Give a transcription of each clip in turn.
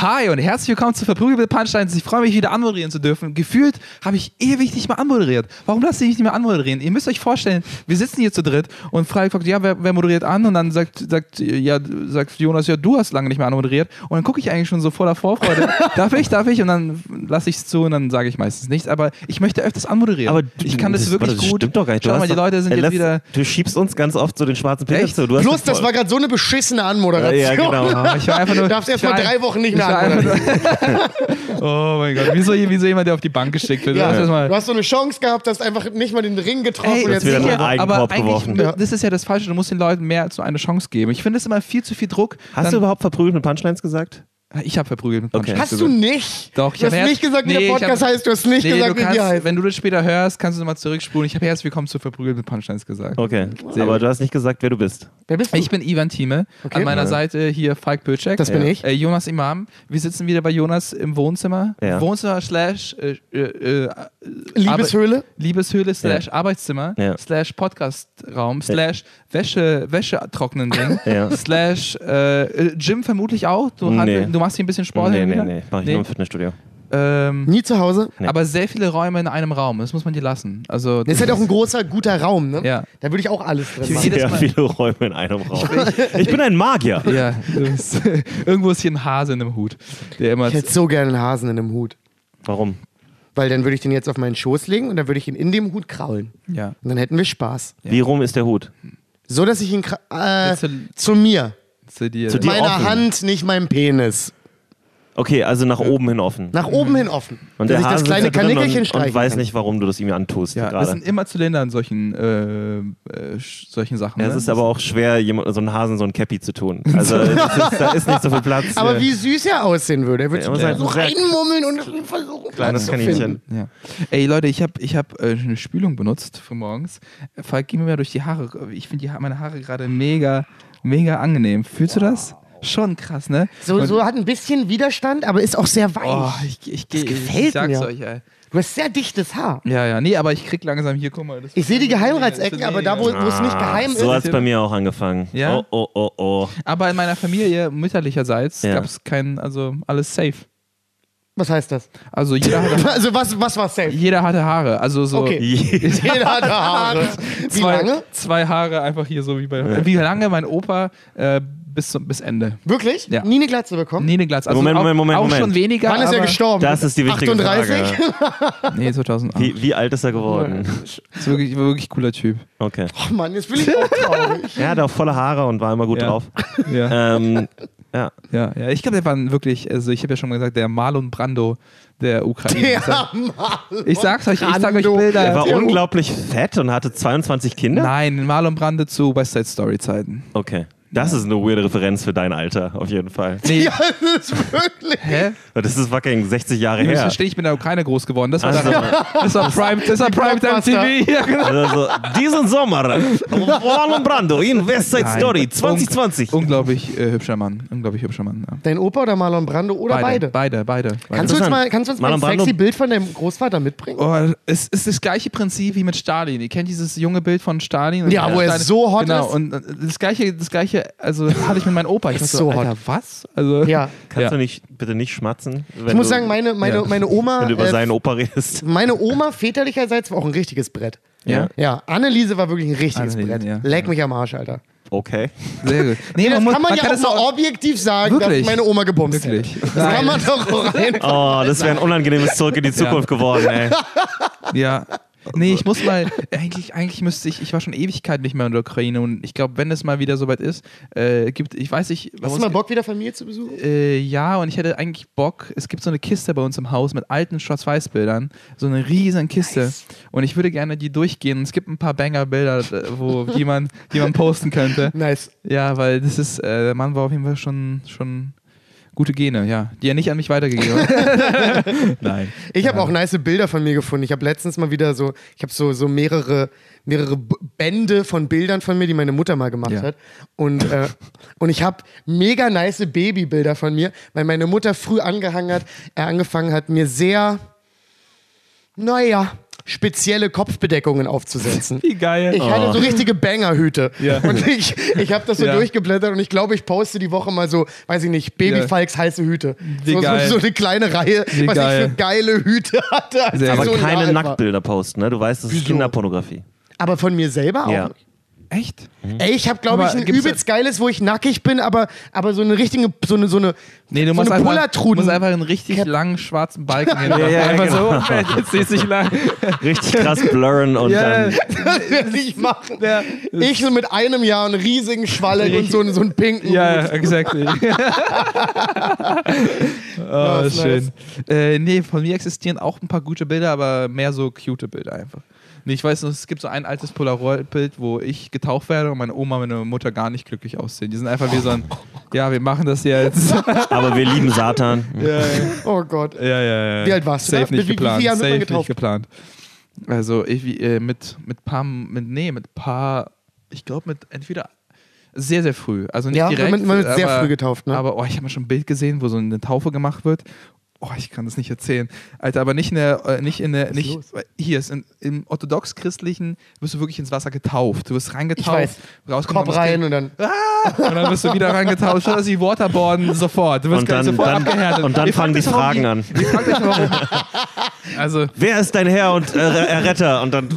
Hi und herzlich willkommen zu Verprügelte Punchlines. Ich freue mich wieder anmoderieren zu dürfen. Gefühlt habe ich ewig nicht mehr anmoderiert. Warum lasst ihr mich nicht mehr anmoderieren? Ihr müsst euch vorstellen, wir sitzen hier zu dritt und Frage fragt, ja, wer, wer moderiert an? Und dann sagt, sagt, ja, sagt Jonas, ja, du hast lange nicht mehr anmoderiert. Und dann gucke ich eigentlich schon so voller Vorfreude. darf ich, darf ich? Und dann lasse ich es zu und dann sage ich meistens nichts. Aber ich möchte öfters anmoderieren. Aber du- ich kann das, wirklich das gut. Stimmt doch gar nicht. Du Schau mal, die Leute sind jetzt wieder. Du schiebst uns ganz oft so den schwarzen Peter zu. Du doch das war gerade so eine beschissene Anmoderation. Ja, genau. Ah, ich war einfach nur. Du darfst erst mal drei Wochen nicht ich mehr nur- Oh mein Gott, wie so, wie so jemand, der auf die Bank geschickt wird. Ja, mal- du hast so eine Chance gehabt, hast einfach nicht mal den Ring getroffen Ey, und das jetzt wieder einen aber geworfen. Ja. das ist ja das Falsche. Du musst den Leuten mehr als nur eine Chance geben. Ich finde es immer viel zu viel Druck. Hast Dann- du überhaupt verprügelt mit Punchlines gesagt? Ich habe verprügelt mit Okay. Punchlines Hast du nicht? Doch, ich du hast erst- nicht gesagt, wie Nee, der Podcast hab- heißt. Du hast nicht Nee, gesagt, wie kannst, wir heißen. wenn du das später hörst, kannst du nochmal zurückspulen. Ich habe herzlich willkommen zu verprügelt mit Punchlines gesagt. Okay. Sehr Aber gut. du hast nicht gesagt, wer du bist. Wer bist du? Ich bin Ivan Thieme. Okay. An meiner Ja. Seite hier Falk Böcek. Das bin ich. Äh, Jonas Imam. Wir sitzen wieder bei Jonas im Wohnzimmer. Ja. Wohnzimmer slash äh, äh, äh, Liebeshöhle. Liebeshöhle slash Arbeitszimmer Ja. slash Podcastraum slash Wäsche, Wäsche trocknen Ding Ja. slash äh, äh, Gym vermutlich auch. Du, Nee. handel, du machst hier ein bisschen Sport. nee, nee, wieder? nee. Mach ich nur im Fitnessstudio. Ähm, Nie zu Hause. Nee. Aber sehr viele Räume in einem Raum. Das muss man dir lassen. Also Das ist halt auch ein großer, guter Raum, ne? Ja. Da würde ich auch alles drin machen. Sehr viele Räume in einem Raum. Ich bin ein Magier. ja, bist, irgendwo ist hier ein Hase in einem Hut, der immer Ich hätte so gerne einen Hasen in einem Hut. Warum? Weil dann würde ich den jetzt auf meinen Schoß legen und dann würde ich ihn in dem Hut kraulen. ja. Und dann hätten wir Spaß. Wie rum ist der Hut? So, dass ich ihn äh, zu mir. Zu dir. Zu dir Meiner offen. Hand, nicht meinem Penis. Okay, also nach oben hin offen. Nach oben hin offen. Und dass der ich das Hase kleine da Kanickelchen und, und streichen weiß nicht, warum du das ihm antust ja, das gerade. sind immer Zylinder in solchen, äh, äh, solchen Sachen. Ja, ne? es ist aber auch schwer, jemand, so einen Hasen so ein Cappy zu tun. Also ist, da ist nicht so viel Platz. Aber wie süß er aussehen würde. Er würde Ja, halt so reinmummeln und versuchen, Kleines Kaninchen. finden. Ja. Ey Leute, ich habe ich hab, äh, eine Spülung benutzt für morgens. Falk, geh mir mal durch die Haare. Ich finde meine Haare gerade mega, mega angenehm. Fühlst du das? Schon krass, ne? So, Und- so hat ein bisschen Widerstand, aber ist auch sehr weich. Oh, ich, ich, geh- gefällt ich sag's mir. euch, ey. Du hast sehr dichtes Haar. Ja, ja, nee, aber ich krieg langsam hier, guck mal. das- Ich sehe die Geheimratsecken, das- aber da, wo, es nicht geheim Ah, so ist. hat es bei mir auch angefangen. Ja? Oh, oh, oh, oh. Aber in meiner Familie, mütterlicherseits, Ja. gab es kein, also alles safe. Was heißt das? Also jeder hatte, Also, was, was war safe? jeder hatte Haare. Also so Okay. Jeder hatte Haare. Wie zwei, lange? zwei Haare einfach hier so wie bei. Wie lange mein Opa äh, bis, zum, bis Ende. Wirklich? Ja. Nie eine Glatze bekommen? Nee, eine Glatze. Also Moment, Moment, Moment, Auch Moment. schon weniger. Wann ist er gestorben? Das ist die wichtige 38? Frage. Nee, 2008. Wie, wie alt ist er geworden? Ist wirklich, wirklich cooler Typ. Okay. Oh Mann, jetzt bin ich auch traurig. Er hatte auch volle Haare und war immer gut Ja. drauf. Ja, Ähm, ja. ja, ja. Ich glaube, der war wirklich, also ich habe ja schon mal gesagt, der Marlon Brando der Ukraine. Ja, Mann. ich sag's euch, ich sag euch. Bilder. Er war unglaublich fett und hatte 22 Kinder. Nein, Marlon Brando zu West Side Story Zeiten. Okay. Das ist eine weirde Referenz für dein Alter, auf jeden Fall. Nee, Ja, das ist wirklich. hä? Das ist fucking 60 Jahre müsst her. verstehen, ich bin in der Ukraine groß geworden. Das war, Also, das war Prime, das war Primetime Blockbuster. TV. Ja, genau. also so, diesen Sommer, Marlon Brando in West Side Nein. Story 2020. Unglaublich äh, hübscher Mann. Unglaublich hübscher Mann. Ja. Dein Opa oder Marlon Brando oder beide? Beide, beide. beide. Kannst du uns mal, kannst du uns mal ein sexy Bild von deinem Großvater mitbringen? Oh, es ist das gleiche Prinzip wie mit Stalin. Ihr kennt dieses junge Bild von Stalin? Ja, wo er Stalin- so hot genau, ist. Und äh, das gleiche, das gleiche, also hatte ich mit meinem Opa. Ich dachte Ist so, so hot. Alter, was? Also, Ja. Kannst Ja. du nicht bitte nicht schmatzen? Ich muss du, sagen, meine, meine, Ja. meine Oma. wenn du über äh, seinen Opa redest. meine Oma väterlicherseits war auch ein richtiges Brett. Ja? Ja, Anneliese war wirklich ein richtiges Anneliese, Brett. ja. Leck mich am Arsch, Alter. Okay. Sehr gut. Nee, Nee, das muss- kann man, ja es auch mal objektiv sagen, dass Wirklich? meine Oma gebumst Wirklich? Das Nein. kann man doch rein. Oh, das wäre ein unangenehmes Zurück in die Zukunft geworden, ey. Ja. Nee, ich muss mal, eigentlich, eigentlich müsste ich, ich war schon Ewigkeit nicht mehr in der Ukraine und ich glaube, wenn es mal wieder soweit ist, äh, gibt, ich weiß nicht, Hast du mal Bock, wieder Familie zu besuchen? Äh, ja, und ich hätte eigentlich Bock. Es gibt so eine Kiste bei uns im Haus mit alten Schwarz-Weiß-Bildern. So eine riesen Kiste. Und ich würde gerne die durchgehen. Es gibt ein paar Banger-Bilder, äh, wo, die, man, die man posten könnte. Nice. Ja, weil das ist, äh, der Mann war auf jeden Fall schon, schon Gute Gene, ja. Die er nicht an mich weitergegeben hat. Nein. Ich habe auch nice Bilder von mir gefunden. Ich habe letztens mal wieder so, ich habe so, so mehrere, mehrere Bände von Bildern von mir, die meine Mutter mal gemacht Ja. hat. Und, äh, und ich habe mega nice Babybilder von mir, weil meine Mutter früh angehangen hat, äh, angefangen hat, mir sehr, naja, spezielle Kopfbedeckungen aufzusetzen. Wie geil. Ich hatte so richtige Bangerhüte. Ja. Und ich, ich habe das so Ja. durchgeblättert und ich glaube, ich poste die Woche mal so, weiß ich nicht, Baby Ja. Falks heiße Hüte. Wie so, so, geil. so eine kleine Reihe, Wie was geil. ich für geile Hüte hatte. Als Sehr ich Aber so keine. Nacktbilder posten, ne? Du weißt, das ist Wieso? Kinderpornografie. Aber von mir selber auch Ja. Nicht. Echt? Ey, ich habe, glaube ich, ein übelst geiles, wo ich nackig bin, aber, aber so eine richtige, so eine, so eine, Nee, du so musst, eine einfach, du musst einfach einen richtig langen schwarzen Balken hin. Ja, ja, einfach genau. so, jetzt siehst du dich lang. Richtig krass blurren und Ja. dann. das werde ich machen. Ich so mit einem Jahr einen riesigen Schwalleck und so, einen- so einen pinken Ja, ja, Hut. exactly. oh, ist schön. Äh, nee, von mir existieren auch ein paar gute Bilder, aber mehr so cute Bilder einfach. Nee, ich weiß noch, es gibt so ein altes Polaroid-Bild, wo ich getauft werde und meine Oma und meine Mutter gar nicht glücklich aussehen. Die sind einfach wie so ein, ja, wir machen das jetzt. Aber wir lieben Satan. ja, ja, Oh Gott. ja, ja, ja. Wie alt warst du Safe da? nicht Wie- wie geplant. Jahre wird man Safe nicht geplant. Also ich, wie, äh, mit, mit paar, mit, nee, mit paar, ich glaube mit entweder sehr, sehr früh. Also nicht Ja, direkt. man man wird sehr aber, früh getauft, ne? Aber oh, ich habe mal schon ein Bild gesehen, wo so eine Taufe gemacht wird. Oh, ich kann das nicht erzählen. Alter, aber nicht in der, äh, nicht in der, nicht, hier ist in, im orthodox-christlichen wirst du wirklich ins Wasser getauft. Du wirst reingetauft, rauskommen Kopf rein und dann. und dann wirst du wieder reingetaucht. Schon, dass die Waterboarden sofort. Du wirst Und dann- sofort dann- abgehärtet. und dann Ihr fangen die Fragen an. Ihr fragt euch warum. Also, Wer ist dein Herr und äh, Erretter? Und dann.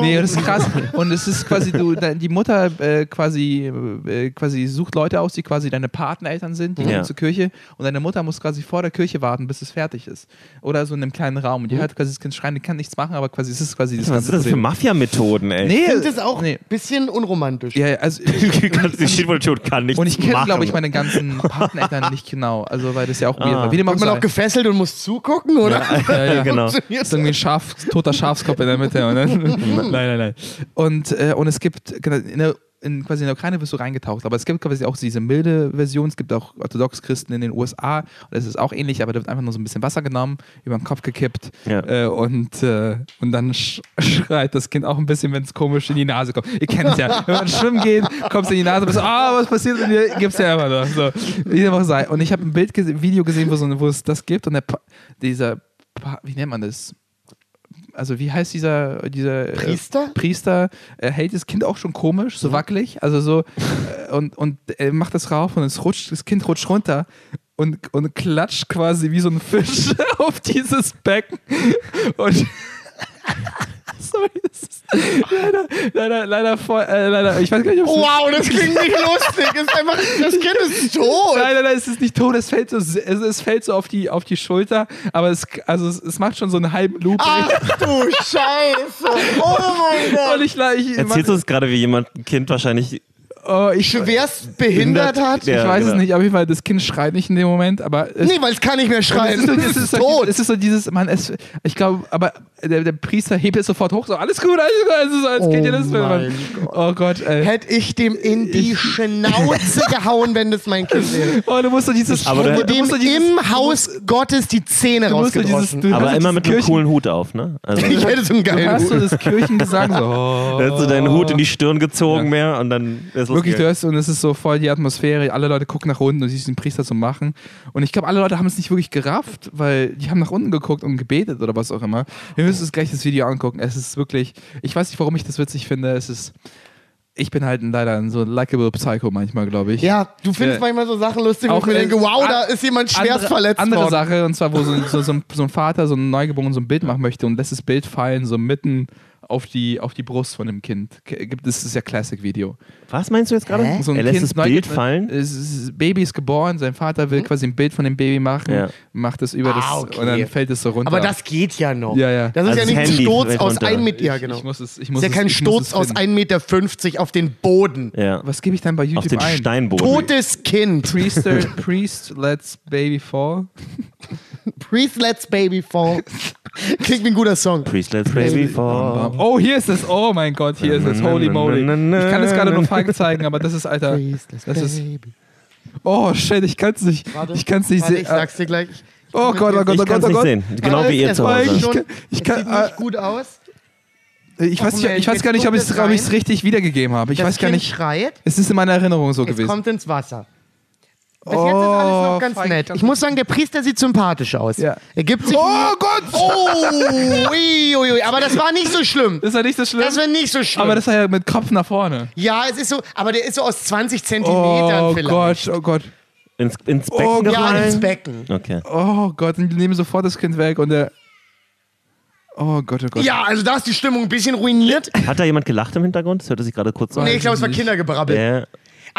Nee, das ist krass. Und es ist quasi, du, die Mutter äh, quasi, äh, quasi sucht Leute aus, die quasi deine Pateneltern sind, die Ja. kommen zur Kirche und deine Mutter muss quasi vor der Kirche warten, bis es fertig ist. Oder so in einem kleinen Raum. Und die hört quasi das Kind schreien, die kann nichts machen, aber quasi es ist quasi das Was ganze sind das für. Mafia-Methoden, ey? Nee, das auch ein nee. bisschen unromantisch. Ja, also Die Schiedvoltion kann nichts und ich kenne, glaube ich, meine ganzen Pateneltern nicht genau. Also, weil das ja auch weird Ah. war. Wie dem auch Wird man auch gefesselt und muss zugucken, oder? Ja, ja. genau. Funktioniert ist irgendwie ein Schaf, toter Schafskopf in der Mitte. Und dann, nein, nein, nein. Und, äh, und es gibt, genau, in quasi in der Ukraine wirst du reingetaucht, aber es gibt quasi auch diese milde Version, es gibt auch Orthodox-Christen in den USA, und das ist auch ähnlich, aber da wird einfach nur so ein bisschen Wasser genommen, über den Kopf gekippt Ja. äh, und, äh, und dann sch schreit das Kind auch ein bisschen, wenn es komisch in die Nase kommt. Ihr kennt es ja, wenn man schwimmen geht, kommst du in die Nase, bist so, ah, was passiert mit dir? Gibt's ja immer noch. So, dem auch sei. Und ich habe ein Bild, Video gesehen, wo, so, wo es das gibt und der, dieser, Pa- wie nennt man das? Also wie heißt dieser, dieser äh, Priester? Priester äh, hält das Kind auch schon komisch, so wackelig, also so äh, und, und er macht das rauf und es rutscht, das Kind rutscht runter und, und klatscht quasi wie so ein Fisch auf dieses Becken und Sorry, das ist leider, leider, leider, voll, äh, leider, ich weiß gar nicht, ob es Wow, das klingt nicht lustig. Ist einfach, das Kind ist tot. Nein, nein, nein, es ist nicht tot, es fällt so, es, es fällt so auf die, auf die Schulter, aber es, also es, es macht schon so einen halben Loop. Ach du Scheiße. Oh mein Gott. Und ich, ich, Erzählst du uns gerade, wie jemand ein Kind wahrscheinlich. Oh, ich, Schwerst behindert hat? Ja, ich weiß genau. es nicht, auf jeden Fall, das Kind schreit nicht in dem Moment, aber es, Nee, weil es kann nicht mehr es schreien. ist, so, Es es, ist so, tot. es ist so dieses, man, es, ich glaube, aber der, der Priester hebt es sofort hoch, so alles gut, alles gut, also so, als Oh ihr das? mein Oh Gott, ey. Hätte ich dem in die Schnauze gehauen, wenn das mein Kind wäre. Oh, du musst doch dieses, Aber du, du- du musst doch dieses, im Haus Gottes die Zähne du dieses, rausgedroschen. du Aber immer mit einem coolen Hut auf, ne? Also, Ich hätte so einen Du geilen hast so Hut. das Kirchengesang, so. Oh. da hast du deinen Hut in die Stirn gezogen mehr und dann ist Wirklich, du hörst und es ist so voll die Atmosphäre. Alle Leute gucken nach unten und siehst den Priester so machen. Und ich glaube, alle Leute haben es nicht wirklich gerafft, weil die haben nach unten geguckt und gebetet oder was auch immer. Wir müssen uns gleich das Video angucken. Es ist wirklich, ich weiß nicht, warum ich das witzig finde. Es ist, ich bin halt ein, leider ein so likable Psycho manchmal, glaube ich. Ja, du findest Ja. manchmal so Sachen lustig, wo Auch, ich mir äh, denke, wow, da ist jemand schwerst andere, verletzt andere worden. Sache, und zwar, wo so, so, so, ein, so ein Vater, so ein Neugeborenen, so ein Bild machen möchte und lässt das Bild fallen, so mitten auf die, auf die Brust von dem Kind. Gibt es das ist ja Classic-Video. Was meinst du jetzt gerade? So ein er lässt Kind das Bild fallen? Es ist, das Baby ist geboren, sein Vater will quasi ein Bild von dem Baby machen, Ja. macht es über das Ah, okay. und dann fällt es so runter. Aber das geht ja noch. Ja, ja. Das ist Also ja nicht das ein Sturz aus runter. 1 Meter. Ja, ich, genau. ich muss es, ich Das muss ist ja kein ich Sturz aus finden. 1,50 Meter auf den Boden. Ja. Was gebe ich dann bei Auf YouTube den ein? Steinboden. Totes Kind. Priester, Priest lets baby fall. Priest lets baby fall. Klingt wie ein guter Song. Priest let's baby fall. Oh, hier ist es. Oh mein Gott, hier ist es. Holy moly. Ich kann es gerade nur falsch zeigen, aber das ist, Alter. Das ist. Oh shit, ich kann's nicht. Warte, ich kann's nicht warte, sehen. Ich sag's dir gleich. Ich- Oh Gott, oh Gott, Ich oh kann Gott, es oh nicht Gott. sehen. Genau wie ihr es zu war Hause. schon- Ich kann- ich es kann- sieht äh, nicht gut aus. Ich weiß, nicht, ich weiß gar nicht, ob ich es es richtig wiedergegeben habe. Ich das weiß gar kind nicht. schreit. Es ist in meiner Erinnerung so Es gewesen. kommt ins Wasser. Bis jetzt ist alles noch ganz Oh, fuck, nett. ich muss sagen, der Priester sieht sympathisch aus. Ja. Er gibt sich. Oh Gott! Oh, ui, ui, ui. aber das war nicht so schlimm. Das ist ja nicht so schlimm. Das war nicht so schlimm. aber das war ja mit Kopf nach vorne. ja, es ist so, aber der ist so aus 20 Zentimetern Oh vielleicht. Gott, oh Gott. Ins, ins Becken Oh, Ja, ins Becken. Okay. Oh Gott, und die nehmen sofort das Kind weg und der. Oh Gott, oh Gott. Ja, also da ist die Stimmung ein bisschen ruiniert. Hat da jemand gelacht im Hintergrund? Das hörte sich gerade kurz so Nee, an. ich glaube, es war. Kindergebrabbel. Ja.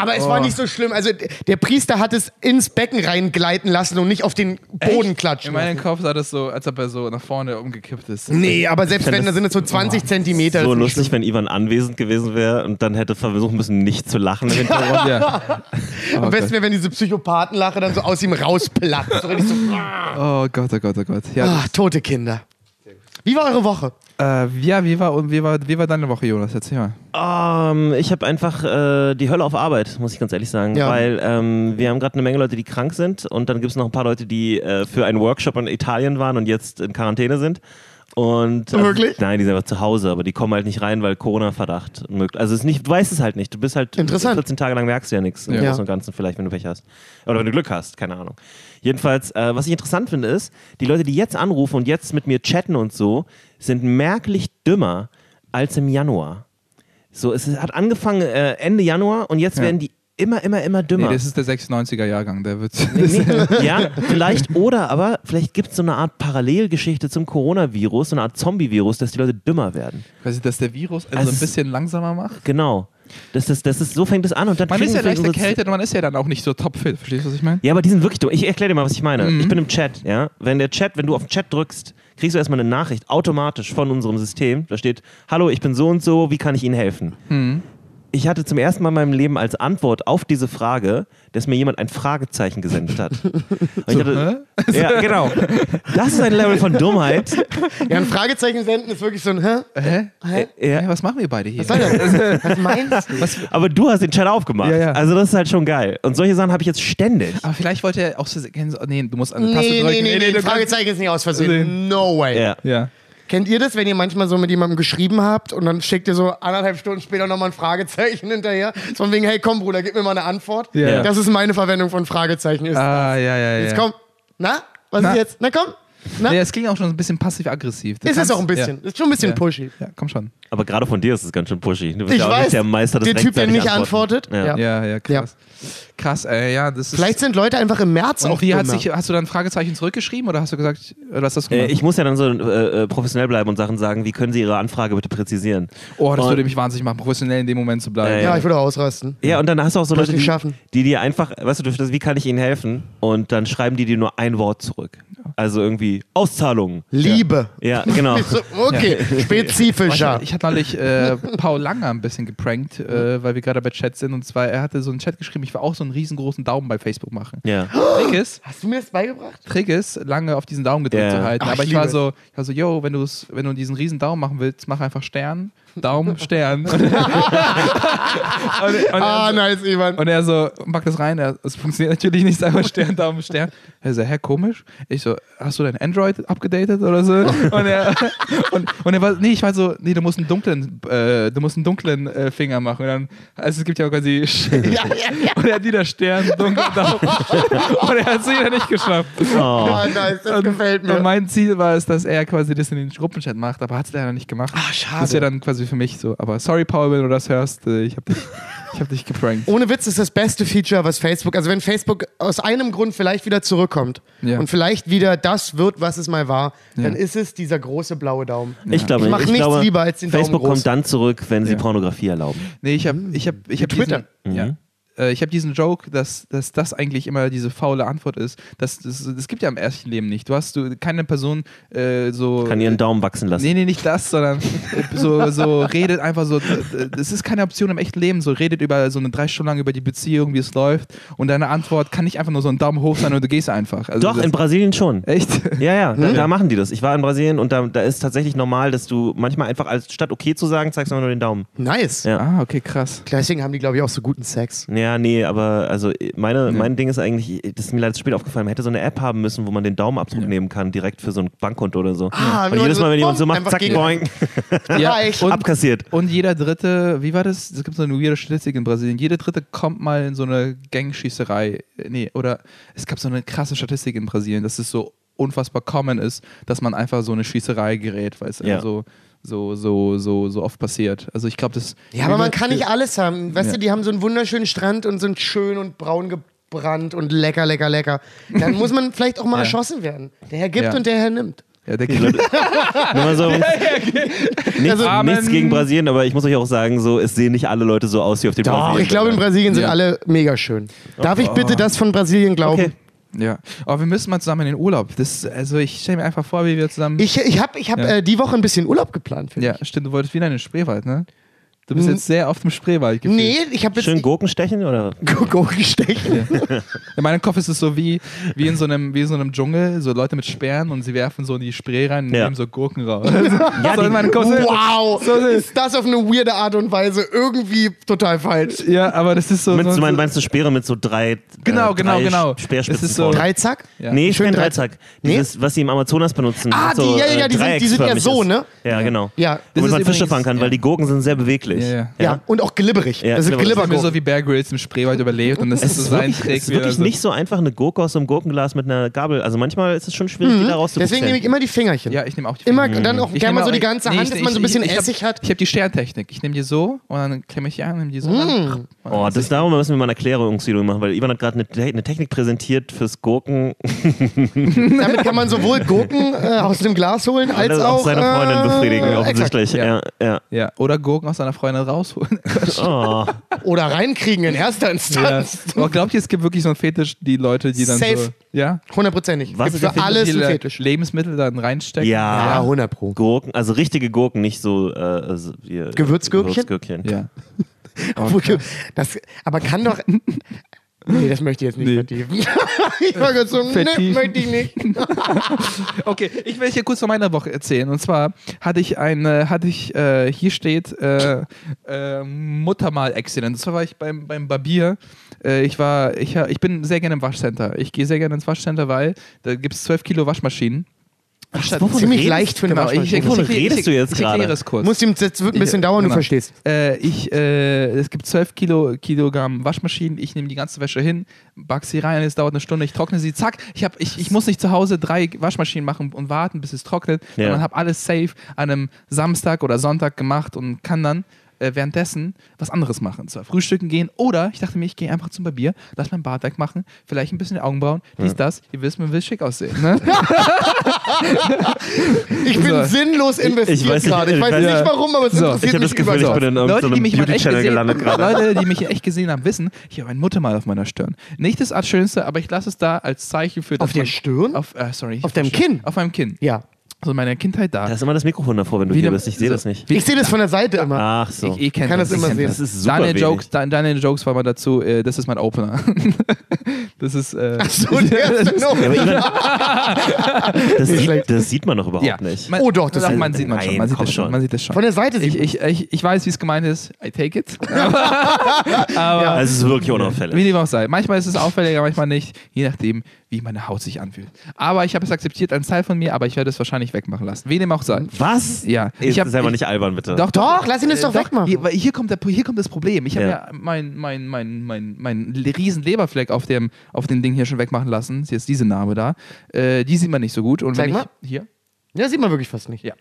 Aber es war Oh. nicht so schlimm. Also der Priester hat es ins Becken reingleiten lassen und nicht auf den Boden In klatschen meinem lassen. Kopf sah das so, als ob er so nach vorne umgekippt ist. Nee, aber selbst wenn, da sind es so 20 Zentimeter. So lustig, wenn Ivan anwesend gewesen wäre und dann hätte versuchen müssen, nicht zu lachen. Ja. schlimm. Am besten wäre, wenn diese Psychopathenlache dann so aus ihm rausplatzt. So Oh Gott, oh Gott, oh Gott. Ja, ah, tote Kinder. Wie war eure Woche? Äh, ja wie, war, und wie, war, wie war deine Woche, Jonas? Erzähl mal. Ähm, ich habe einfach äh, die Hölle auf Arbeit, muss ich ganz ehrlich sagen. Ja. Weil ähm, wir haben gerade eine Menge Leute, die krank sind und dann gibt es noch ein paar Leute, die äh, für einen Workshop in Italien waren und jetzt in Quarantäne sind. Und, also, Wirklich? Nein, die sind einfach zu Hause, aber die kommen halt nicht rein, weil Corona-Verdacht möglich. Also es ist nicht, du weißt es halt nicht. Du bist halt Interessant. 14 Tage lang merkst du ja nichts im Ja. Großen und Ganzen, vielleicht, wenn du Pech hast. Oder wenn du Glück hast, keine Ahnung. Jedenfalls, äh, was ich interessant finde, ist, die Leute, die jetzt anrufen und jetzt mit mir chatten und so, sind merklich dümmer als im Januar. So, es hat angefangen äh, Ende Januar und jetzt Ja. werden die immer, immer, immer Nee, dümmer. das ist der 96er Jahrgang, der wird. Nee, ja, vielleicht, oder aber vielleicht gibt es so eine Art Parallelgeschichte zum Coronavirus, so eine Art Zombie-Virus, dass die Leute dümmer werden. Quasi, dass der Virus also, Also ein bisschen langsamer macht. Genau. Das ist, das ist, so fängt es an und dann Man ist ja leicht erkältet und man ist ja dann auch nicht so topfit. Verstehst du, was ich meine? Ja, aber die sind wirklich dumm. Ich erkläre dir mal, was ich meine. Mhm. Ich bin im Chat, ja. Wenn der Chat, wenn du auf den Chat drückst, kriegst du erstmal eine Nachricht automatisch von unserem System. Da steht, hallo, ich bin so und so, wie kann ich Ihnen helfen? Mhm. Ich hatte zum ersten Mal in meinem Leben als Antwort auf diese Frage, dass mir jemand ein Fragezeichen gesendet hat. Und ich hatte, ja, genau. Das ist ein Level von Dummheit. Ja, ein Fragezeichen senden ist wirklich so ein, hä? Hä? Hä? Ja. Ja, was machen wir beide hier? Was soll das? Was meinst du? Aber du hast den Chat aufgemacht. Ja, ja. Also das ist halt schon geil. Und solche Sachen habe ich jetzt ständig. Aber vielleicht wollte er auch so. Nee, du musst eine Nee, Taste nee, drücken. nee, nee, nee, kannst- Fragezeichen ist nicht aus Versehen. No way. Ja. Ja. Kennt ihr das, wenn ihr manchmal so mit jemandem geschrieben habt und dann schickt ihr so anderthalb Stunden später nochmal ein Fragezeichen hinterher? So von wegen, hey komm Bruder, gib mir mal eine Antwort. Ja. Das ist meine Verwendung von Fragezeichen. Ist. Ah, ja, ja, ja. Jetzt komm. Na? Was Na? ist jetzt? Na komm. Na? Nee, es ging auch schon ein bisschen passiv-aggressiv. Ist es auch ein bisschen. Ist schon ein bisschen Ja. pushy. Ja. ja, komm schon. Aber gerade von dir ist es ganz schön pushy. Du bist Ich ja auch weiß, nicht der Meister des der Typ, der nicht antwortet. Ja. Ja. Ja, ja, krass. Krass, ey, ja, das ist. Vielleicht sind Leute einfach im März und auch wie hat sich, hast du dann Fragezeichen zurückgeschrieben oder hast du gesagt, oder hast du Äh, gemacht? ich muss ja dann so äh, äh, professionell bleiben und Sachen sagen, wie können Sie Ihre Anfrage bitte präzisieren? oh, das und- würde mich wahnsinnig machen, professionell in dem Moment zu bleiben. Äh, Ja, ich würde ausrasten. Ja, und dann hast du auch so Leute, die, schaffen. die dir einfach, weißt du, du, das- wie kann ich ihnen helfen? Und dann schreiben die dir nur ein Wort zurück. Also irgendwie Auszahlung. Liebe. Ja, genau. Okay, spezifischer. Ich, ich hatte neulich äh, Paul Langer ein bisschen geprankt, äh, weil wir gerade bei Chat sind. Und zwar, er hatte so einen Chat geschrieben, ich will auch so einen riesengroßen Daumen bei Facebook machen. Ja. Trick ist, Hast du mir das beigebracht? Trick ist, lange auf diesen Daumen gedrückt Ja. zu halten. Ach, Aber ich ich war liebe so, ich war so, yo, wenn, du's, wenn du diesen riesen Daumen machen willst, mach einfach Stern, Daumen, Stern. und, und, und, Ah, er, nice, Ivan. und er so, pack das rein. Er, es funktioniert natürlich nicht, einfach Stern, Daumen, Stern. Er so, hä, komisch. Ich so, hast du dein Android abgedatet oder so? Und er, und, und er war, nee, ich war so, nee, du musst einen dunklen, äh, du musst einen dunklen äh, Finger machen. Und dann, also es gibt ja quasi, ja, ja, ja. und er hat wieder Stern, dunklen Daumen. und er hat es wieder nicht geschafft. Oh. Ah, nice, das Und- gefällt mir. Und mein Ziel war es, dass er quasi das in den Gruppenchat macht, aber hat es leider nicht gemacht. Ah, schade. Das ist ja dann quasi für mich so. Aber sorry, Paul, wenn du das hörst, äh, ich hab dich, ich hab dich geprankt. Ohne Witz ist das beste Feature, was Facebook, also wenn Facebook aus einem Grund vielleicht wieder zurückkommt Ja. und vielleicht wieder das wird, was es mal war, dann Ja. ist es dieser große blaue Daumen. Ich glaube Ich nicht. mach nichts glaube, lieber als den Daumen Facebook groß. kommt dann zurück, wenn sie Ja. Pornografie erlauben. Nee, ich hab, ich hab, ich hab Twitter. diesen, ja. Äh, Ich habe diesen Joke, dass, dass das eigentlich immer diese faule Antwort ist. Das, das, das gibt ja im echten Leben nicht. Du hast du keine Person äh, so. Kann ihren Daumen wachsen lassen. Nee, nee, nicht das, sondern so, so redet einfach so. Das ist keine Option im echten Leben. So redet über so eine drei Stunden lang über die Beziehung, wie es läuft. Und deine Antwort kann nicht einfach nur so ein Daumen hoch sein und du gehst einfach. Also Doch, das, in Brasilien schon. Echt? Ja, ja, Hm? da, da machen die das. Ich war in Brasilien und da, da ist tatsächlich normal, dass du manchmal einfach als statt okay zu sagen, zeigst du nur den Daumen. Nice. Ja. Ah, okay, krass. Deswegen haben die, glaube ich, auch so guten Sex. Ja, Ja, nee, aber also meine, mein Ding ist eigentlich, das ist mir leider zu spät aufgefallen, man hätte so eine App haben müssen, wo man den Daumenabdruck nehmen kann, direkt für so ein Bankkonto oder so. Ah, und jedes Mal, wenn jemand so macht, einfach zack, boing, Ja, und, abkassiert. und jeder dritte, wie war das? Es gibt so eine weirde Statistik in Brasilien. Jeder dritte kommt mal in so eine Gangschießerei. Nee, oder es gab so eine krasse Statistik in Brasilien, dass es so unfassbar common ist, dass man einfach so eine Schießerei gerät, weil es Ja. einfach so, so, so, so, oft passiert. Also ich glaube, das. Ja, aber man kann nicht alles haben. Weißt Ja. du, die haben so einen wunderschönen Strand und sind schön und braun gebrannt und lecker, lecker, lecker. Dann muss man vielleicht auch mal Ja. erschossen werden. Der Herr gibt Ja. und der Herr nimmt. Ja, der Nur mal so, nichts, Also- nichts gegen Brasilien, aber ich muss euch auch sagen, so, es sehen nicht alle Leute so aus wie auf dem Doch, Brasilien. ich glaube, in Brasilien sind Ja. alle mega schön. Darf ich bitte das von Brasilien glauben? Okay. Ja, aber wir müssen mal zusammen in den Urlaub. Das, also ich stelle mir einfach vor, wie wir zusammen. Ich, ich habe ich hab, Ja. äh, die Woche ein bisschen Urlaub geplant. Ja, dich. stimmt, du wolltest wieder in den Spreewald, ne? Du bist jetzt sehr oft im Spreewald. gefühlt. Nee, ich habe jetzt Schön Gurken stechen oder? Gurken stechen. In meinem Kopf ist es so wie, wie, in so einem, wie in so einem Dschungel, so Leute mit Speeren und sie werfen so in die Spree rein und Ja. nehmen so Gurken raus. Ja, so. Wow, So, ist das auf eine weirde Art und Weise irgendwie total falsch. ja, aber das ist so. Mit, so, du meinst, so meinst du Speere mit so drei, Genau, äh, genau, drei genau. Speerspitzen Es ist so-? Dreizack? Ja. Nee, Schön kein Dreizack. Nee? Dieses, was sie im Amazonas benutzen. Ah, so, die- ja, ja, äh, ja, die sind- die sind ja so, ne? Ja, genau. Ja. Ist man Fische fangen kann, ja. weil die Gurken sind sehr beweglich. Ja, ja. Ja. und auch glibberig. Ja, das sind glibberig. Ich mir Glibbergurken. so wie Bear Grylls im Spreewald überlebt und das Es ist so ist sein wirklich, Trick. es ist wirklich so- nicht so einfach, eine Gurke aus so einem Gurkenglas mit einer Gabel. Also manchmal ist es schon schwierig, die da rauszubringen. Deswegen nehme ich immer die Fingerchen. Ja, ich nehme auch die Immer Finger. dann auch Ich gerne mal so die auch- ganze nee, Hand, ich- dass man so ein bisschen ich, ich Essig hab, hat. Ich habe die Sterntechnik. Ich nehme die so und dann klemme ich die an, nehme die so. Mm. Dann, Oh, das darüber müssen wir mal ein Erklärungsvideo machen, weil Ivan hat gerade eine, eine Technik präsentiert fürs Gurken. Damit kann man sowohl Gurken äh, aus dem Glas holen, als das auch seine Freundin äh, befriedigen, exakt. offensichtlich. Ja. Ja, ja. ja, oder Gurken aus seiner Freundin rausholen. Oh. Oder reinkriegen in erster ja. Instanz. Aber glaubt ihr, es gibt wirklich so einen Fetisch, die Leute, die dann so. Safe. Ja? Hundertprozentig. Was Gibt ist für Fetisch, alles ein Fetisch. Lebensmittel dann reinstecken. Ja. Ja, 100 Pro. Gurken, also richtige Gurken, nicht so äh, so wie, Gewürzgürkchen? Gewürzgürkchen. Ja. Obwohl, Das, aber kann doch. Nee, das möchte ich jetzt nicht Nee. vertiefen. ich war gerade so, nee, möchte ich nicht. Okay, ich will hier kurz von meiner Woche erzählen. Und zwar hatte ich eine, hatte ich, äh, hier steht äh, äh, Muttermal-Accident. Und zwar war ich beim, beim Barbier. Äh, ich war, ich, ich bin sehr gerne im Waschcenter. Ich gehe sehr gerne ins Waschcenter, weil da gibt es 12 Kilo Waschmaschinen. Anstatt- wovon Ziemlich leicht für eine Genau, ich, ich, Waschmaschine. Wovon ich, ich, redest du jetzt ich gerade? es kurz. Muss ihm, das wird ein bisschen Ich- dauern, genau. du verstehst. Äh, ich, äh, es gibt 12 Kilo, Kilogramm Waschmaschinen. Ich nehme die ganze Wäsche hin, back sie rein, es dauert eine Stunde, ich trockne sie, zack. Ich, hab, ich, ich muss nicht zu Hause drei Waschmaschinen machen und warten, bis es trocknet, Ja. sondern habe alles safe an einem Samstag oder Sonntag gemacht und kann dann äh, währenddessen was anderes machen. Zwar frühstücken gehen oder ich dachte mir, ich gehe einfach zum Barbier, lass mein Bart wegmachen, vielleicht ein bisschen die Augenbrauen, dies, das. Ihr wisst, man will schick aussehen. Ne? Ich bin So. sinnlos investiert ich gerade. Ich ich weiß nicht ja. warum, aber es So. interessiert Ich mich das Gefühl, ich überhaupt. bin in Leute, irgendeinem die mich mal echt Beauty-Channel gesehen, gelandet gerade. Leute, die mich echt gesehen haben, wissen, ich habe ein Muttermal auf meiner Stirn. Nicht das Schönste, aber ich lasse es da als Zeichen für Auf der Stirn? Auf, äh, sorry, Auf deinem Kinn? Auf meinem Kinn. Ja. Also meine Kindheit da. Da ist immer das Mikrofon davor, wenn du Wieder- hier bist. Ich sehe so- das nicht. Ich sehe das von der Seite immer. Ach so. Ich, ich kenn Kann das immer sehen. Das ist super Deine wenig. Jokes, deine Jokes war mal dazu, äh, das ist mein Opener. das ist. Äh, Ach so, der ist noch. Ja, aber Ivan, das, sieht, schlecht. das sieht man doch überhaupt ja. nicht. Man, Oh doch, das doch, ist- man sieht man schon. Nein, Man sieht komm das schon. schon. Man sieht das schon. Von der Seite sieht ich, ich, ich, ich weiß, wie es gemeint ist. I take it. Also es ist wirklich unauffällig. Wie dem auch sei. Manchmal ist es auffälliger, manchmal nicht, je nachdem, wie meine Haut sich anfühlt. Aber ich habe es akzeptiert, ein Teil von mir, aber ich werde es wahrscheinlich wegmachen lassen. Wie dem auch sei. Was? Ja. Ich hab- sei mal ich- nicht albern, bitte. Doch, Doch, lass ihn das äh, doch wegmachen. Hier, weil hier, kommt der, hier kommt das Problem. Ich habe Ja. ja, mein, mein, mein, mein, mein riesen Leberfleck auf dem, auf dem Ding hier schon wegmachen lassen. Ist jetzt diese Narbe da. Äh, die sieht man nicht so gut. Und Zeig wenn mal. ich, Hier. Ja, sieht man wirklich fast nicht. Ja.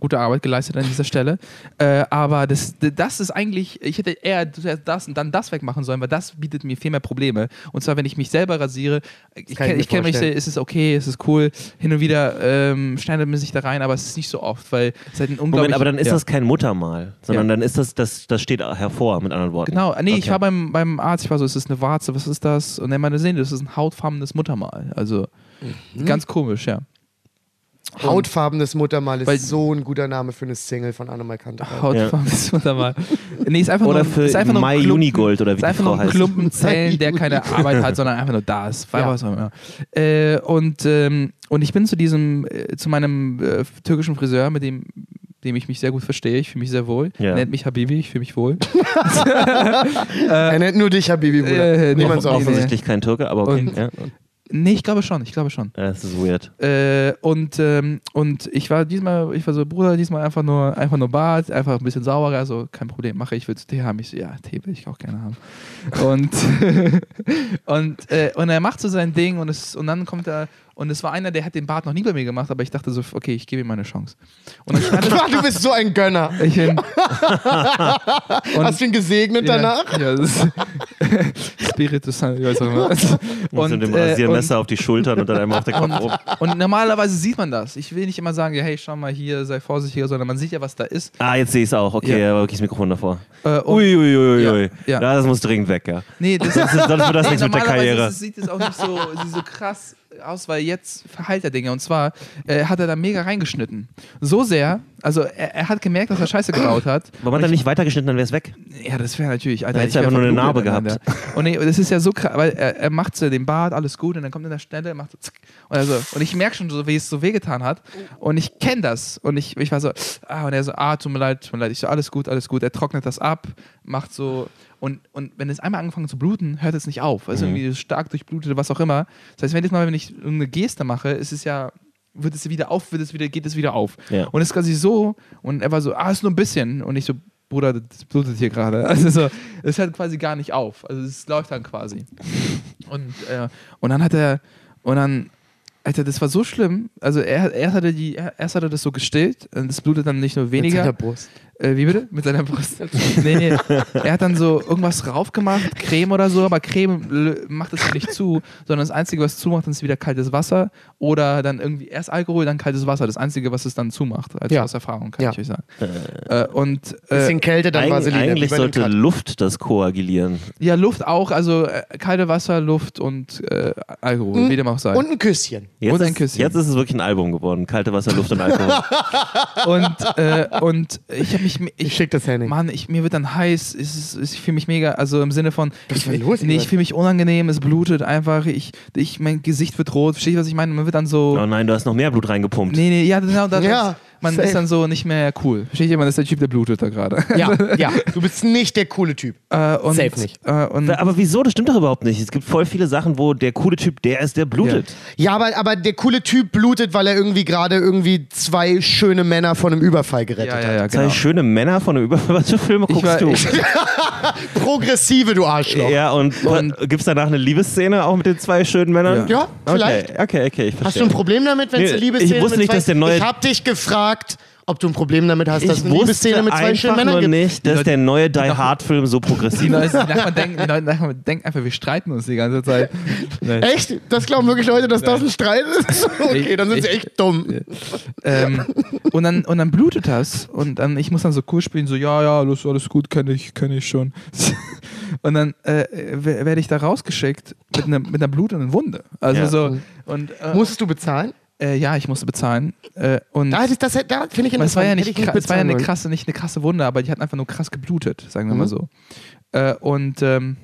Gute Arbeit geleistet an dieser Stelle. Äh, aber das, das ist eigentlich, ich hätte eher zuerst das und dann das wegmachen sollen, weil das bietet mir viel mehr Probleme. Und zwar, wenn ich mich selber rasiere, ich ich kenne ich kenn mich, ist es okay, ist es cool. Hin und wieder ähm, schneidet man sich da rein, aber es ist nicht so oft, weil es halt ein unglaublich... Moment, aber dann ist ja. das kein Muttermal, sondern Ja. dann ist das, das, das steht hervor, mit anderen Worten. Genau, nee, ich Okay. war beim, beim Arzt, ich war so, ist das eine Warze, was ist das? Und er meinte, sehen, das ist ein hautfarbenes Muttermal. Also Mhm. ganz komisch, ja. Hautfarbenes Muttermal ist Weil- so ein guter Name für eine Single von Annemal Kanterei. Hautfarbenes Muttermal. Nee, ist einfach Oder nur, für ist einfach Mai Klumpen- Unigold oder wie ist die einfach Frau nur ein. Klumpen Zellen, der keine Arbeit hat, sondern einfach nur da ist. Ja. Was auch immer. Äh, und, ähm, und ich bin zu diesem, äh, zu meinem äh, türkischen Friseur, mit dem dem ich mich sehr gut verstehe. Ich fühle mich sehr wohl. Ja. Nennt mich Habibi, ich fühle mich wohl. er nennt nur dich, Habibi, Bruder. Äh, Niemand nee, sonst. nee. Offensichtlich kein Türke, aber okay. Und- ja. Nee, ich glaube schon, ich glaube schon. Das ist weird. Äh, und, ähm, und ich war diesmal, ich war so, Bruder, diesmal einfach nur, einfach nur Bad, einfach ein bisschen sauberer, also kein Problem, mache ich, willst du Tee haben? Ich so, ja, Tee will ich auch gerne haben. Und, und, äh, und er macht so sein Ding und, es, und dann kommt er, und es war einer, der hat den Bart noch nie bei mir gemacht, aber ich dachte so, okay, ich gebe ihm mal eine Chance. Und dann stand du bist so ein Gönner. ich bin, Hast du ihn gesegnet danach? Ja, ja das ist Spiritus, ich weiß auch immer. Und mit dem äh, Rasiermesser auf die Schultern und dann einmal auf der Kopf rum. Und normalerweise sieht man das. Ich will nicht immer sagen, ja, hey, schau mal hier, sei vorsichtiger, sondern man sieht ja, was da ist. Ah, jetzt sehe ich es auch. Okay, Ja. aber wirklich das Mikrofon davor. Äh, und- Ui, ui, ui, Ja, ja. Ja, das muss dringend weg, ja. Nee, das, Das ist, sonst wird das nee, nichts mit der Karriere. ist sieht es auch nicht so, so krass aus, weil jetzt verheilt er Dinge. Und zwar äh, hat er da mega reingeschnitten. So sehr, also er, er hat gemerkt, dass er Scheiße gebaut hat. Warum hat er nicht weitergeschnitten, dann wäre es weg. Ja, das wäre natürlich. Alter, Da ich wär einfach nur eine Narbe gehabt. Und nee, das ist ja so krass, weil er, er macht so den Bart, alles gut, und dann kommt er an der Stelle, macht so zick, und, er so, und ich merke schon so, wie es so wehgetan hat. Und ich kenne das. Und ich, ich war so, ah, und er so, ah, tut mir leid, tut mir leid. Ich so, alles gut, alles gut. Er trocknet das ab, macht so. Und, und wenn es einmal angefangen zu bluten, hört es nicht auf. Also Mhm. irgendwie stark durchblutet, was auch immer. Das heißt, wenn ich mal, wenn ich irgendeine Geste mache, ist es ja wird es wieder auf, wird es wieder, geht es wieder auf. Ja. Und es ist quasi so, und er war so, ah, ist nur ein bisschen. Und ich so, Bruder, das blutet hier gerade. Also so, es hört quasi gar nicht auf. Also es läuft dann quasi. Und, äh, und dann hat er, und dann, Alter, das war so schlimm. Also er, erst, hat er die, er- erst hat er das so gestillt, und das blutet dann nicht nur weniger. seiner Brust. Äh, wie bitte? Mit seiner Brust. nee, nee. Er hat dann so irgendwas rauf gemacht, Creme oder so, aber Creme macht es nicht zu, sondern das Einzige, was zumacht, ist wieder kaltes Wasser oder dann irgendwie erst Alkohol, dann kaltes Wasser. Das Einzige, was es dann zumacht, als Ja. aus Erfahrung, kann Ja. ich euch sagen. Äh, und äh, Bisschen Kälte, dann Vaseline. eigentlich sollte. Luft das koagilieren. ja, Luft auch, also äh, kalte Wasser, Luft und äh, Alkohol, wie dem auch sei. Und ein Küsschen. Jetzt, Und ein ist, Küsschen. jetzt ist es wirklich ein Album geworden. Kalte Wasser, Luft und Alkohol. und, äh, und ich habe mich. Ich schick das Henning. Mann, ich, mir wird dann heiß. Es ist, ich fühle mich mega, also im Sinne von. Was ich, los, nee, ich fühle mich unangenehm, es blutet einfach. Ich, ich, mein Gesicht wird rot. Verstehst du, was ich meine? Man wird dann so. Oh nein, du hast noch mehr Blut reingepumpt. Nee, nee, ja, genau. Das, Ja, man safe. ist dann so nicht mehr cool. Versteht ihr? Man ist der Typ, der blutet da gerade. Ja, ja. Du bist nicht der coole Typ. Äh, und, Safe nicht. Äh, und, Aber wieso? Das stimmt doch überhaupt nicht. Es gibt voll viele Sachen, wo der coole Typ der ist, der blutet. Ja, aber, aber der coole Typ blutet, weil er irgendwie gerade irgendwie zwei schöne Männer von einem Überfall gerettet ja, ja, hat. ja, Zwei genau. schöne Männer von einem Überfall. Was für Filme Ich guckst war, du? ich, Progressive, du Arschloch. ja, und, Und- gibt es danach eine Liebesszene auch mit den zwei schönen Männern? Ja, vielleicht. Okay, okay, okay, ich verstehe. Hast du ein Problem damit, wenn es Nee, eine Liebesszene ich wusste nicht, zwei... dass der neue- Ich hab dich gefragt, ob du ein Problem damit hast, dass ich eine Liebesszene mit zwei schönen einfach Männern nur gibt. nicht, dass der neue Die Hard Film so progressiv ist. die Nachbarn denken, die Leute Nachbarn denken einfach, wir streiten uns die ganze Zeit. Echt? Das glauben wirklich Leute, dass das ein Streit ist? Okay, dann sind sie Ich- echt dumm. ähm, und, dann, und dann blutet das und dann, ich muss dann so cool spielen, so, ja, ja, alles, alles gut, kenne ich, kenne ich schon. Und dann äh, werde ich da rausgeschickt mit einer mit einer blutenden Wunde. Also Ja. so, und äh, Musstest du bezahlen? Äh, ja, ich musste bezahlen. Äh, und Da, ich- das, da finde ich es war ja nicht, ich kra- es war ja eine krasse, nicht eine krasse Wunde, aber die hat einfach nur krass geblutet, sagen wir mal Mhm. so. Äh, und ähm,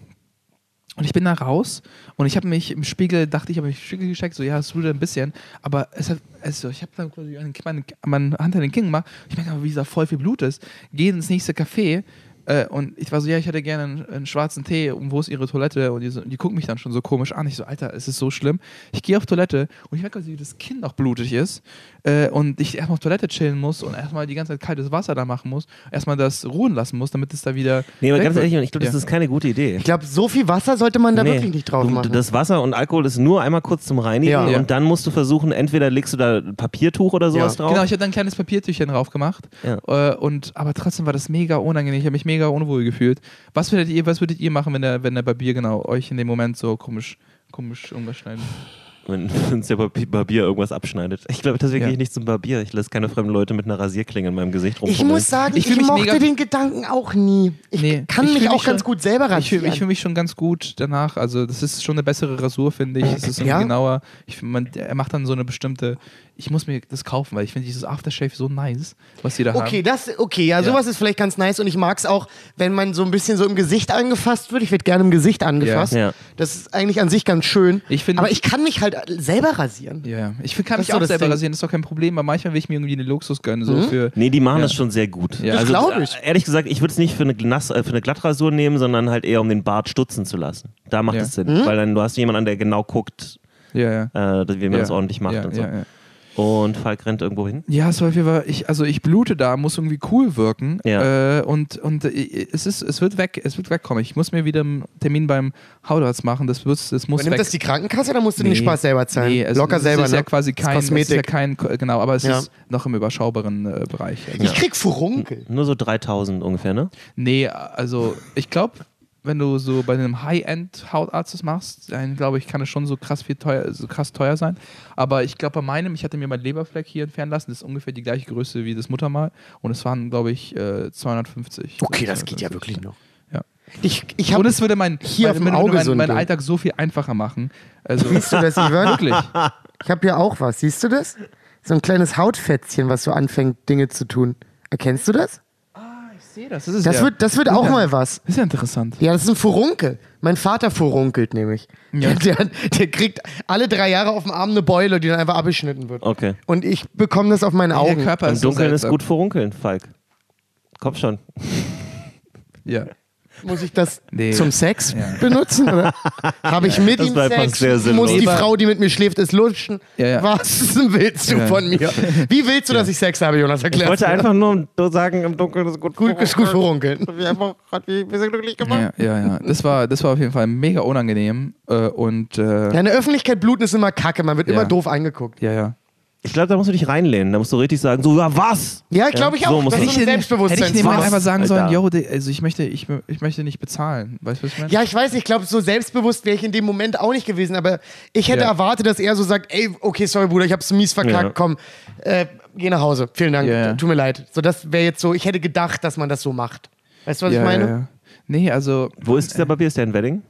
und ich bin da raus und ich habe mich im Spiegel, dachte ich, habe mich im Spiegel gecheckt, so ja, es blutet ein bisschen, aber es hat, also ich habe dann quasi meine, meine, meine Hand an den Kinn gemacht, ich merke aber, wie da voll viel Blut ist, gehe ins nächste Café äh, und ich war so, ja, ich hätte gerne einen, einen schwarzen Tee und wo ist ihre Toilette? Und die, so, die gucken mich dann schon so komisch an. Ich so, Alter, es ist so schlimm. Ich gehe auf Toilette und ich merke, wie das Kinn noch blutig ist äh, und ich erstmal auf Toilette chillen muss und erstmal die ganze Zeit kaltes Wasser da machen muss, erstmal das ruhen lassen muss, damit es da wieder. Nee, aber ganz ehrlich, ich glaube, das Ja. ist keine gute Idee. Ich glaube, so viel Wasser sollte man da Nee. wirklich nicht drauf machen. Das Wasser und Alkohol ist nur einmal kurz zum Reinigen Ja. Ja. und dann musst du versuchen, entweder legst du da ein Papiertuch oder sowas Ja. drauf. Genau, ich habe dann ein kleines Papiertüchchen drauf gemacht. Ja. Äh, und, aber trotzdem war das mega unangenehm. Ich habe mich mega unwohl gefühlt. Was würdet ihr, was würdet ihr machen, wenn der, wenn der Barbier genau euch in dem Moment so komisch, komisch irgendwas schneidet? Wenn uns der Barbi- Barbier irgendwas abschneidet. Ich glaube, deswegen Ja. gehe ich nicht zum Barbier. Ich lasse keine fremden Leute mit einer Rasierklinge in meinem Gesicht ich rumfummeln. muss sagen, Ich ich, mochte mega- den Gedanken auch nie. Ich Nee, kann ich mich auch mich ganz schon- gut selber Ich fühle rasieren. ich fühl mich schon ganz gut danach. Also, das ist schon eine bessere Rasur, finde ich. Es ist Ja? genauer. Ich, man, er macht dann so eine bestimmte ich muss mir das kaufen, weil ich finde dieses Aftershave so nice, was die da Okay, haben. das, okay, ja, sowas ist vielleicht ganz nice und ich mag es auch, wenn man so ein bisschen so im Gesicht angefasst wird. Ich werde gerne im Gesicht angefasst. Ja. Ja. Das ist eigentlich an sich ganz schön. Ich finde- aber ich kann mich halt selber rasieren. Ja, ja. Ich find, kann Das mich auch selber Ding. rasieren, das ist doch kein Problem, aber manchmal will ich mir irgendwie einen Luxus gönnen, so für. Nee, die machen Ja. das schon sehr gut. Ja. Das Also, glaube ich. Äh, Ehrlich gesagt, ich würde es nicht für eine, Nass, äh, für eine Glattrasur nehmen, sondern halt eher um den Bart stutzen zu lassen. Da macht Ja. es Sinn. Hm? Weil dann du hast jemanden an, der genau guckt, Ja, ja. äh, wie man ja. das ordentlich macht ja, und so. Und Falk rennt irgendwo hin. Ja, es war auf jeden Fall, ich, also ich blute da, muss irgendwie cool wirken. Ja. Äh, und und äh, es, ist, es wird weg, es wird wegkommen. Ich muss mir wieder einen Termin beim Hautarzt machen. Das, wird, das muss weg. das die Krankenkasse oder musst du den Nee. Spaß selber zahlen? Nee, es, Locker es selber, ist ne? ja quasi Das ist kein, es ist ja kein, genau, aber es Ja. ist noch im überschaubaren äh, Bereich. Also, Ich krieg Furunkel. Nur so 3000 ungefähr, ne? Nee, also ich glaube, wenn du so bei einem High-End-Hautarzt das machst, dann glaube ich, kann es schon so krass viel teuer, so krass teuer sein. Aber ich glaube, bei meinem, ich hatte mir meinen Leberfleck hier entfernen lassen, das ist ungefähr die gleiche Größe wie das Muttermal und es waren, glaube ich, äh, 250. Okay, das geht ja wirklich noch. Ja. Ich, ich Und es würde mein, hier mein, auf dem Auge mein, mein. Alltag so viel einfacher machen. Also siehst du das, Ivan? wirklich. Ich habe hier auch was. Siehst du das? So ein kleines Hautfätzchen, was so anfängt, Dinge zu tun. Erkennst du das? Sehe das. Das, ist Das ja, wird, das wird auch ja. mal was. ist ja interessant. Ja, das ist ein Furunkel. Mein Vater furunkelt nämlich. Ja. Der, der, der kriegt alle drei Jahre auf dem Arm eine Beule, die dann einfach abgeschnitten wird. Okay. Und ich bekomme das auf meine Der Augen. Körper Im so Dunkeln ist gut verunkeln, Falk. Komm schon. Ja. Muss ich das Nee. zum Sex Ja. benutzen? Oder habe ich mit Das ihm Sex? Muss die Frau, die mit mir schläft, es lutschen? Ja, ja. Was willst du Ja. von mir? Wie willst du, dass ich Sex habe, Jonas? Ich Erklär wollte einfach nur sagen, im Dunkeln ist gut gut, ist gut verunkeln. Hat mich ein bisschen glücklich gemacht. Ja, ja, ja. Das war, das war auf jeden Fall mega unangenehm. Äh, und äh, Ja, in der Öffentlichkeit bluten ist immer kacke, man wird Ja. immer doof angeguckt. ja, ja. Ich glaube, da musst du dich reinlehnen. Da musst du richtig sagen, so, ja, was? Ja, glaube ich so auch. muss das ist ein Selbstbewusstsein. Hätte ich dem einfach sagen sollen, yo, also ich möchte, ich, ich möchte nicht bezahlen. Weißt du, was ich meine? Ja, ich weiß nicht, ich glaube, so selbstbewusst wäre ich in dem Moment auch nicht gewesen, aber ich hätte Ja. erwartet, dass er so sagt, ey, okay, sorry, Bruder, ich hab's mies verkackt, Ja. komm, äh, geh nach Hause, vielen Dank, Ja, ja. tut mir leid. So, das wäre jetzt so, ich hätte gedacht, dass man das so macht. Weißt du, was ja, ich meine? Ja, ja. Nee, also, Wo ist dieser Barbier? Ist der in Wedding?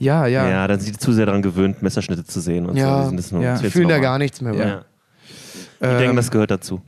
ja, Ja, ja. dann sind die zu sehr daran gewöhnt, Messerschnitte zu sehen und Ja. so. Die sind das nur, Ja. das Ich wird fühle da gar nichts mehr. Ja. Die Ähm, denken, das gehört dazu.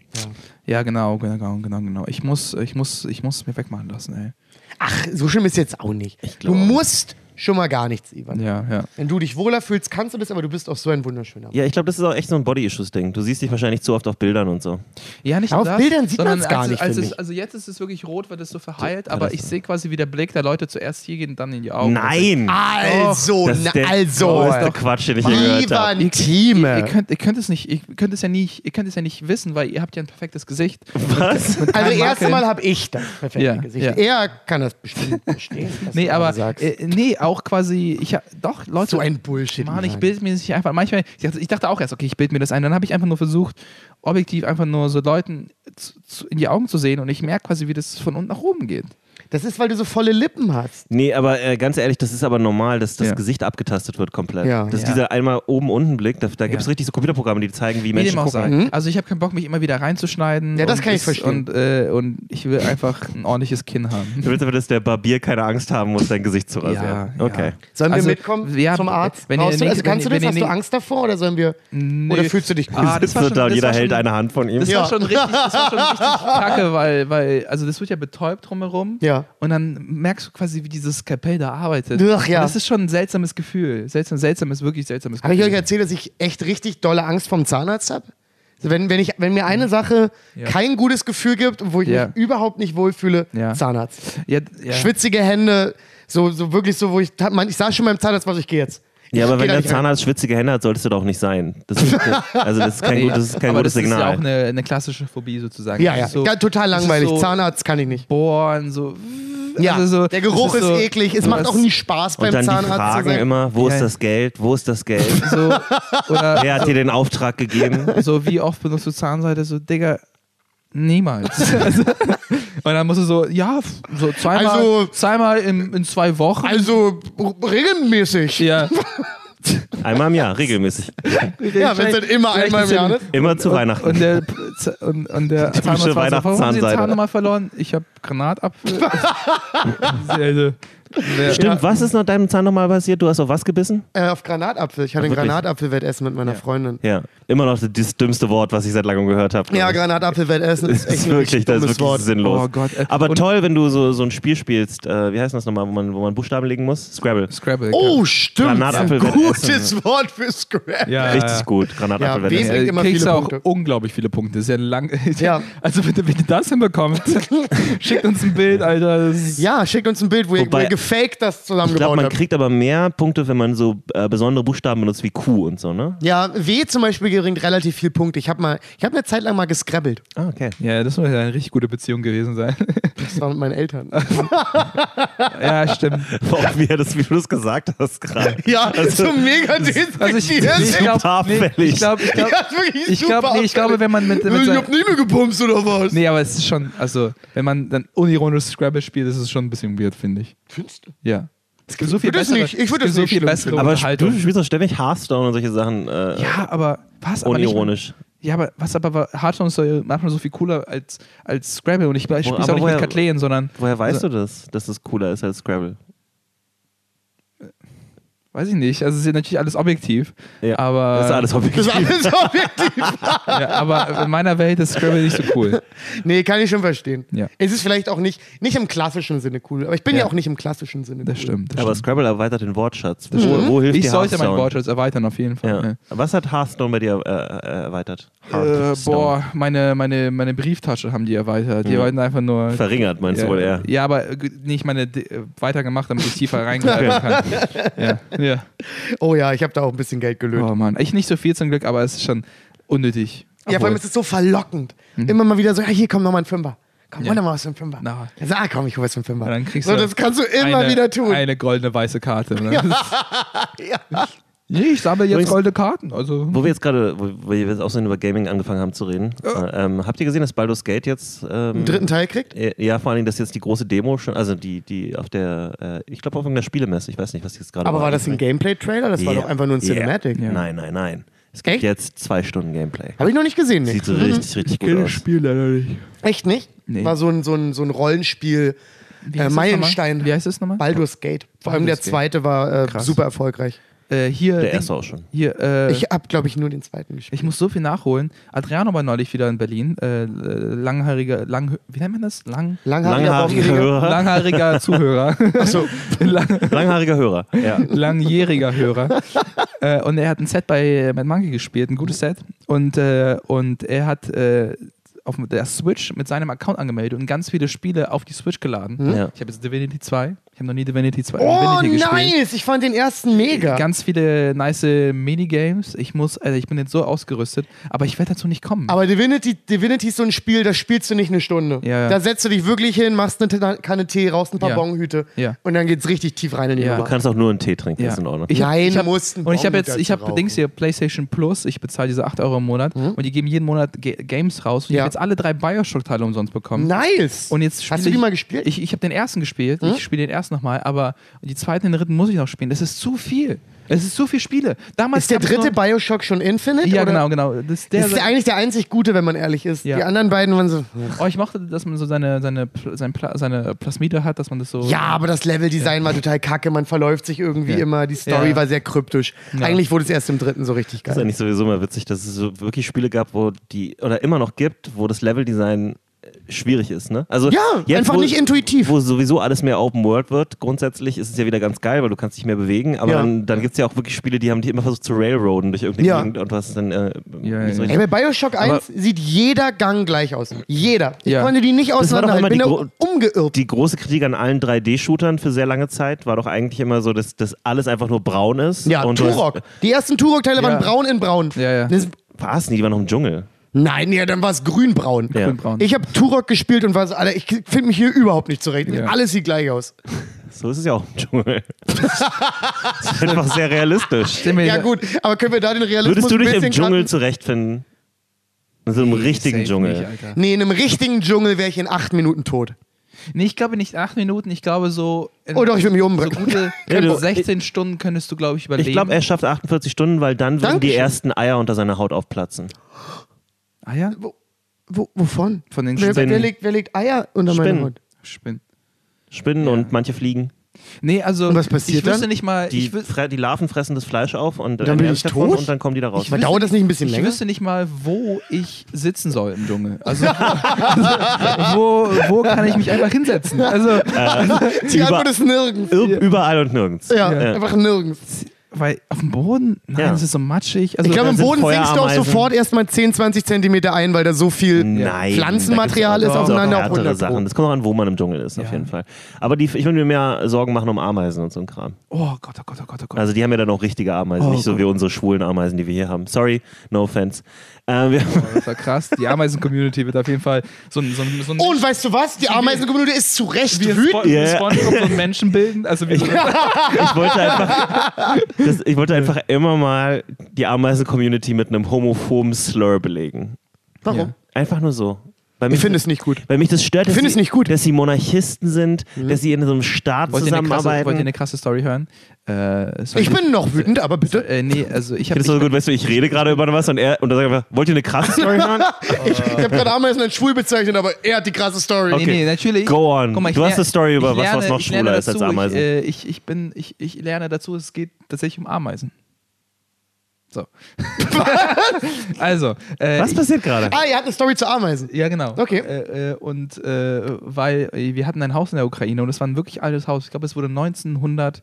ja, genau, genau, genau, genau. Ich muss, ich muss, ich muss es mir wegmachen lassen, ey. Ach, so schlimm ist jetzt auch nicht. Du musst schon mal gar nichts, Ivan. Ja, ja. Wenn du dich wohler fühlst, kannst du das, aber du bist auch so ein wunderschöner Mann. Ja, ich glaube, das ist auch echt so ein Body-Issues-Ding. Du siehst dich wahrscheinlich zu oft auf Bildern und so. Ja, nicht Auf nur das, Bildern sieht sondern man's gar als, nicht, Als es, also jetzt ist es wirklich rot, weil das so verheilt, aber ich sehe quasi wie der Blick der Leute zuerst hier geht und dann in die Augen. Nein! Also, Das ist na, der also. größte Quatsch, den ich je gehört habe. Ivan Ihr, Thieme. ihr, könnt, ihr könnt es nicht, ihr könnt es ja nicht, ihr könnt es ja nicht wissen, weil ihr habt ja ein perfektes Gesicht. Was? Mit Also keinem erst Makel. einmal habe ich das perfekte Ja, Gesicht. ja. Er kann das bestimmt verstehen. Nee, aber äh, nee, auch quasi, ich doch, Leute. so ein Bullshit. Mann, ich bilde mir das nicht einfach. Manchmal, ich dachte, auch erst, okay, ich bilde mir das ein. Dann habe ich einfach nur versucht, objektiv einfach nur so Leuten in die Augen zu sehen und ich merke quasi, wie das von unten nach oben geht. Das ist, weil du so volle Lippen hast. Nee, aber äh, ganz ehrlich, das ist aber normal, dass das Ja. Gesicht abgetastet wird komplett. Ja. Das ist Ja. dieser einmal oben-unten-Blick. Da, da gibt es Ja. richtig so Computerprogramme, die zeigen, wie Wie Menschen dem auch gucken. sei. Also ich habe keinen Bock, mich immer wieder reinzuschneiden. Ja, das und kann ich es- verstehen. Und, äh, und ich will einfach ein ordentliches Kinn haben. Du willst aber, dass der Barbier keine Angst haben muss, dein Gesicht zu rasieren. Ja, okay. ja. Sollen Also, wir mitkommen ja, zum Arzt? wenn ihr Brauchst du, also kannst wenn- du das? wenn Hast ihr du nicht- Angst davor oder sollen wir? Nee. Oder fühlst du dich gut? Ah, das war Sitzt schon- da und das jeder war hält schon- eine Hand von ihm. Das Ja. war schon richtig, das war schon richtig kacke, weil, weil, also das wird ja betäubt drumherum. Ja. Und dann merkst du quasi, wie dieses Skalpell da arbeitet. Ach ja. Und das ist schon ein seltsames Gefühl. Seltsam, seltsames, wirklich seltsames Habe ich Gefühl. euch erzählt, dass ich echt richtig dolle Angst vom Zahnarzt habe? Also wenn, wenn, ich, wenn mir eine Sache Ja. kein gutes Gefühl gibt und wo ich Ja. mich überhaupt nicht wohlfühle, Ja. Zahnarzt. Schwitzige Hände, so, so wirklich so, wo ich, ich sag schon beim Zahnarzt, was ich gehe jetzt. Ja, aber wenn der. Zahnarzt schwitzige Hände hat, solltest du doch nicht sein. Das ist, also das ist kein, Nee, gut, das ist kein aber gutes das Signal. ist ja auch eine, eine klassische Phobie sozusagen. Ja, Das ja, ist so, ja total das ist langweilig. So Zahnarzt kann ich nicht. Bohren, so. Ja, also so, der Geruch das ist, so, eklig. Es macht das- auch nie Spaß und beim dann die Zahnarzt zu Fragen sein. immer, wo Ja. ist das Geld, wo ist das Geld? So, oder Wer hat dir den Auftrag gegeben? so, wie oft benutzt du Zahnseide? So, Digga, niemals. also, und dann musst du so, ja, so zweimal, Also- zweimal in, in zwei Wochen. Also regelmäßig. ja. Einmal im Jahr, regelmäßig. Ja, wenn es dann immer einmal im Jahr ist. Immer zu Weihnachten. Und der, und, und der Zahnarzt war so, warum haben Sie den. Zahn nochmal verloren? Ich habe Granatapfel. also, Stimmt, was ist nach deinem Zahn nochmal passiert? Du hast auf was gebissen? Äh, auf Granatapfel. Ich hatte ein Ach, wirklich? Granatapfelwettessen mit meiner Freundin. Ja. Immer noch das dümmste Wort, was ich seit langem gehört habe. Ja, Granatapfelwettessen ist echt ist wirklich, das ist wirklich Wort. sinnlos. Oh Gott, äh, Aber und- toll, wenn du so, so ein Spiel spielst. Äh, wie heißt das nochmal, wo man, wo man Buchstaben legen muss? Scrabble. Scrabble. Oh, stimmt. Granatapfel wird Gutes Wort für Scrap. ja, Richtig gut. Ja, Granatapfel wem- ja, bringt immer kriegst viele du auch Punkte. unglaublich viele Punkte. Das ist ja lang. Ja. Also wenn, ihr das hinbekommt, schickt uns ein Bild, Alter. Ja, schickt uns ein Bild, wo, ihr, wo Wobei- ihr gefaked das Ich glaube, zusammengebaut man habt. kriegt aber mehr Punkte, wenn man so äh, besondere Buchstaben benutzt wie Q und so, ne? Ja, W zum Beispiel bringt relativ viel Punkte. Ich habe mal, ich habe eine Zeit lang mal gescrabbelt. Ah, okay. Ja, das muss ja eine richtig gute Beziehung gewesen sein. Das war mit meinen Eltern. ja, stimmt. Auch wie, er das, wie du das gesagt hast gerade. ja, so mega Also ich, ich glaube, nee, ich glaube, ich wirklich ich glaube, super nee, ich glaube, wenn man mit, mit Ich sein- hab nie mehr gepumpt oder was? Nee, aber es ist schon, also, wenn man dann unironisch Scrabble spielt, ist es schon ein bisschen weird, finde ich. Du? Ja. Es gibt so viel bessere, nicht- ich würd es so nicht viel bessere. Aber du spielst doch ständig Hearthstone und solche Sachen. Äh, Ja, aber was? Aber nicht, unironisch. ja, aber was aber war- Hearthstone ist so, manchmal so viel cooler als, als Scrabble und ich, ich spiele auch nicht woher- mit Kathleen, sondern Woher weißt Also- du das, dass es cooler ist als Scrabble? Weiß ich nicht. Also es ist ja natürlich alles objektiv, Ja, aber das ist alles objektiv. Das ist alles objektiv. ja, aber in meiner Welt ist Scrabble nicht so cool. Nee, kann ich schon verstehen. Ja. Es ist vielleicht auch nicht, nicht im klassischen Sinne cool. Aber ich bin ja, Ja. auch nicht im klassischen Sinne Das cool. stimmt. Das Aber stimmt. Scrabble erweitert den Wortschatz. Wo, wo hilft Ich dir sollte meinen? Wortschatz erweitern auf jeden Fall. Ja. Was hat Hearthstone bei dir äh, äh, erweitert? Äh, Hearthstone. boah, meine, meine, meine Brieftasche haben die erweitert. Die Mhm. erweitern einfach nur. Verringert, meinst ja, du wohl eher? Ja, aber äh, nicht meine äh, weitergemacht, damit ich tiefer reingreifen kann. ja, ja. Oh ja, ich habe da auch ein bisschen Geld gelöst. Oh Mann. Ich nicht so viel zum Glück, aber es ist schon unnötig. Ja, vor allem ist es so verlockend. Immer mal wieder so, ja, hier komm noch mal ein Fünfer. Komm, Ja. hol noch mal was für ein Fünfer. Na. Also, ah, komm, ich hol was für ein Fünfer. Und dann kriegst so, du das kannst du immer eine, wieder tun. Eine goldene weiße Karte. Ne? Ja. Nee, ich sammle jetzt Übrigens- goldene Karten. Also. Wo wir jetzt gerade, wo, wir jetzt auch so über Gaming angefangen haben zu reden, äh, ähm, habt ihr gesehen, dass Baldur's Gate jetzt ähm, Einen dritten Teil kriegt? äh, ja, vor allen Dingen, dass jetzt die große Demo schon, also die, die auf der, äh, ich glaube auf irgendeiner Spielemesse, ich weiß nicht, was die jetzt gerade Aber war das ein Gameplay-Trailer? Das war Yeah. doch einfach nur ein Yeah. Cinematic. Ja. Nein, nein, nein. Es gibt Echt? jetzt zwei Stunden Gameplay. Habe ich noch nicht gesehen, Nick. Sieht so richtig, richtig gut aus. Spiel leider nicht. Echt nicht? Nee. War so ein, so ein, so ein Rollenspiel, Wie äh, heißt das Meilenstein. nochmal? Wie heißt das nochmal? Baldur's Gate. Vor allem der Baldur's Gate. zweite war äh, super erfolgreich. Äh, hier, Der erste auch schon. Hier, äh, Ich habe, glaube ich, nur den zweiten gespielt. Ich muss so viel nachholen. Adriano war neulich wieder in Berlin. Äh, langhaariger, lang, wie nennt man das? Lang, Langhaariger, Langhaarige Baumjäger. Hörer. langhaariger Zuhörer. Achso, Lang, Langhaariger Hörer. Ja. langjähriger Hörer. äh, und er hat ein Set bei Mad Monkey gespielt, ein gutes Set. Und, äh, und er hat äh, auf der Switch mit seinem Account angemeldet und ganz viele Spiele auf die Switch geladen. Ja. Ich habe jetzt Divinity 2. Ich habe noch nie Divinity 2 oh, Divinity gespielt. nice! Ich fand den ersten mega. Ganz viele nice Minigames. Ich muss, also ich bin jetzt so ausgerüstet, aber ich werde dazu nicht kommen. Aber Divinity, Divinity ist so ein Spiel, das spielst du nicht eine Stunde. Ja, ja. Da setzt du dich wirklich hin, machst eine Kanne Tee, rauchst ein paar Ja. Bonhüte Ja. und dann geht's richtig tief rein in die Ja. Du kannst auch nur einen Tee trinken, Ja. ist in Ordnung. Ich hab, Nein, ich hab, Und ich habe jetzt, ich habe. Dings hier, PlayStation Plus, ich bezahle diese 8 Euro im Monat und die geben jeden Monat Ga Games raus. Und ich habe jetzt alle drei Bioshock-Teile umsonst bekommen. Nice! Und jetzt Hast du die ich- mal gespielt? Hm? Ich, ich habe den ersten gespielt, ich spiele den ersten nochmal, aber die zweiten und den dritten muss ich noch spielen. Das ist zu viel. Es ist zu viel Spiele. Damals ist der dritte Bioshock schon Infinite? Ja, oder? genau, genau. Das, ist der, Das ist eigentlich der einzig gute, wenn man ehrlich ist. Ja. Die anderen beiden waren so. oh, ich mochte, dass man so seine, seine, sein Pla seine Plasmide hat, dass man das so. Ja, aber das Leveldesign war total kacke, man verläuft sich irgendwie Ja. immer, die Story Ja. war sehr kryptisch. Ja. Eigentlich wurde es erst im dritten so richtig Das ist geil. eigentlich sowieso mal witzig, dass es so wirklich Spiele gab, wo die, oder immer noch gibt, wo das Leveldesign schwierig ist, ne? Also Ja, jetzt, einfach wo, nicht intuitiv. Wo sowieso alles mehr Open World wird, grundsätzlich ist es ja wieder ganz geil, weil du kannst dich mehr bewegen, aber Ja. dann, dann gibt es ja auch wirklich Spiele, die haben die immer versucht zu railroaden durch irgendeine Ja. Gegend und was dann äh, Ja, nicht so ja. Ey, bei Bioshock 1 sieht jeder Gang gleich aus. Jeder. Ich Ja. konnte die nicht auseinanderhalten. immer Bin Gro- umgeirrt. Die große Kritik an allen 3D-Shootern für sehr lange Zeit war doch eigentlich immer so, dass, dass alles einfach nur braun ist. ja, und du hast- Turok. Die ersten Turok-Teile waren Ja. braun in braun. Ja, ja. Das, War es nie, die waren noch im Dschungel. Nein, ja, dann war es grün-braun. Ja. Grünbraun. Ich habe Turok gespielt und war so, Alter, ich finde mich hier überhaupt nicht zurecht. Ja. Alles sieht gleich aus. So ist es ja auch im Dschungel. das ist einfach sehr realistisch. Ja, gut, aber können wir da den Realismus Würdest du ein dich im Dschungel zurechtfinden? In so einem richtigen Safe Dschungel. Nicht. Nee, in einem richtigen Dschungel wäre ich in acht Minuten tot. Nee, ich glaube nicht acht Minuten, ich glaube so. Oh doch, ich will mich so umbringen. gute Ja, du- 16 Stunden könntest du, glaube ich, überleben. ich glaube, er schafft 48 Stunden, weil dann würden die ersten Eier unter seiner Haut aufplatzen. Ah ja? Wo, wovon? Von den Wer, Spinnen. wer, legt, wer legt Eier unter meine Spinnen. Haut? Spinnen. Spinnen Ja. und manche fliegen. Nee, also Und was passiert ich wüsste dann? nicht mal, Die, ich, die Larven fressen das Fleisch auf und, äh, Dann bin ich tot? und dann kommen die da raus. Aber dauert das nicht ein bisschen ich länger? wüsste nicht mal, wo ich sitzen soll im Dschungel. Also wo, wo kann ich mich einfach hinsetzen? Also Die Antwort ist nirgends. Ir- Überall und nirgends. Ja, Ja. einfach nirgends. Weil auf dem Boden, nein, Ja. es ist so matschig. Also Ich glaube, im Boden sinkst du auch sofort erstmal 10, 20 Zentimeter ein, weil da so viel Nein. Pflanzenmaterial ist gibt's auch aufeinander auf härtere 100 Pro. Sachen. Das kommt auch an, wo man im Dschungel ist, auf Ja. jeden Fall. Aber die, ich will mir mehr Sorgen machen um Ameisen und so ein Kram. oh Gott, oh Gott, oh Gott, oh Gott. Also die haben ja dann auch richtige Ameisen, Oh nicht so Gott. wie unsere schwulen Ameisen, die wir hier haben. Sorry, no offense. Äh, wir, das war krass. Die Ameisen-Community wird auf jeden Fall so ein, so ein, so ein Und weißt du was? Die Ameisen-Community ist zu Recht ein wütend. Ja. Spongebob so einen Menschen bilden. Also wie so ich wollte einfach, das, ich wollte einfach immer mal die Ameisen-Community mit einem homophoben Slur belegen. Warum? Ja. Einfach nur so. Weil Ich finde es nicht gut. Weil mich das stört, dass, finde es sie, nicht gut. dass sie Monarchisten sind, dass sie in so einem Staat wollt, ihr eine krasse, zusammenarbeiten. wollt ihr eine krasse Story hören? Äh. Ich bin noch wütend, aber bitte. Äh, nee, also ich habe finde es so gut, weißt du, ich rede gerade über was und er und er sagt einfach, wollt ihr eine krasse Story hören? Ich, ich habe gerade Ameisen als schwul bezeichnet, aber er hat die krasse Story. Nee, Okay. nee, natürlich. Go on. Mal, Du hast eine Story über was, was lerne- noch ich lerne schwuler ist als. Ameisen. Ich, äh, ich, ich, bin, ich, ich lerne dazu, es geht tatsächlich um Ameisen. So. also, äh, was passiert gerade? Ah, er hat eine Story zu Ameisen. ja, genau. Okay. Äh, äh, und äh, weil äh, wir hatten ein Haus in der Ukraine und es war ein wirklich altes Haus. Ich glaube, es wurde 1900.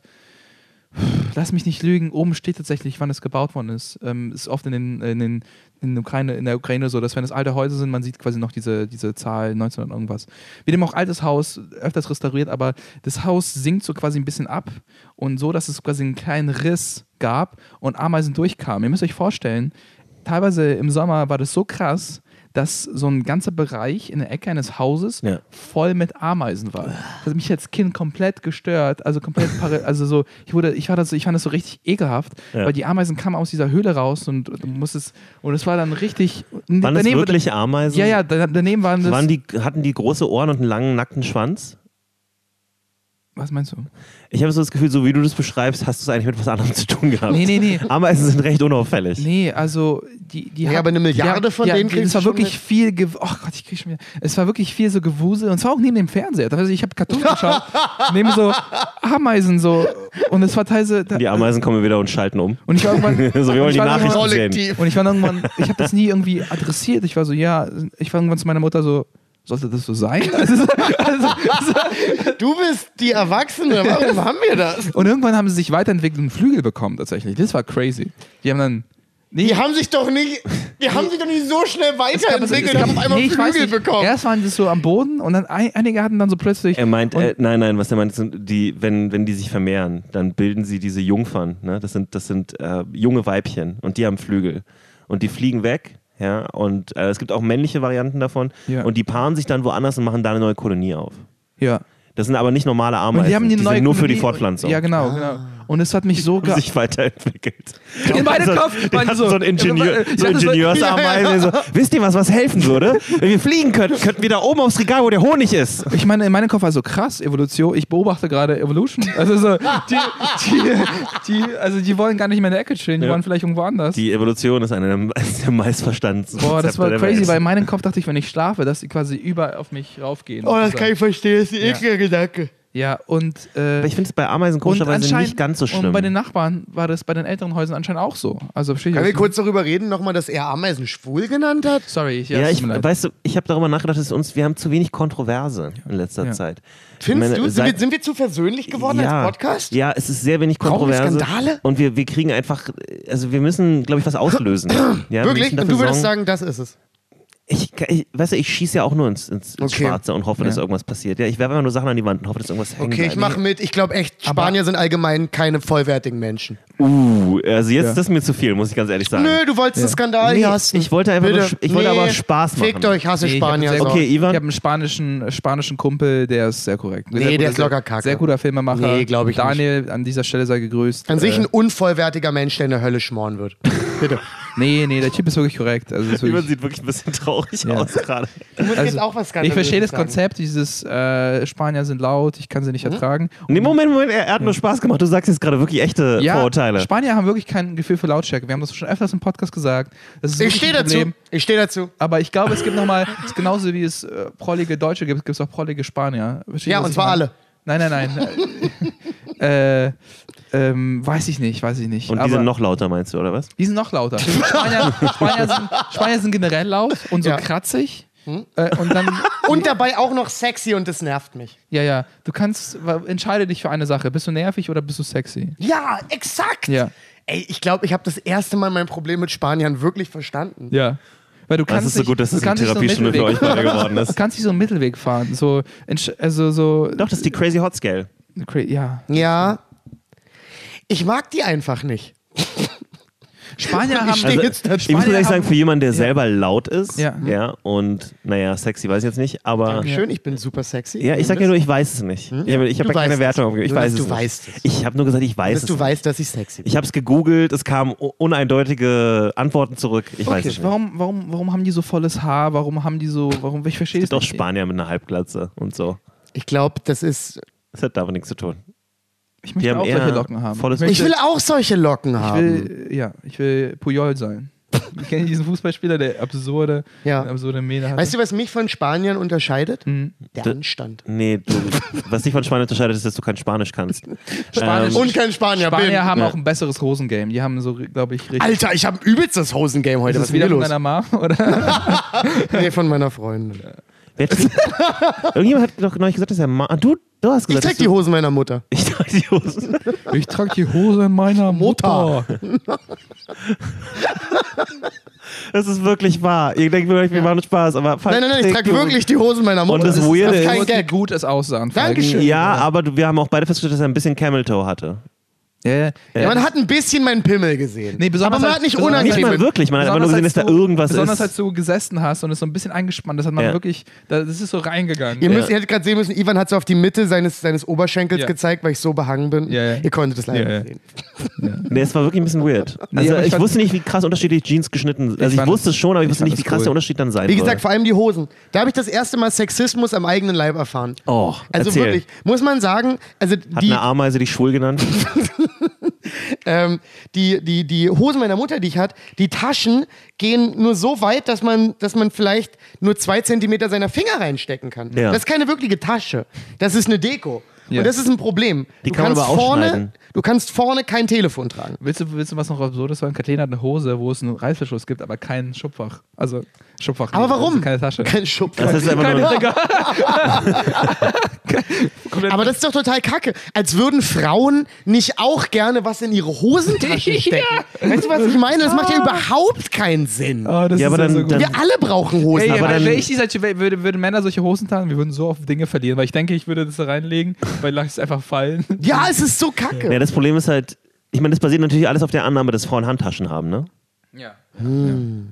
Lass mich nicht lügen, oben steht tatsächlich, wann es gebaut worden ist. Ähm, ist oft in, den, in, den, in, der Ukraine, in der Ukraine so, dass wenn es alte Häuser sind, man sieht quasi noch diese, diese Zahl 1900 irgendwas. Wir haben auch altes Haus, öfters restauriert, aber das Haus sinkt so quasi ein bisschen ab und so, dass es quasi einen kleinen Riss gab und Ameisen durchkamen. Ihr müsst euch vorstellen, teilweise im Sommer war das so krass, dass so ein ganzer Bereich in der Ecke eines Hauses Ja. voll mit Ameisen war. Das hat mich als Kind komplett gestört. Also komplett, also so, ich wurde, ich war das, ich fand das so richtig ekelhaft, Ja. weil die Ameisen kamen aus dieser Höhle raus und du musstest, und es war dann richtig. Waren das wirklich Ameisen? Ja, ja, da- daneben waren das. Waren die, hatten die große Ohren und einen langen, nackten Schwanz? Was meinst du? Ich habe so das Gefühl, so wie du das beschreibst, hast du es eigentlich mit was anderem zu tun gehabt. Nee, nee, nee. Ameisen sind recht unauffällig. Nee, also die, die Ja, haben- aber eine Milliarde von ja, denen Es kriegst war du schon wirklich mit. viel, Ge oh Gott, ich krieg schon wieder. Es war wirklich viel so Gewusel und zwar auch neben dem Fernseher. Also ich habe Cartoon geschaut, neben so Ameisen so und es war teilweise. Die Ameisen kommen wieder und schalten um. Und ich war irgendwann. So, wir wollen ich die war Nachrichten sehen. Und ich war irgendwann, ich habe das nie irgendwie adressiert. Ich war so, ja, ich war irgendwann zu meiner Mutter so, sollte das so sein? Also, also, Du bist die Erwachsene, warum haben wir das? und irgendwann haben sie sich weiterentwickelt und Flügel bekommen tatsächlich. Das war crazy. Die haben dann. Nee, Die haben sich doch nicht, die haben sich doch nicht so schnell es weiterentwickelt, die haben auf einmal nee, Flügel nicht. bekommen. Erst waren die so am Boden und dann ein, einige hatten dann so plötzlich. Er meint, und, äh, nein, nein, was er meint, sind die, wenn, wenn die sich vermehren, dann bilden sie diese Jungfern. Ne? Das sind, das sind äh, junge Weibchen und die haben Flügel. Und die fliegen weg. Ja, und äh, es gibt auch männliche Varianten davon. Ja. Und die paaren sich dann woanders und machen da eine neue Kolonie auf. ja. Das sind aber nicht normale Ameisen. Und die haben die, neue sind nur für die Kolonie- Fortpflanzung. Ja, genau, genau. Und es hat mich so ge sich weiterentwickelt. In meinem so, Kopf waren so- so ein Ingenieur, so Ingenieursameisen. So, wisst ihr was, was helfen würde? Wenn wir fliegen könnten, könnten wir da oben aufs Regal, wo der Honig ist. Ich meine, in meinem Kopf war so krass, Evolution. Ich beobachte gerade Evolution. Also so, die, die, die, also die wollen gar nicht mehr in der Ecke chillen, die Ja. wollen vielleicht irgendwo anders. Die Evolution ist eine der, meistverstandensten Boah, das war crazy, weil in meinem Kopf dachte ich, wenn ich schlafe, dass die quasi überall auf mich raufgehen. Oh, das kann ich verstehen, das ist ein Ja. ekliger Gedanke. Ja, und, äh, Aber ich finde es bei Ameisen komischerweise nicht ganz so schlimm. und bei den Nachbarn war das bei den älteren Häusern anscheinend auch so. Also Können wir kurz darüber reden, nochmal, dass er Ameisen schwul genannt hat? Sorry, ich, ja, ich, weißt du, ich habe darüber nachgedacht, dass uns, wir haben zu wenig Kontroverse in letzter Ja. Zeit. Findest meine, du? Sind wir, sind wir zu versöhnlich geworden ja, als Podcast? Ja, es ist sehr wenig Brauchen wir Kontroverse. Skandale? Und wir, wir kriegen einfach, also wir müssen, glaube ich, was auslösen. ja, wir Wirklich? Und du würdest sagen, das ist es. Ich, ich, weißt du, ich schieße ja auch nur ins, ins, ins Okay. Schwarze und hoffe, dass Ja. irgendwas passiert. Ja, ich werfe immer nur Sachen an die Wand und hoffe, dass irgendwas hängen Okay, ich mache mit. Ich glaube echt, Aber- Spanier sind allgemein keine vollwertigen Menschen. Uh, also jetzt Ja. ist das mir zu viel, muss ich ganz ehrlich sagen. Nö, du wolltest einen Skandal Nee, hier hassen. ich wollte einfach nur- ich wollte aber Spaß machen. Fickt euch, hasse Nee, ich Spanier. sehr- Okay, Ivan. Ich habe einen spanischen, spanischen Kumpel, der ist sehr korrekt. Nee, sehr der guter- ist locker kacke. Sehr guter Filmemacher. Nee, glaub ich nicht. Daniel, an dieser Stelle sei gegrüßt. An sich Äh, ein unvollwertiger Mensch, der in der Hölle schmoren wird. Bitte. Nee, nee, der Typ ist wirklich korrekt. Also, ist wirklich, sieht wirklich ein bisschen traurig Ja. aus gerade. Du musst Also, jetzt auch was ich verstehe das sagen. Konzept, dieses äh, Spanier sind laut, ich kann sie nicht Hm? ertragen. Nee, Moment, Moment, er, er hat nur Spaß gemacht. Du sagst jetzt gerade wirklich echte Ja, Vorurteile. Spanier haben wirklich kein Gefühl für Lautstärke. Wir haben das schon öfters im Podcast gesagt. Das ist Ich stehe dazu. Ich stehe dazu. Aber ich glaube, es gibt nochmal, genauso wie es äh, prollige Deutsche gibt, gibt es auch prollige Spanier. Verstehst du, Ja, und zwar alle. Nein, nein, nein. äh, ähm, weiß ich nicht, weiß ich nicht. Und die Aber sind noch lauter, meinst du, oder was? die sind noch lauter. Spanier, Spanier, sind, Spanier sind generell laut und so Ja. Hm? kratzig. Äh, und dann, Und dabei auch noch sexy und das nervt mich. ja, ja, du kannst, wa- entscheide dich für eine Sache. Bist du nervig oder bist du sexy? Ja, exakt. Ja. Ey, ich glaube, ich habe das erste Mal mein Problem mit Spaniern wirklich verstanden. Ja. Weil du Das kannst ist so nicht- gut, dass du das eine kannst nicht so einen Therapiestunde für euch Mittelweg- beide geworden Du ist. kannst nicht so einen Mittelweg fahren. So, entsch- also so. Doch, das ist die Crazy Hot Scale. Cra- Ja. Ja. Ich mag die einfach nicht. Spanier haben. Stehe jetzt. Ich muss ehrlich sagen, für jemanden, der selber laut ist, Ja. ja, und naja, sexy weiß ich jetzt nicht, aber Schön, ich bin super sexy. ja, ich sag ja nur, ich weiß es nicht. Ich, habe- ich habe Du ja keine Wertung es. aufgegeben. Ich Nur, weiß es du nicht. weißt es. Ich habe nur gesagt, ich weiß dass es. du nicht. weißt, dass ich sexy bin. Ich habe es gegoogelt, es kamen uneindeutige Antworten zurück. Ich weiß es nicht. Warum, warum, warum haben die so volles Haar? Warum haben die so. Warum, ich verstehe es Doch nicht. Spanier mit einer Halbglatze und so. Ich glaube, das ist. Das hat damit nichts zu tun. Ich Die möchte haben auch solche Locken haben. ich Ich möchte, will auch solche Locken ich haben. will, ja, ich will Puyol sein. Kennt ihr diesen Fußballspieler, der absurde, Ja. absurde Mähne hat? Weißt du, was mich von Spaniern unterscheidet? Mhm. Der D- Anstand. Nee, du, was dich von Spanien unterscheidet, ist, dass du kein Spanisch kannst. Spanisch- Ähm, Und kein Spanier, Spanier bin. haben Ja. auch ein besseres Hosengame. Die haben so, glaube ich, richtig. Alter, ich habe übelst das Hosengame heute. ist Was das ist denn wieder von los? deiner Mom? Oder? Nee, von meiner Freundin. Irgendjemand hat doch neulich gesagt, dass er Ma ah, du, du hast Ich gesagt, trag dass die Hosen meiner Mutter. Ich trage die Hosen. Ich trage die Hose meiner Mutter. Das ist wirklich wahr. Ihr denkt wirklich, wir machen Spaß, aber Nein, nein, nein, ich trage Hosen. wirklich die Hosen meiner Mutter. Und das ist- Weirde das ist ist- kein Gag. gut es aussahen. Dankeschön. Ja, aber wir haben auch beide festgestellt, dass er ein bisschen Camel Toe hatte. Ja, ja. Ja, man hat ein bisschen meinen Pimmel gesehen. Nee, besonders aber man als- hat nicht besonders- Nicht unangenehm. mal wirklich, man hat einfach nur Besonders gesehen, dass als da irgendwas Besonders ist. als du gesessen hast und es so ein bisschen eingespannt, das hat man Ja. wirklich, das ist so reingegangen. Ihr, ja. müsst, ihr hättet gerade sehen müssen, Ivan hat so auf die Mitte seines, seines Oberschenkels Ja. gezeigt, weil ich so behangen bin. Ja, ja. Ihr konntet es leider Ja, ja. nicht sehen. Nee, es war wirklich ein bisschen weird. Nee, Also aber ich ich, wusste nicht, wie krass unterschiedlich Jeans geschnitten sind. Also ich, fand wusste es- schon, aber ich ich wusste nicht, wie krass cool. der Unterschied dann sein Wie soll. gesagt, vor allem die Hosen. Da habe ich das erste Mal Sexismus am eigenen Leib erfahren. oh, Also erzähl. wirklich, muss man sagen, also Hat die, eine Ameise dich schwul genannt? ähm, die, die, die Hosen meiner Mutter, die ich hatte, die Taschen gehen nur so weit, dass man, dass man vielleicht nur zwei Zentimeter seiner Finger reinstecken kann. Ja. Das ist keine wirkliche Tasche. Das ist eine Deko. Ja. Und das ist ein Problem. Die du kann man kannst aber vorne. Du kannst vorne kein Telefon tragen. Willst du, willst du was noch absurdes sagen? Kathleen hat eine Hose, wo es einen Reißverschluss gibt, aber kein Schubfach. Also Schubfach. Aber nicht, warum? Also keine Tasche. Kein Schub. Das ist einfach Keine nur, Aber das ist doch total kacke. Als würden Frauen nicht auch gerne was in ihre Hosentaschen stecken. Weißt du, was ich meine? Das macht ja überhaupt keinen Sinn. Oh, das Ja, ist aber ja dann- so gut. dann- Wir alle brauchen Hosen. Ey, aber dann- wenn ich die solche, würde, würde Männer solche Hosen tragen, wir würden so auf Dinge verlieren, weil ich denke, ich würde das da reinlegen, weil lasse ich es einfach fallen. ja, es ist so kacke. ja, das Problem ist halt, ich meine, das basiert natürlich alles auf der Annahme, dass Frauen Handtaschen haben, ne? Ja.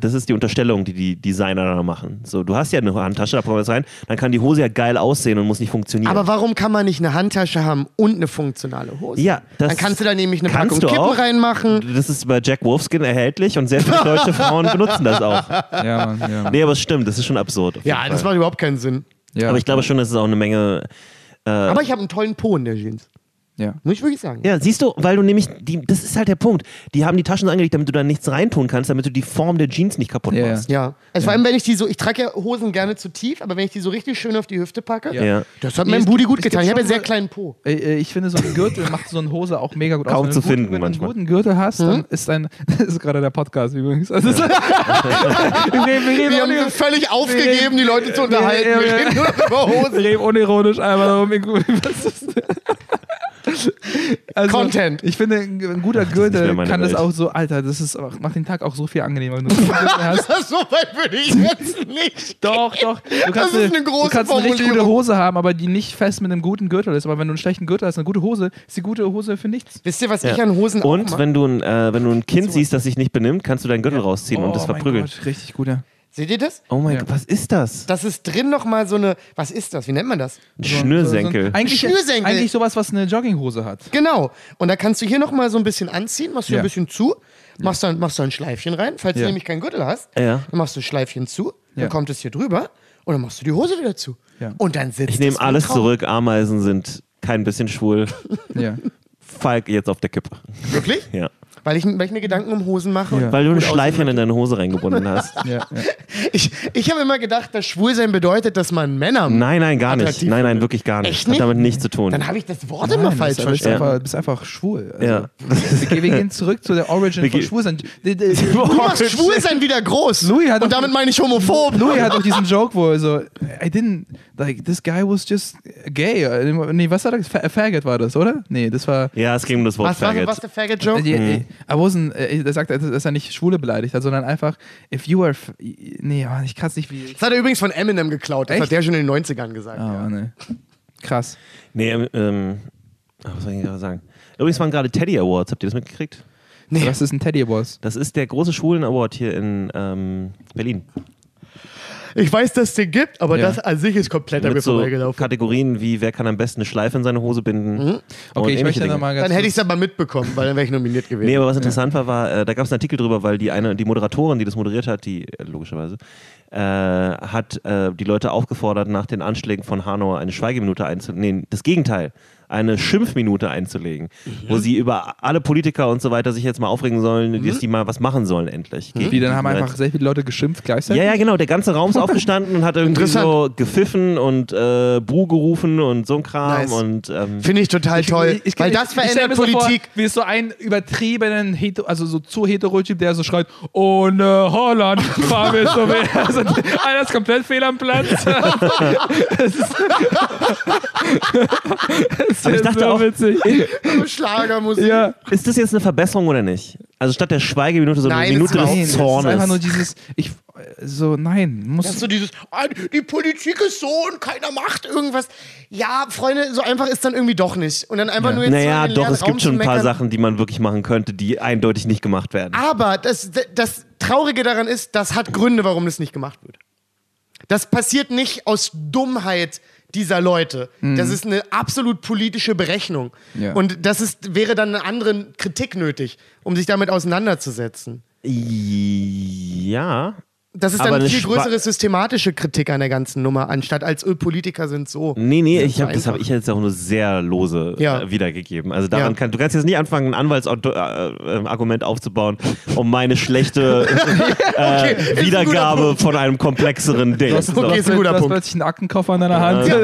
Das ist die Unterstellung, die die Designer da machen. So, du hast ja eine Handtasche, da kommt was rein, dann kann die Hose ja geil aussehen und muss nicht funktionieren. Aber warum kann man nicht eine Handtasche haben und eine funktionale Hose? ja, das Dann kannst du da nämlich eine Packung du Kippen auch. reinmachen. Das ist bei Jack Wolfskin erhältlich und sehr viele deutsche Frauen benutzen das auch. Ja, Mann, ja. Mann. Nee, aber es stimmt, das ist schon absurd. Ja, das macht überhaupt keinen Sinn. ja. Aber ich glaube schon, dass es auch eine Menge. Äh, Aber ich habe einen tollen Po in der Jeans. Ja. Muss ich wirklich sagen. ja, siehst du, weil du nämlich, die, das ist halt der Punkt. Die haben die Taschen so angelegt, damit du da nichts reintun kannst, damit du die Form der Jeans nicht kaputt Ja, ja. machst. Ja. Also vor allem, wenn ich die so, ich trage ja Hosen gerne zu tief, aber wenn ich die so richtig schön auf die Hüfte packe, Ja. Ja. das hat Nee, meinem Booty gut getan. Ich habe ja schon sehr kleinen Po. Äh, äh, Ich finde, so ein Gürtel macht so eine Hose auch mega gut aus. Kaum Wenn zu du einen finden guten, Wenn du manchmal. einen guten Gürtel hast, dann ist ein. Das ist gerade der Podcast übrigens. Also, das- wir reden, wir reden Wir haben völlig aufgegeben, die Leute zu unterhalten. ja, Wir ja. reden nur über wir Hosen. reden unironisch einmal darum. Was ist also, Content. Ich finde, ein, guter Gürtel kann das Welt. auch so, Alter, das ist, macht den Tag auch so viel angenehmer, wenn du hast. so weit würde ich jetzt nicht. Doch, doch. Du kannst ist eine große du kannst eine richtig gute. Hose haben, aber die nicht fest mit einem guten Gürtel ist. Aber wenn du einen schlechten Gürtel hast, eine gute Hose, ist die gute Hose für nichts. Wisst ihr, was Ja. ich an Hosen Und wenn du, ein, äh, wenn du ein Kind siehst, das sich nicht benimmt, kannst du deinen Gürtel rausziehen und das Oh verprügeln. Gott, richtig gut, ja. Seht ihr das? Oh mein Ja. Gott, was ist das? Das ist drin noch mal so eine, was ist das? Wie nennt man das? Ein Schnürsenkel. So, so, eigentlich, Schnürsenkel. eigentlich sowas, was eine Jogginghose hat. Genau. Und da kannst du hier noch mal so ein bisschen anziehen, machst du Ja. ein bisschen zu, machst dann, machst dann ein Schleifchen rein, falls Ja. du nämlich keinen Gürtel hast. Ja. Dann machst du ein Schleifchen zu, dann kommt es hier drüber und dann machst du die Hose wieder zu. Ja. Und dann sitzt ich nehme alles Traum. zurück. Ameisen sind kein bisschen schwul. Ja. Falk jetzt auf der Kippe. Wirklich? Ja. Weil ich, weil ich mir Gedanken um Hosen mache. Ja. Und Weil du ein Schleifchen in deine Hose reingebunden hast. Ja, ja. Ich, ich habe immer gedacht, dass Schwulsein bedeutet, dass man Männer. Nein, nein, gar nicht. Nein, nein, wirklich gar nicht. Echt Hat nicht? damit nichts zu tun. Dann habe ich das Wort immer Nein, falsch du bist, verstanden. einfach, bist einfach schwul. Also, Ja. wir, gehen- wir gehen zurück zu der Origin von Schwulsein. Du machst Schwulsein wieder groß. Louis hat Und damit meine ich homophob. Louis hat auch diesen Joke, wo er so, I didn't, like, this guy was just gay. Nee, was hat er? Fa- Faggot war das, oder? Nee, das war. ja, es ging um das Wort Was war Faggot. was der Faggot-Joke? Äh, I wasn't, äh, er sagt, dass er nicht Schwule beleidigt hat, sondern einfach, if you are. Nee, Mann, ich kann es nicht wie. Das hat er übrigens von Eminem geklaut. Das Echt? hat der schon in den 90ern gesagt. Oh, ja. nee. Krass. Nee, ähm, ähm, ah, was soll ich gerade sagen? Übrigens waren gerade Teddy Awards, habt ihr das mitgekriegt? Nee. Was ist ein Teddy Boss? Das ist der große Schwulen Award hier in ähm, Berlin. Ich weiß, dass es den gibt, aber Ja. das an sich ist komplett an mir Mit so vorbeigelaufen. Kategorien wie wer kann am besten eine Schleife in seine Hose binden. und Okay, ich möchte Dinge. nochmal ganz Dann hätte ich es aber mitbekommen, weil dann wäre ich nominiert gewesen. Nee, aber was interessant war, war, äh, da gab es einen Artikel drüber, weil die eine, die Moderatorin, die das moderiert hat, die äh, logischerweise, äh, hat äh, die Leute aufgefordert, nach den Anschlägen von Hanau eine Schweigeminute einzulegen. Nee, das Gegenteil, eine Schimpfminute einzulegen, wo sie über alle Politiker und so weiter sich jetzt mal aufregen sollen, dass die mal was machen sollen endlich. gegen Wie, dann haben einfach sehr viele Leute geschimpft gleichzeitig? ja, ja, genau. Der ganze Raum ist aufgestanden und hat irgendwie so gepfiffen und äh, Buh gerufen und so ein Kram. Nice. Und, ähm, Finde ich total toll, Ich- ich- weil ich- das ich verändert Politik. Vor, wie so ein übertriebenen, hetero, also so zu hetero Typ, der so schreit, ohne Holland fahren wir so mehr. Also, ist komplett fehl am Platz. das ist, Aber ich dachte so auch- witzig. Schlagermusik. Ja. ist das jetzt eine Verbesserung oder nicht? Also statt der Schweigeminute so eine Nein, Minute das ist Nein, des das ist einfach nur Zornes. dieses, ich, so, nein, muss, Das ist so dieses, die Politik ist so und keiner macht irgendwas. Ja, Freunde, so einfach ist dann irgendwie doch nicht. Und dann einfach Ja. nur jetzt Naja, so doch, es Raum gibt schon ein paar. Sachen, die man wirklich machen könnte, die eindeutig nicht gemacht werden. Aber das, das Traurige daran ist, das hat Gründe, warum das nicht gemacht wird. Das passiert nicht aus Dummheit dieser Leute. Das ist eine absolut politische Berechnung. Ja. Und das ist, wäre dann eine andere Kritik nötig, um sich damit auseinanderzusetzen. Ja. Das ist Aber dann eine viel größere systematische Kritik an der ganzen Nummer, anstatt als öh, Politiker sind so. Nee, nee, ich hab, das habe ich jetzt auch nur sehr lose Ja. äh, wiedergegeben. Also daran Ja. kann, du kannst jetzt nicht anfangen, ein Anwaltsargument aufzubauen, um meine schlechte äh, ein guter Wiedergabe Punkt. von einem komplexeren Ding. das, So. Okay, ist ein guter du hast Punkt. plötzlich einen Aktenkoffer in deiner Hand.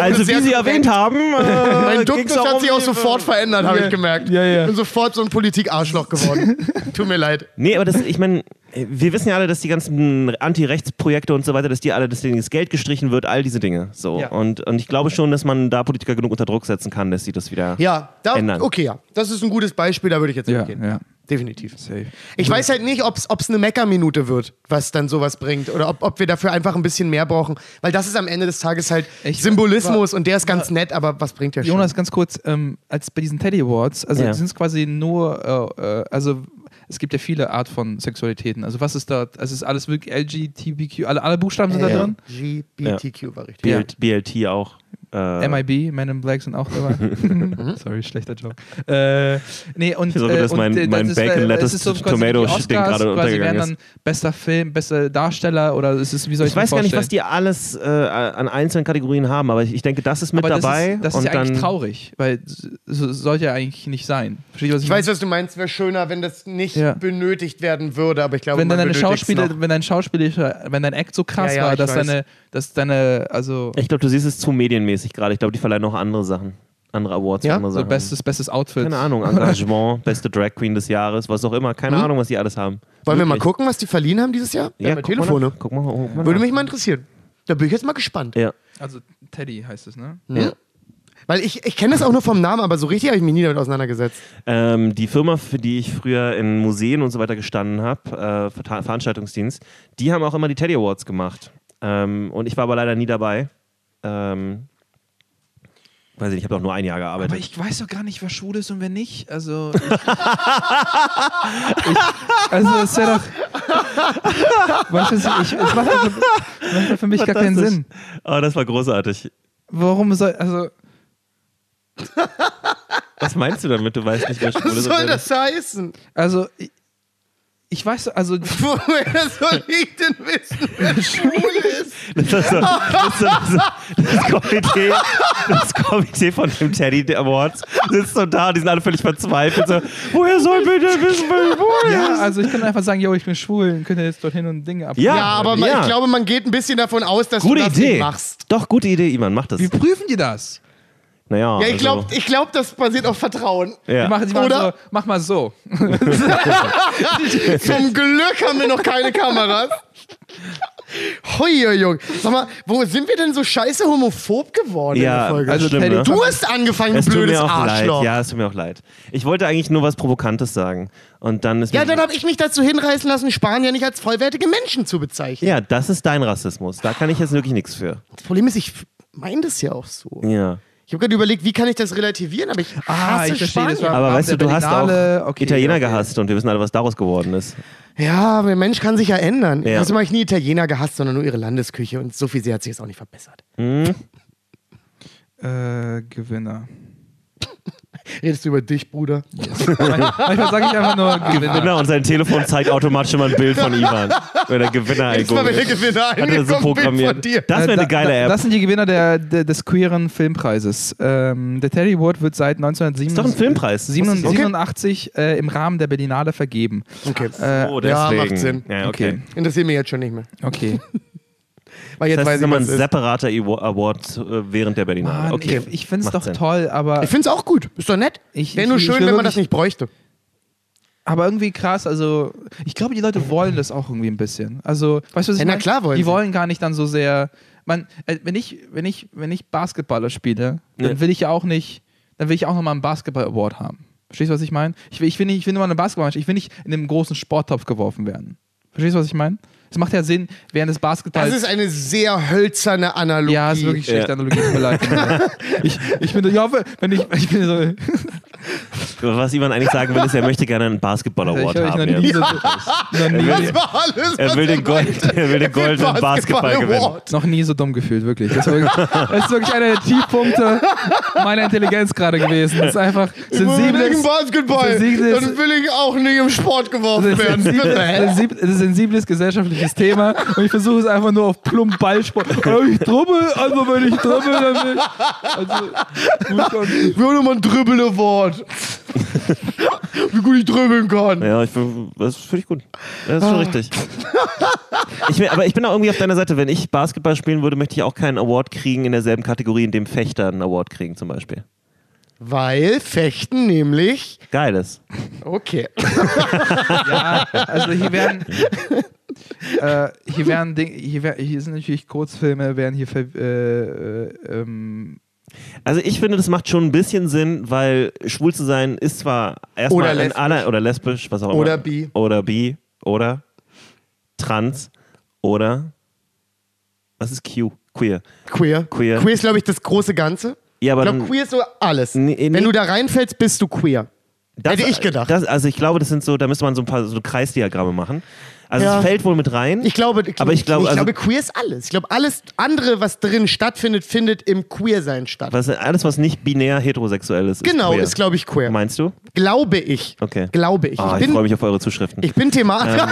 Also Sehr wie Sie erwähnt haben, äh, Mein Duktus hat um sich auch sofort verändert, habe ich gemerkt. Ja, ja. Bin sofort so ein Politik-Arschloch geworden. Tut mir leid. Nee, aber das, ich meine, wir wissen ja alle, dass die ganzen Anti-Rechts-Projekte und so weiter, dass die alle, dass denen das Geld gestrichen wird, all diese Dinge. So. Ja. Und, und ich glaube schon, dass man da Politiker genug unter Druck setzen kann, dass sie das wieder Ja, da, ändern. okay, ja. Das ist ein gutes Beispiel, da würde ich jetzt Ja, mitgehen. ja. Definitiv. Safe. Ich weiß halt nicht, ob es eine Meckerminute wird, was dann sowas bringt. Oder ob, ob wir dafür einfach ein bisschen mehr brauchen. Weil das ist am Ende des Tages halt Ich- Symbolismus und der ist ganz nett, aber was bringt der schon? Jonas, ganz kurz, ähm, als bei diesen Teddy Awards, also Ja. sind es quasi nur, äh, äh, also es gibt ja viele Art von Sexualitäten. Also was ist da, also es ist alles wirklich LGBTQ, alle, alle Buchstaben sind da drin? GBTQ war richtig. BLT auch. Äh, MIB, Men in Black sind auch dabei. Sorry, schlechter Joke. Äh, nee, und, Ich versuche, dass äh, und, mein- äh, mein ist, Bacon äh, Lettuce es ist so Tomato Ding gerade quasi untergegangen werden dann bester Film, bester Darsteller oder ist es, wie soll ich, Ich weiß gar nicht, was die alles äh, an einzelnen Kategorien haben, aber ich, ich denke, das ist mit Aber das dabei. ist, das ist ja eigentlich dann, traurig, weil so sollte ja eigentlich nicht sein. Ich, Ich weiß, was du meinst. Wäre schöner, wenn das nicht Ja. benötigt werden würde, aber ich glaube, wenn man dann deine Schauspieler, noch. wenn dein Schauspieler, wenn dein Act so krass Ja, ja, war, dass weiß. deine, dass deine, also Ich glaube, du siehst es zu medienmäßig gerade. Ich glaube, die verleihen noch andere Sachen. Andere Awards Ja? andere so Sachen. bestes, bestes Outfit. Keine Ahnung, Engagement, beste Drag Queen des Jahres, was auch immer. Keine Hm? Ahnung, was die alles haben. Wollen wir mal Wirklich. gucken, was die verliehen haben dieses Jahr? Ja, haben guck mal Telefone. nach. Guck mal, guck mal Würde mich mal interessieren. Da bin ich jetzt mal gespannt. Ja. Also Teddy heißt es, ne? Ja. Weil ich, ich kenne das auch nur vom Namen, aber so richtig habe ich mich nie damit auseinandergesetzt. Ähm, die Firma, für die ich früher in Museen und so weiter gestanden habe, äh, Ver- Veranstaltungsdienst, die haben auch immer die Teddy Awards gemacht. Ähm, und ich war aber leider nie dabei. Ähm, weiß ich nicht, ich habe auch nur ein Jahr gearbeitet. Aber ich weiß doch gar nicht, wer schwul ist und wer nicht. Also. Ich, ich, also, es ist ja doch. Weißt du, ich, es macht doch für, macht doch für mich gar keinen. Sinn. Oh, das war großartig. Warum soll. Also. Was meinst du damit? Du weißt nicht, wer schwul Was ist. und soll das heißen? Also. ich- ich weiß, also Woher soll ich denn wissen, wer schwul ist? Das, ist das, das, das, Komitee, das Komitee von dem Teddy Awards sitzt so da, die sind alle völlig verzweifelt. So, woher soll wir denn wissen, wer schwul ja, ist? also ich kann einfach sagen, yo, ich bin schwul, und könnt ihr jetzt dorthin und Dinge ab. Ja, Ja, aber man, ja. ich glaube, man geht ein bisschen davon aus, dass Gute du das Idee. machst. Doch, gute Idee, Iman, mach das. Wie prüfen die das? Naja, Ja, ich also, glaube, ich glaub, das basiert auf Vertrauen. ja. Die machen, die machen Oder? so, mach mal so. Zum Glück haben wir noch keine Kameras. Hoi, Junge. Sag mal, wo sind wir denn so scheiße homophob geworden in der ja, Folge? also also schlimm, Teddy- ne? du hast angefangen, Es du tut blödes mir auch Arschloch. leid. Ja, es tut mir auch leid. Ich wollte eigentlich nur was Provokantes sagen. Und dann ist Ja, dann habe ich mich dazu hinreißen lassen, Spanier nicht als vollwertige Menschen zu bezeichnen. ja, das ist dein Rassismus. Da kann ich jetzt wirklich nichts für. Das Problem ist, ich meine das ja auch so. Ja. Ich habe gerade überlegt, wie kann ich das relativieren, aber ich hasse Ah, ich verstehe, war- Aber weißt du, du hast auch okay, Italiener okay. gehasst und wir wissen alle, was daraus geworden ist. Ja, aber der Mensch kann sich ja ändern. Ja. Also habe ich nie Italiener gehasst, sondern nur ihre Landesküche und so viel sehr hat sich jetzt auch nicht verbessert. Äh, Gewinner. Redest du über dich, Bruder? Manchmal sage ich einfach nur Gewinner. Gewinner und sein Telefon zeigt automatisch immer ein Bild von Ivan. Wenn der Gewinner Jetzt mal, wenn der. Gewinner Hat er so programmiert. Das wäre Äh, eine da- geile App. Das sind die Gewinner der, der, des queeren Filmpreises. Ähm, der Teddy Award wird seit 1987 Ist doch ein Filmpreis. Das wusste ich nicht. 87 äh, im Rahmen der Berlinale vergeben. Okay. Äh, Oh, Ja, deswegen. macht Sinn. Ja, okay. Interessiert mich jetzt schon nicht mehr. Okay. Weil jetzt Das heißt, weiß ich, immer ein separater Awa- Award äh, während der Berlinale. Mann, Okay. Ich, ich finde es doch Sinn. toll, aber, Ich finde es auch gut. Ist doch nett. Ich- Wäre nur ich schön, wenn man das nicht bräuchte. aber irgendwie krass. Also, ich glaube, die Leute wollen das auch irgendwie ein bisschen. Also, weißt du, was ich Ja, na meine? klar wollen Die sie. wollen gar nicht dann so sehr. Man, äh, wenn, ich, wenn, ich, wenn ich Basketballer spiele, dann Ja. will ich ja auch nicht, dann will ich auch nochmal einen Basketball-Award haben. Verstehst du, was ich meine? Ich will, ich will nicht, ich will nur mal eine Basketball, ich will nicht in einem großen Sporttopf geworfen werden. Verstehst du, was ich meine? Es macht ja Sinn, während des Basketballs. Das ist eine sehr hölzerne Analogie. ja, ist wirklich schlechte Ja. Analogie, tut mir leid. ich, ich bin, ja, wenn ich, ich bin so, Was Ivan eigentlich sagen will, ist, er möchte gerne einen Basketball-Award ich, ich haben. Ja. so, Das war alles, Er will den, Gold, er will den goldenen Basketball gewinnen. Award. noch nie so dumm gefühlt, wirklich. Das ist wirklich, das ist wirklich einer der Tiefpunkte meiner Intelligenz gerade gewesen. Das ist einfach Ich will sensibles, Basketball. sensibles- Dann will ich auch nicht im Sport geworfen werden. sensibles, sensib- ein sensibles gesellschaftliches Thema und ich versuche es einfach nur auf plump Ballsport. Ich dribbel, also wenn ich dribbel, dann will also, gut, und- Ich will Dribbel-Award. Wie gut ich dribbeln kann. Ja, ich, das finde ich gut. Das ist Ah. schon richtig. Ich, aber ich bin auch irgendwie auf deiner Seite. Wenn ich Basketball spielen würde, möchte ich auch keinen Award kriegen in derselben Kategorie, in dem Fechter einen Award kriegen zum Beispiel. Weil Fechten nämlich. Geiles. Okay. ja, also hier werden äh, hier werden Ding, hier, wer- hier sind natürlich Kurzfilme, werden hier ver, äh, äh, ähm, Also ich finde, das macht schon ein bisschen Sinn, weil schwul zu sein ist zwar erstmal Oder ein lesbisch. aller oder lesbisch, was auch immer. Oder bi. Oder bi. Oder trans. Oder was ist Q? Queer. Queer. Queer. Queer ist, glaube ich, das große Ganze. Ja, aber Ich glaube, queer ist so alles. Nee, nee. Wenn du da reinfällst, bist du queer. das, hätte ich gedacht. Das, also ich glaube, das sind so, da müsste man so ein paar so Kreisdiagramme machen. Also Ja. es fällt wohl mit rein. Ich glaube, Aber ich glaube, ich also- glaube, queer ist alles. Ich glaube, alles andere, was drin stattfindet, findet im Queer-Sein statt. was, alles, was nicht binär heterosexuell ist. genau, queer. ist, glaube ich, queer. Meinst du? Glaube ich. Okay. Glaube ich. Ah, ich, ich freue mich auf eure Zuschriften. ich, bin thematisch, Ähm.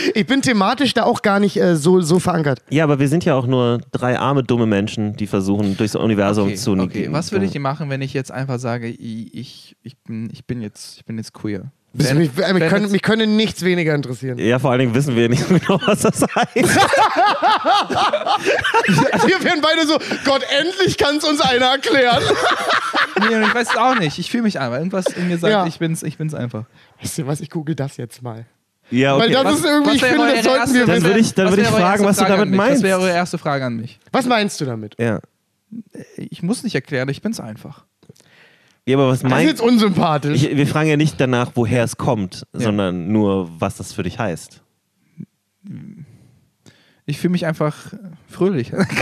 ich bin thematisch da auch gar nicht äh, so, so verankert. ja, aber wir sind ja auch nur drei arme, dumme Menschen, die versuchen, durchs Universum okay, zu okay. Was würde ich denn machen, wenn ich jetzt einfach sage, ich, ich, ich, bin, ich, bin, jetzt, ich bin jetzt queer? Mich, Wenn- mich, mich, können, mich können nichts weniger interessieren. Ja, vor allen Dingen wissen wir nicht genau, was das heißt. Wir werden beide so, Gott, endlich kann es uns einer erklären. nee, ich weiß es auch nicht. Ich fühle mich einfach. Irgendwas in mir sagt, Ja. ich, bin's, ich bin's einfach. Weißt du was, ich google das jetzt mal. Ja, okay. Weil das Was- ist irgendwie, ich finde, das sollten wir Dann wissen. würde ich, dann würde ich fragen, was du Frage damit an mich? meinst. Was wäre eure erste Frage an mich? Was meinst du damit? ja. Ich muss nicht erklären, ich bin's einfach. Ja, aber was Das ist meinst jetzt unsympathisch. ich, Wir fragen ja nicht danach, woher es kommt, sondern nur, was das für dich heißt. Ich fühle mich einfach fröhlich. Alter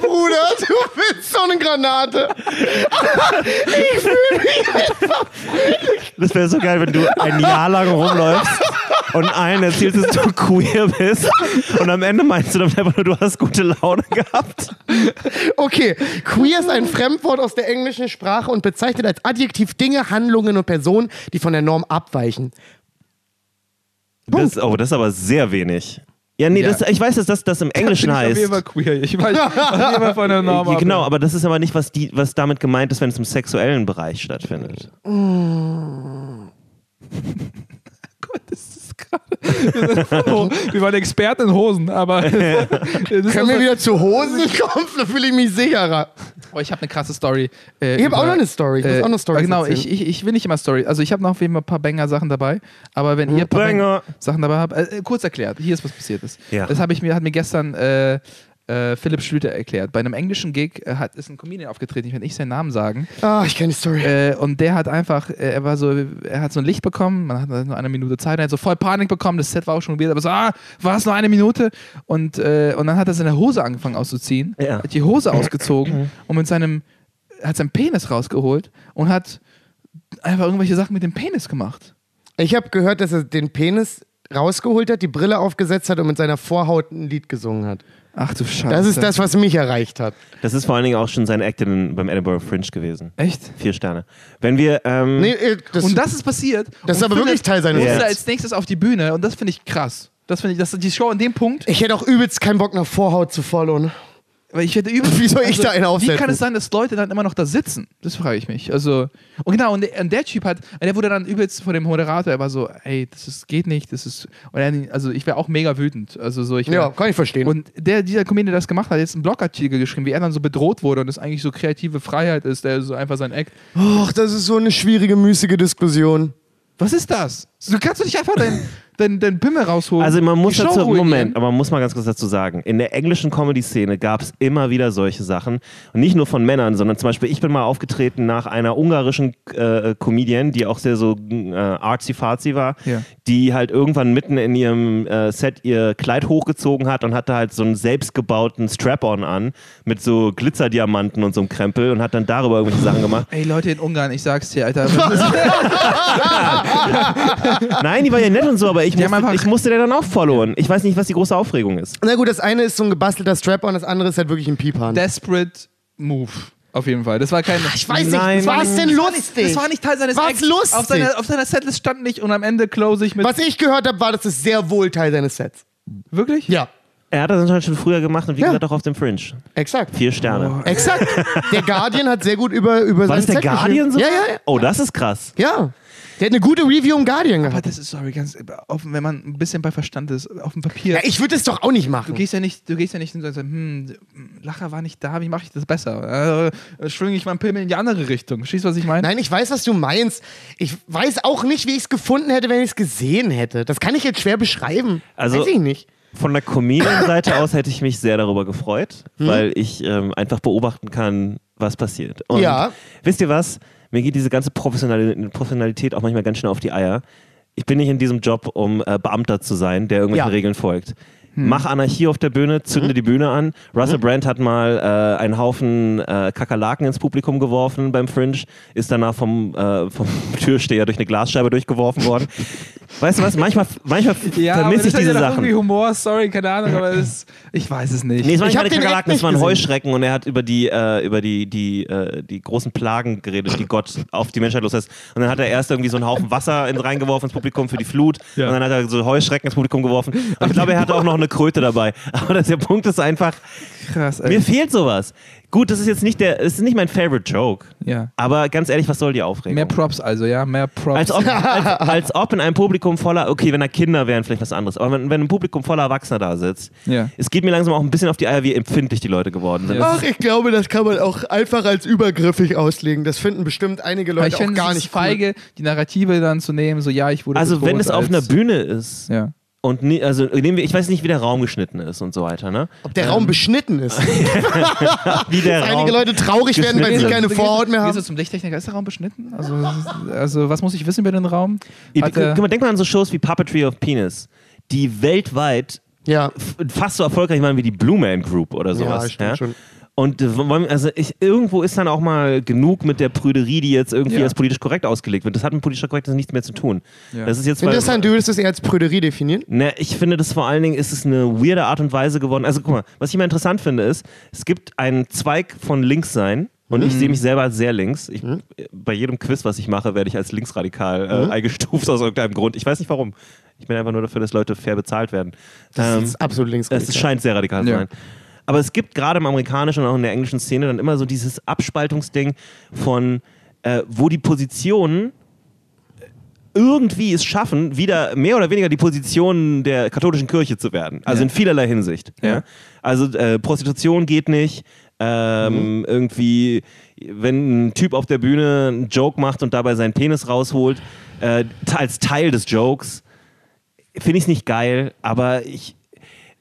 Bruder, du bist so eine Granate. Das wäre so geil, wenn du ein Jahr lang rumläufst und allen erzählst, dass du queer bist und am Ende meinst du dann einfach nur, du hast gute Laune gehabt. Okay, queer ist ein Fremdwort aus der englischen Sprache und bezeichnet als Adjektiv Dinge, Handlungen und Personen, die von der Norm abweichen. Das, oh, das ist aber sehr wenig. Ja, nee, Ja. Das, ich weiß, dass das, das im Englischen ich heißt. jeden Fall queer. Ich weiß jeden Fall von der Norm genau, aber das ist aber nicht, was, die, was damit gemeint ist, wenn es im sexuellen Bereich stattfindet. Gott, das ist. Wir, waren Experten in Hosen, aber. Können wir wieder zu Hosen kommen? Da fühle ich mich sicherer. Oh, ich habe eine krasse Story. Äh, Ich habe auch noch eine Story. Ich muss Äh, auch noch Storys genau, ich, ich, ich will nicht immer Story. Also ich habe noch auf jeden Fall ein paar Banger-Sachen dabei. Aber wenn ihr ein paar Banger. Sachen dabei habt, äh, äh, kurz erklärt, hier ist was passiert ist. Ja. Das habe ich mir, hat mir gestern äh, Philipp Schlüter erklärt. Bei einem englischen Gig äh, hat, ist ein Comedian aufgetreten, ich werde nicht seinen Namen sagen. Ah, ich kenne die Story. Äh, und der hat einfach, äh, er war so, er hat so ein Licht bekommen, man hat nur eine Minute Zeit, er hat so voll Panik bekommen, das Set war auch schon weird, aber so, ah, war es nur eine Minute? Und, äh, und dann hat er seine Hose angefangen auszuziehen, Ja. hat die Hose ausgezogen und mit seinem, hat seinen Penis rausgeholt und hat einfach irgendwelche Sachen mit dem Penis gemacht. Ich habe gehört, dass er den Penis rausgeholt hat, die Brille aufgesetzt hat und mit seiner Vorhaut ein Lied gesungen hat. Ach du Scheiße. Das ist das, was mich erreicht hat. Das ist vor allen Dingen auch schon sein Act in, beim Edinburgh Fringe gewesen. Echt? Vier Sterne. Wenn wir, ähm, Nee, äh, das, und das ist passiert. Das ist aber Philipp wirklich Teil seines musste Sets. als nächstes auf die Bühne und das finde ich krass. Das finde ich, das ist die Show an dem Punkt, ich hätte auch übelst keinen Bock nach Vorhaut zu followen. Weil ich hätte übel. Also, Wie soll ich da einen Wie aufsetzen? kann es sein, dass Leute dann immer noch da sitzen? Das frage ich mich. Also, und genau, und der, und der Typ hat, der wurde dann übelst von dem Moderator, er war so, ey, das ist, geht nicht, das ist. Und er, also ich wäre auch mega wütend. Also so, ich wär, Ja, kann ich verstehen. Und der, dieser Comedian, der das gemacht hat, hat jetzt einen Blogartikel geschrieben, wie er dann so bedroht wurde und das eigentlich so kreative Freiheit ist, der so einfach sein Act. Ach, das ist so eine schwierige, müßige Diskussion. Was ist das? Du kannst doch nicht einfach deinen dein, dein Pimmel rausholen. Also man muss dazu. Moment, aber man muss mal ganz kurz dazu sagen, in der englischen Comedy-Szene gab es immer wieder solche Sachen. Und nicht nur von Männern, sondern zum Beispiel, ich bin mal aufgetreten nach einer ungarischen äh, Comedian, die auch sehr so äh, artsy-fartsy war, Ja. die halt irgendwann mitten in ihrem äh, Set ihr Kleid hochgezogen hat und hatte halt so einen selbstgebauten Strap-on an mit so Glitzerdiamanten und so einem Krempel und hat dann darüber irgendwelche Sachen gemacht. Ey, Leute in Ungarn, ich sag's dir, Alter. Was ist, Nein, die war ja nett und so, aber ich Die haben musste, einfach- ich musste der dann auch followen. Ich weiß nicht, was die große Aufregung ist. Na gut, das eine ist so ein gebastelter Strap-on, das andere ist halt wirklich ein Piephahn. desperate Move. Auf jeden Fall. Das war kein. ich weiß Nein. nicht, was denn Das war nicht- lustig? Das war nicht Teil seines Was Acts. lustig? Auf seiner, auf seiner Setlist stand nicht und am Ende close ich mit. Was ich gehört habe, war, das ist sehr wohl Teil seines Sets. Wirklich? Ja, Er hat das anscheinend schon früher gemacht und wie Ja. gesagt auch auf dem Fringe. exakt. Vier Sterne. Exakt. Der Guardian hat sehr gut über, über War das der Guardian so? Ja, ja, ja. Oh, das ist krass. Ja. Der hat eine gute Review im Guardian Aber gehabt. das ist, sorry, ganz, auf, wenn man ein bisschen bei Verstand ist, auf dem Papier. Ja, ich würde das doch auch nicht du machen. gehst ja nicht, du gehst ja nicht und sagst, hm, Lacher war nicht da, wie mache ich das besser? Äh, schwinge ich meinen Pimmel in die andere Richtung. Du, was ich meine? Nein, ich weiß, was du meinst. Ich weiß auch nicht, wie ich es gefunden hätte, wenn ich es gesehen hätte. Das kann ich jetzt schwer beschreiben. Also- weiß ich nicht. Von der Comedian-Seite aus hätte ich mich sehr darüber gefreut, Hm? weil ich ähm, einfach beobachten kann, was passiert. Und Ja. wisst ihr was? Mir geht diese ganze Professionali- Professionalität auch manchmal ganz schnell auf die Eier. Ich bin nicht in diesem Job, um äh, Beamter zu sein, der irgendwelchen Ja. Hm. Regeln folgt. Mach Anarchie auf der Bühne, zünde die Bühne an. Russell Brand hat mal äh, einen Haufen äh, Kakerlaken ins Publikum geworfen beim Fringe, ist danach vom, äh, vom Türsteher durch eine Glasscheibe durchgeworfen worden. Weißt du was? Manchmal, manchmal vermisse ich diese ja Sachen. irgendwie Humor, sorry, keine Ahnung, aber das, ich weiß es nicht. Nee, es waren Ich nicht keine Kakerlaken, es waren. Heuschrecken und er hat über die, äh, über die, die, äh, die großen Plagen geredet, die Gott auf die Menschheit loslässt. Und dann hat er erst irgendwie so einen Haufen Wasser in, reingeworfen ins Publikum für die Flut Ja. und dann hat er so Heuschrecken ins Publikum geworfen. Und ich glaube, er hatte auch noch eine Kröte dabei. Aber das, der Punkt ist einfach, krass, mir fehlt sowas. Gut, das ist jetzt nicht der, das ist nicht mein favorite Joke. Ja. Aber ganz ehrlich, was soll die Aufregung? Mehr Props also, ja, mehr Props. Als ob, als, als ob in einem Publikum voller, okay, wenn da Kinder wären, vielleicht was anderes, aber wenn, wenn ein Publikum voller Erwachsener da sitzt, Ja. es geht mir langsam auch ein bisschen auf die Eier, wie empfindlich die Leute geworden sind. Ja. Ach, ich glaube, das kann man auch einfach als übergriffig auslegen. Das finden bestimmt einige Leute ich auch gar es nicht feige, die Narrative dann zu nehmen, so ja, ich wurde Also wenn es auf einer Bühne ist Ja. Und nie, also nehmen wir, ich weiß nicht, wie der Raum geschnitten ist und so weiter, ne? Ob der Raum beschnitten ist. Wie der Raum. Einige Leute traurig werden, weil sie keine Vorhaut mehr Gehst du haben. zum Lichttechniker? Ist der Raum beschnitten? Also, also was muss ich wissen über den Raum? Guck Hat mal, denk mal an so Shows wie Puppetry of Penis, die weltweit Ja. fast so erfolgreich waren wie die Blue Man Group oder sowas. stimmt schon. Und äh, also ich, irgendwo ist dann auch mal genug mit der Prüderie, die jetzt irgendwie Ja. als politisch korrekt ausgelegt wird. Das hat mit politischer Korrektheit nichts mehr zu tun. Ja. Das ist jetzt Interessant, du würdest das eher als Prüderie definieren? Ne, ich finde das vor allen Dingen ist es eine weirde Art und Weise geworden. Also guck mal, was ich immer interessant finde ist, es gibt einen Zweig von Linkssein und ich sehe mich selber als sehr links. Ich, Bei jedem Quiz, was ich mache, werde ich als linksradikal äh, eingestuft aus irgendeinem Grund. Ich weiß nicht warum. Ich bin einfach nur dafür, dass Leute fair bezahlt werden. Das Ähm, ist absolut links. es scheint sehr radikal zu Ja. sein. Aber es gibt gerade im amerikanischen und auch in der englischen Szene dann immer so dieses Abspaltungsding von, äh, wo die Positionen irgendwie es schaffen, wieder mehr oder weniger die Position der katholischen Kirche zu werden. Also Ja. in vielerlei Hinsicht. Ja. Ja. Also äh, Prostitution geht nicht. Ähm, Irgendwie, wenn ein Typ auf der Bühne einen Joke macht und dabei seinen Penis rausholt, äh, als Teil des Jokes, finde ich es nicht geil, aber ich.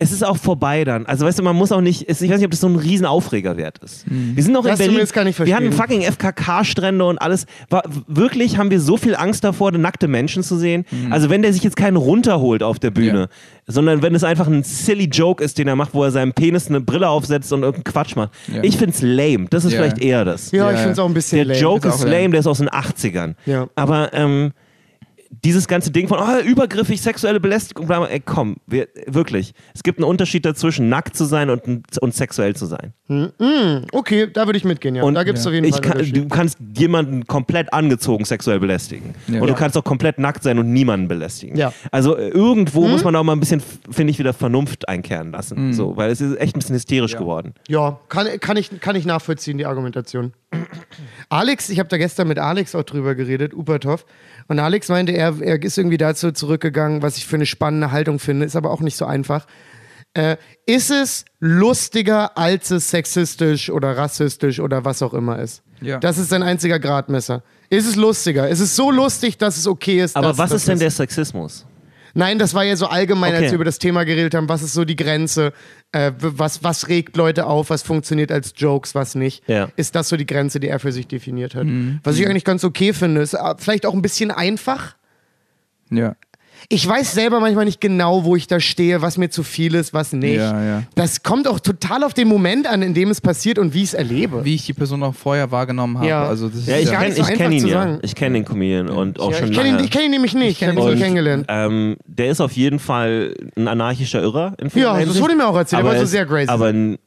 Es ist auch vorbei dann. Also weißt du, man muss auch nicht, ich weiß nicht, ob das so ein riesen Aufregerwert ist. Wir sind noch in Das Berlin. zumindest kann ich wir hatten verstehen. fucking FKK-Strände und alles. War, wirklich haben wir so viel Angst davor, nackte Menschen zu sehen. Also wenn der sich jetzt keinen runterholt auf der Bühne, Ja. sondern wenn es einfach ein silly Joke ist, den er macht, wo er seinem Penis eine Brille aufsetzt und irgendeinen Quatsch macht. Ja. Ich find's lame. Das ist Ja. vielleicht eher das. Ja, Ja, ich finde es auch ein bisschen Der lame. Joke Ist ist lame. der ist aus den 80ern. Ja. Aber ähm, dieses ganze Ding von oh, übergriffig, sexuelle Belästigung, bla, bla, ey, komm, wir, wirklich. Es gibt einen Unterschied dazwischen, nackt zu sein und, und sexuell zu sein. Okay, da würde ich mitgehen, ja. Und da gibt es auf jeden ich Fall kann, Du kannst jemanden komplett angezogen sexuell belästigen. Ja. Und du Ja. kannst auch komplett nackt sein und niemanden belästigen. Ja. Also äh, irgendwo muss man auch mal ein bisschen, finde ich, wieder Vernunft einkehren lassen. So, weil es ist echt ein bisschen hysterisch geworden. Ja, kann, kann, ich, kann ich nachvollziehen, die Argumentation. Alex, ich habe da gestern mit Alex auch drüber geredet, Upertov. Und Alex meinte, er, er ist irgendwie dazu zurückgegangen, was ich für eine spannende Haltung finde, ist aber auch nicht so einfach. Äh, ist es lustiger, als es sexistisch oder rassistisch oder was auch immer ist? Ja. Das ist sein einziger Gradmesser. Ist es lustiger? Ist es so lustig, dass es okay ist? Aber dass was ist denn der Sexismus? Nein, das war ja so allgemein, als Okay. wir über das Thema geredet haben. Was ist so die Grenze? Äh, was, was regt Leute auf? Was funktioniert als Jokes, was nicht? Ja. Ist das so die Grenze, die er für sich definiert hat? Was ich eigentlich ganz okay finde. Ist äh, vielleicht auch ein bisschen einfach. Ja. Ich weiß selber manchmal nicht genau, wo ich da stehe, was mir zu viel ist, was nicht. Ja, ja. Das kommt auch total auf den Moment an, in dem es passiert und wie ich es erlebe. Wie ich die Person auch vorher wahrgenommen habe. Ja. Also das Ja, ist ich gar kenne so ich kenn ihn ja. Ich kenne den Comedian und auch Ja, schon ich kenne lange. ihn, ich kenn ihn nämlich nicht. Ich habe ihn so kennengelernt. Ähm, der ist auf jeden Fall ein anarchischer Irrer. In Ja, das Hinsicht. wurde mir auch erzählt. Aber war so sehr crazy. Aber ne,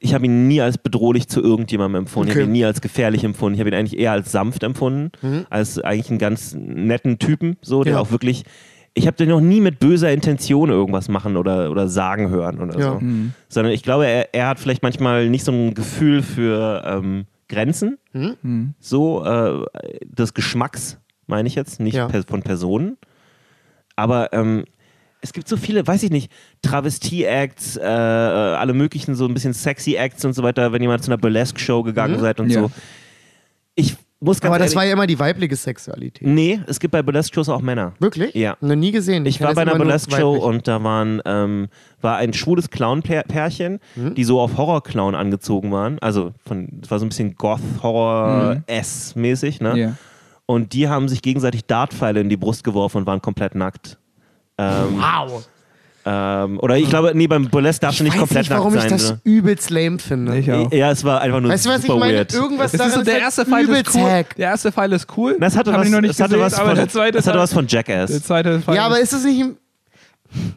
ich habe ihn nie als bedrohlich zu irgendjemandem empfunden. Ich Okay. habe ihn nie als gefährlich empfunden. Ich habe ihn eigentlich eher als sanft empfunden. Als eigentlich einen ganz netten Typen, so, der Mhm. Ja. auch wirklich. Ich habe den noch nie mit böser Intention irgendwas machen oder, oder sagen hören oder Ja. so. Sondern ich glaube, er, er hat vielleicht manchmal nicht so ein Gefühl für ähm, Grenzen. Mhm. So, äh, des Geschmacks, meine ich jetzt, nicht Ja. per, von Personen. Aber ähm, es gibt so viele, weiß ich nicht, Travestie-Acts, äh, äh, alle möglichen so ein bisschen sexy Acts und so weiter, wenn ihr mal zu einer Burlesque-Show gegangen seid und Ja. so. Ich muss ganz Mhm. aber das ehrlich, war ja immer die weibliche Sexualität. Nee, es gibt bei Burlesque-Shows auch Männer. Wirklich? Ja. Noch nie gesehen. Ich kenn war bei einer Burlesque-Show und da waren, ähm, war ein schwules Clown-Pärchen, die so auf Horror-Clown angezogen waren. Also von, das war so ein bisschen Goth-Horror-S-mäßig, ne? Ja. Und die haben sich gegenseitig Dartpfeile in die Brust geworfen und waren komplett nackt. Ähm, Wow. Ähm, oder ich glaube, nee, beim Burlesque darfst Ich du nicht komplett nicht, warum nackt ich sein. das ne? übelst lame finde. Ich auch. Ja, es war einfach nur Weißt du, was ich super meine? weird. Irgendwas Das daran ist so, der halt erste Pfeil ist übelst cool. hack. Der erste Pfeil ist cool. Das hatte Hab was, ich noch nicht das hatte gesehen, was aber von, der zweite das hatte Teil- was von Der Jackass. zweite Pfeil Ja, aber ist, es nicht. im-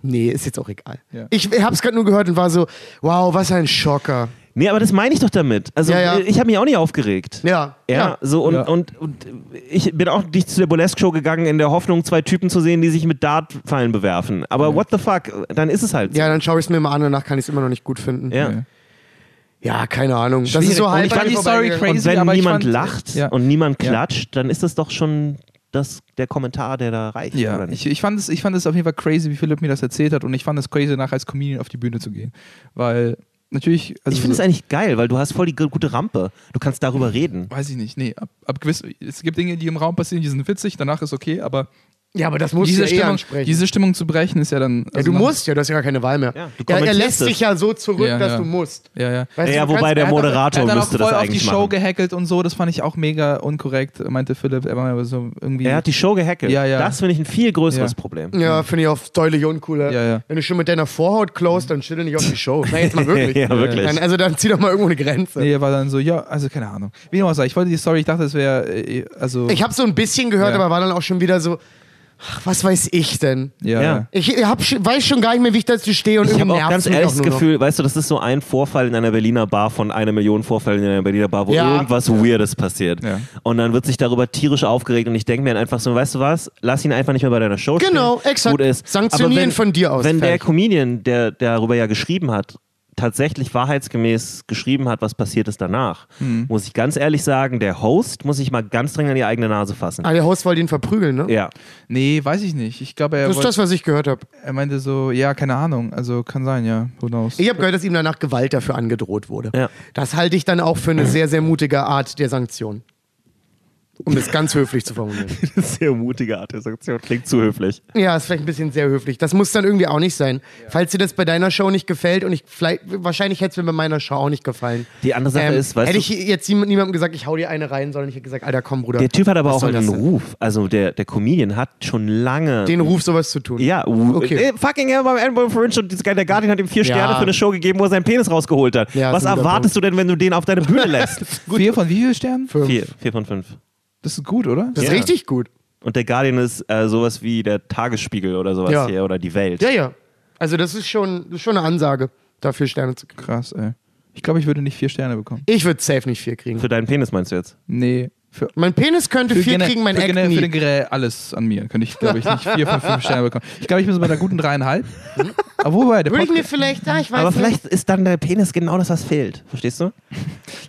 Nee, ist jetzt auch egal. Ja. Ich habe es gerade nur gehört und war so, wow, was ein Schocker. Nee, aber das meine ich doch damit. Also Ja, ja. ich habe mich auch nicht aufgeregt. Ja. Ja, so und, Ja. Und, und ich bin auch nicht zu der Burlesque-Show gegangen in der Hoffnung, zwei Typen zu sehen, die sich mit Dartpfeilen bewerfen. Aber what the fuck, dann ist es halt so. Ja, dann schaue ich es mir mal an, danach kann ich es immer noch nicht gut finden. Ja. Ja. Ja, keine Ahnung. Das Schwierig. ist so Und halb ich fand die Story crazy. Und wenn aber ich niemand fand- lacht ja. und niemand Ja. klatscht, dann ist das doch schon das, der Kommentar, der da reicht. Ja, oder ich, nicht? ich, fand es, ich fand es auf jeden Fall crazy, wie Philipp mir das erzählt hat und ich fand es crazy, nachher als Comedian auf die Bühne zu gehen. Weil natürlich, also Ich finde es so, eigentlich geil, weil du hast voll die gu- gute Rampe. Du kannst darüber reden. weiß ich nicht, nee, ab, ab gewiss, es gibt Dinge, die im Raum passieren, die sind witzig, danach ist okay, aber Ja, aber das musst diese, du ja eh Stimmung, ansprechen. diese Stimmung zu brechen ist ja dann. ja, also du noch- musst ja, du hast ja gar keine Wahl mehr. Ja, du er, er lässt es. dich ja so zurück, Ja, dass ja. du musst. Ja, ja. Weißt du, ja, du wobei kannst- der er hat doch- Er Moderator hat dann auch müsste voll das auf die eigentlich Show machen. gehackelt und so, das fand ich auch mega unkorrekt, meinte Philipp. Er war aber so irgendwie. Er hat die Show gehackelt. Ja, ja. Das finde ich ein viel größeres Ja. Problem. Ja, finde ich auch deutlich uncooler. Ja, ja. Wenn du schon mit deiner Vorhaut close, dann schüttel nicht auf die Show. Na, jetzt mal wirklich. Ja, wirklich. Dann, also dann zieh doch mal irgendwo eine Grenze. Nee, er war dann so, ja, also keine Ahnung. Wie auch sei, ich wollte die Story, ich dachte, es wäre, äh, also. Ich habe so ein bisschen gehört, Ja. aber war dann auch schon wieder so, ach, was weiß ich denn? ja, Ja. Ich hab, weiß schon gar nicht mehr, wie ich dazu stehe und Ich habe auch ganz ehrlich auch das. Gefühl, weißt du, das ist so ein Vorfall in einer Berliner Bar von einer Million Vorfällen in einer Berliner Bar, wo Ja. irgendwas Weirdes passiert. Ja. Und dann wird sich darüber tierisch aufgeregt und ich denke mir dann einfach so, weißt du was, lass ihn einfach nicht mehr bei deiner Show Genau, spielen. exakt. Gut ist. Sanktionieren wenn, von dir aus, Wenn der fertig. Comedian, der, der darüber ja geschrieben hat, tatsächlich wahrheitsgemäß geschrieben hat, was passiert ist danach, Hm. muss ich ganz ehrlich sagen, der Host muss sich mal ganz dringend an die eigene Nase fassen. Ah, der Host wollte ihn verprügeln, ne? Ja. Nee, weiß ich nicht. Ich glaube, er, Das ist wollte- das, was ich gehört habe. er meinte so, ja, keine Ahnung. Also kann sein, ja. Who knows? Ich habe gehört, dass ihm danach Gewalt dafür angedroht wurde. Ja. Das halte ich dann auch für eine sehr, sehr mutige Art der Sanktion. Um das ganz höflich zu formulieren. Sehr mutige Art der Sanktion. Klingt zu höflich. Ja, ist vielleicht ein bisschen sehr höflich. Das muss dann irgendwie auch nicht sein. Falls dir das bei deiner Show nicht gefällt und ich vielleicht, wahrscheinlich hätte es mir bei meiner Show auch nicht gefallen. Die andere Sache Ähm, ist, weißt hätte du, ich jetzt niemand- niemandem gesagt, ich hau dir eine rein, sondern ich hätte gesagt, Alter, komm, Bruder. der Typ hat aber auch einen? Ruf. Also der, der Comedian hat schon lange. Den Ruf, sowas zu tun. ja, uh, Okay. äh, fucking hell beim Edinburgh Fringe und der Guardian hat ihm vier Ja. Sterne für eine Show gegeben, wo er seinen Penis rausgeholt hat. Ja, Was erwartest du denn, wenn du den auf deine Bühne lässt? Vier von wie vielen Sternen? Fünf. vier, vier von fünf. Das ist gut, oder? Das ist Ja. richtig gut. Und der Guardian ist äh, sowas wie der Tagesspiegel oder sowas Ja. hier oder die Welt. Ja, ja. Also das ist schon, das ist schon eine Ansage, dafür Sterne zu kriegen. Krass, ey. Ich glaube, ich würde nicht vier Sterne bekommen. Ich würde safe nicht vier kriegen. Für deinen Penis meinst du jetzt? Nee. Für, Mein Penis könnte für vier gene- kriegen, mein für, Eck gene- nie. für den generell alles an mir. Könnte ich, glaube ich, nicht vier von fünf Sterne bekommen. Ich glaube, ich bin so bei einer guten dreieinhalb. Aber wobei, der Würde ich mir vielleicht, ja, ich weiß Aber nicht. vielleicht ist dann der Penis genau das, was fehlt. Verstehst du?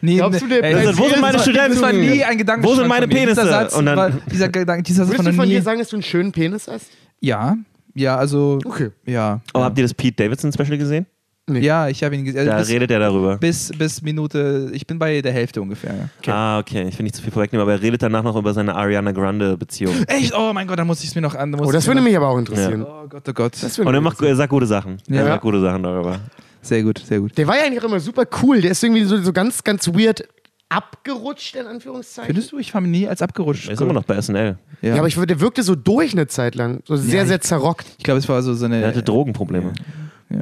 Nee, Glaubst du, der ey, das- wo sind meine war- Das war Studenten? nie ein Gedanke. Wo sind meine Dieser Penisse? Satz, Und dann- war, dieser Gedanke, dieser Satz Würdest von du von dir sagen, dass du einen schönen Penis hast? Ja, ja, also. Okay. Ja. Aber ja. habt ihr das Pete Davidson Special gesehen? Ja, ich habe ihn gesehen. Da bis, redet er darüber. bis, bis Minute, ich bin bei der Hälfte ungefähr. Ja. Ah, okay. Ich will nicht zu viel vorwegnehmen, aber er redet danach noch über seine Ariana Grande Beziehung. Echt? Oh mein Gott, da muss ich es mir noch an. Oh, ich das würde mich aber auch interessieren. Oh Gott, oh Gott. Das würde Und er, macht, er sagt gute Sachen. Er Ja. sagt gute Sachen darüber. Sehr gut, sehr gut. Der war ja eigentlich auch immer super cool. Der ist irgendwie so, so ganz, ganz weird abgerutscht, in Anführungszeichen. Findest du, ich habe ihn nie als abgerutscht. Er ist immer noch bei SNL. Ja, Ja, aber ich, würde- der wirkte so durch eine Zeit lang. So sehr, Ja, sehr ich- zerrockt. ich glaube, es war so seine. Er hatte Drogenprobleme.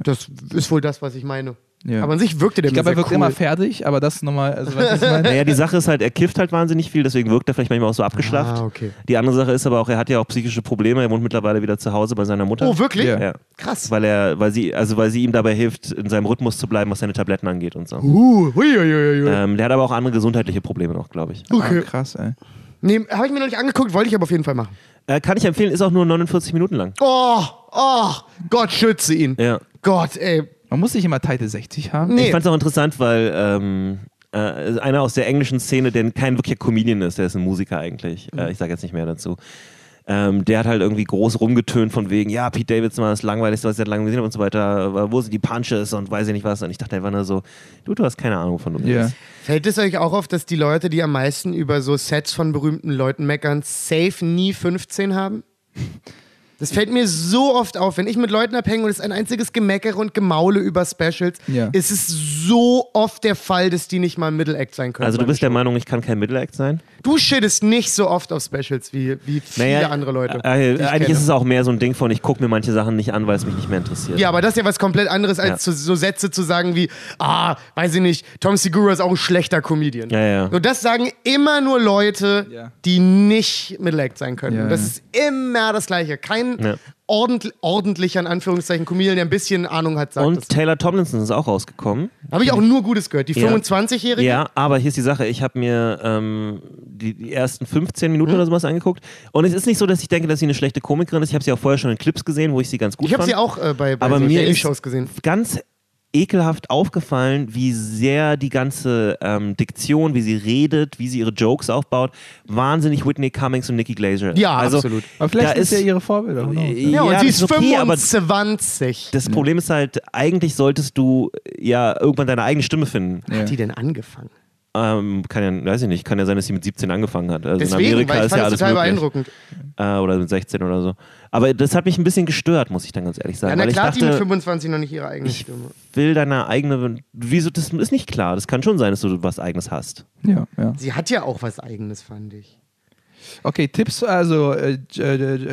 Das ist wohl das, was ich meine. Ja. Aber an sich wirkte der ich glaube, er wirkt cool. immer fertig, aber das nochmal. Also? Naja, die Sache ist halt, er kifft halt wahnsinnig viel, deswegen wirkt er vielleicht manchmal auch so abgeschlafft. Ah, okay. Die andere Sache ist aber auch, er hat ja auch psychische Probleme. Er wohnt mittlerweile wieder zu Hause bei seiner Mutter. Oh, wirklich? Ja. Ja. Krass. Weil er, weil sie, also weil sie ihm dabei hilft, in seinem Rhythmus zu bleiben, was seine Tabletten angeht und so. Uh, hui, hui, hui, hui. Ähm, der hat aber auch andere gesundheitliche Probleme noch, glaube ich. Okay. Ah, krass, ey. Nee, habe ich mir noch nicht angeguckt, wollte ich aber auf jeden Fall machen. Äh, kann ich empfehlen, ist auch nur 49 Minuten lang. Oh, oh, Gott schütze ihn. Ja. Gott, ey. Man muss nicht immer Title 60 haben. Nee. Ich fand es auch interessant, weil ähm, äh, einer aus der englischen Szene, der kein wirklicher Comedian ist, der ist ein Musiker eigentlich. Äh, ich sage jetzt nicht mehr dazu. Ähm, der hat halt irgendwie groß rumgetönt von wegen, ja, Pete Davidson war das langweiligste, was ich seit langem gesehen habe und so weiter, wo sind die Punches und weiß ich nicht was. Und ich dachte einfach nur so, du, du hast keine Ahnung von du bist. Fällt es euch auch auf, dass die Leute, die am meisten über so Sets von berühmten Leuten meckern, safe nie 15 haben? Das fällt mir so oft auf, wenn ich mit Leuten abhänge und es ist ein einziges Gemeckere und Gemaule über Specials, Ja. ist es so oft der Fall, dass die nicht mal ein Middle-Act sein können. Also du bist der. Meinung, ich kann kein Middle-Act sein? Du shittest nicht so oft auf Specials wie, wie viele andere Leute. Äh, ich eigentlich kenne. ist es auch mehr so ein Ding von, ich gucke mir manche Sachen nicht an, weil es mich nicht mehr interessiert. Ja, aber das ist ja was komplett anderes, als Ja. zu, so Sätze zu sagen wie, ah, weiß ich nicht, Tom Segura ist auch ein schlechter Comedian. Ja, ja. So, das sagen immer nur Leute, Ja. die nicht Middle-Act sein können. Ja, Und das ja. ist immer das Gleiche. Kein Ja. ordentlich, ordentlicher, in Anführungszeichen, Comedian, der ein bisschen Ahnung hat, sagt Und. Taylor Tomlinson ist auch rausgekommen. Habe ich auch nur Gutes gehört. Die Ja. 25-Jährige? Ja, aber hier ist die Sache, ich habe mir ähm, die, die ersten 15 Minuten oder sowas angeguckt und es ist nicht so, dass ich denke, dass sie eine schlechte Komikerin ist. Ich habe sie auch vorher schon in Clips gesehen, wo ich sie ganz gut Ich habe fand. sie auch äh, bei, bei aber so mir Shows gesehen. ganz ekelhaft aufgefallen, wie sehr die ganze ähm, Diktion, wie sie redet, wie sie ihre Jokes aufbaut, wahnsinnig Whitney Cummings und Nikki Glaser. Ja, also, absolut. Aber vielleicht ist ja ihre Vorbilder. knows? Ja, und ja, sie ist okay, aber 25. das Problem ist halt, eigentlich solltest du ja irgendwann deine eigene Stimme finden. Ja. Hat die denn angefangen? Ähm, kann ja, weiß ich nicht, kann ja sein, dass sie mit 17 angefangen hat. Also Deswegen, in Amerika weil ich ist fand ja alles total möglich. beeindruckend. Äh, oder mit 16 oder so. Aber das hat mich ein bisschen gestört, muss ich dann ganz ehrlich sagen. Ja, na weil ich klar hat die mit dachte, 25 noch nicht ihre eigene Stimme. will deine eigene. Wieso? Das ist nicht klar. Das kann schon sein, dass du was Eigenes hast. Ja, ja. Sie hat ja auch was Eigenes, fand ich. Okay, Tipps, also äh, äh,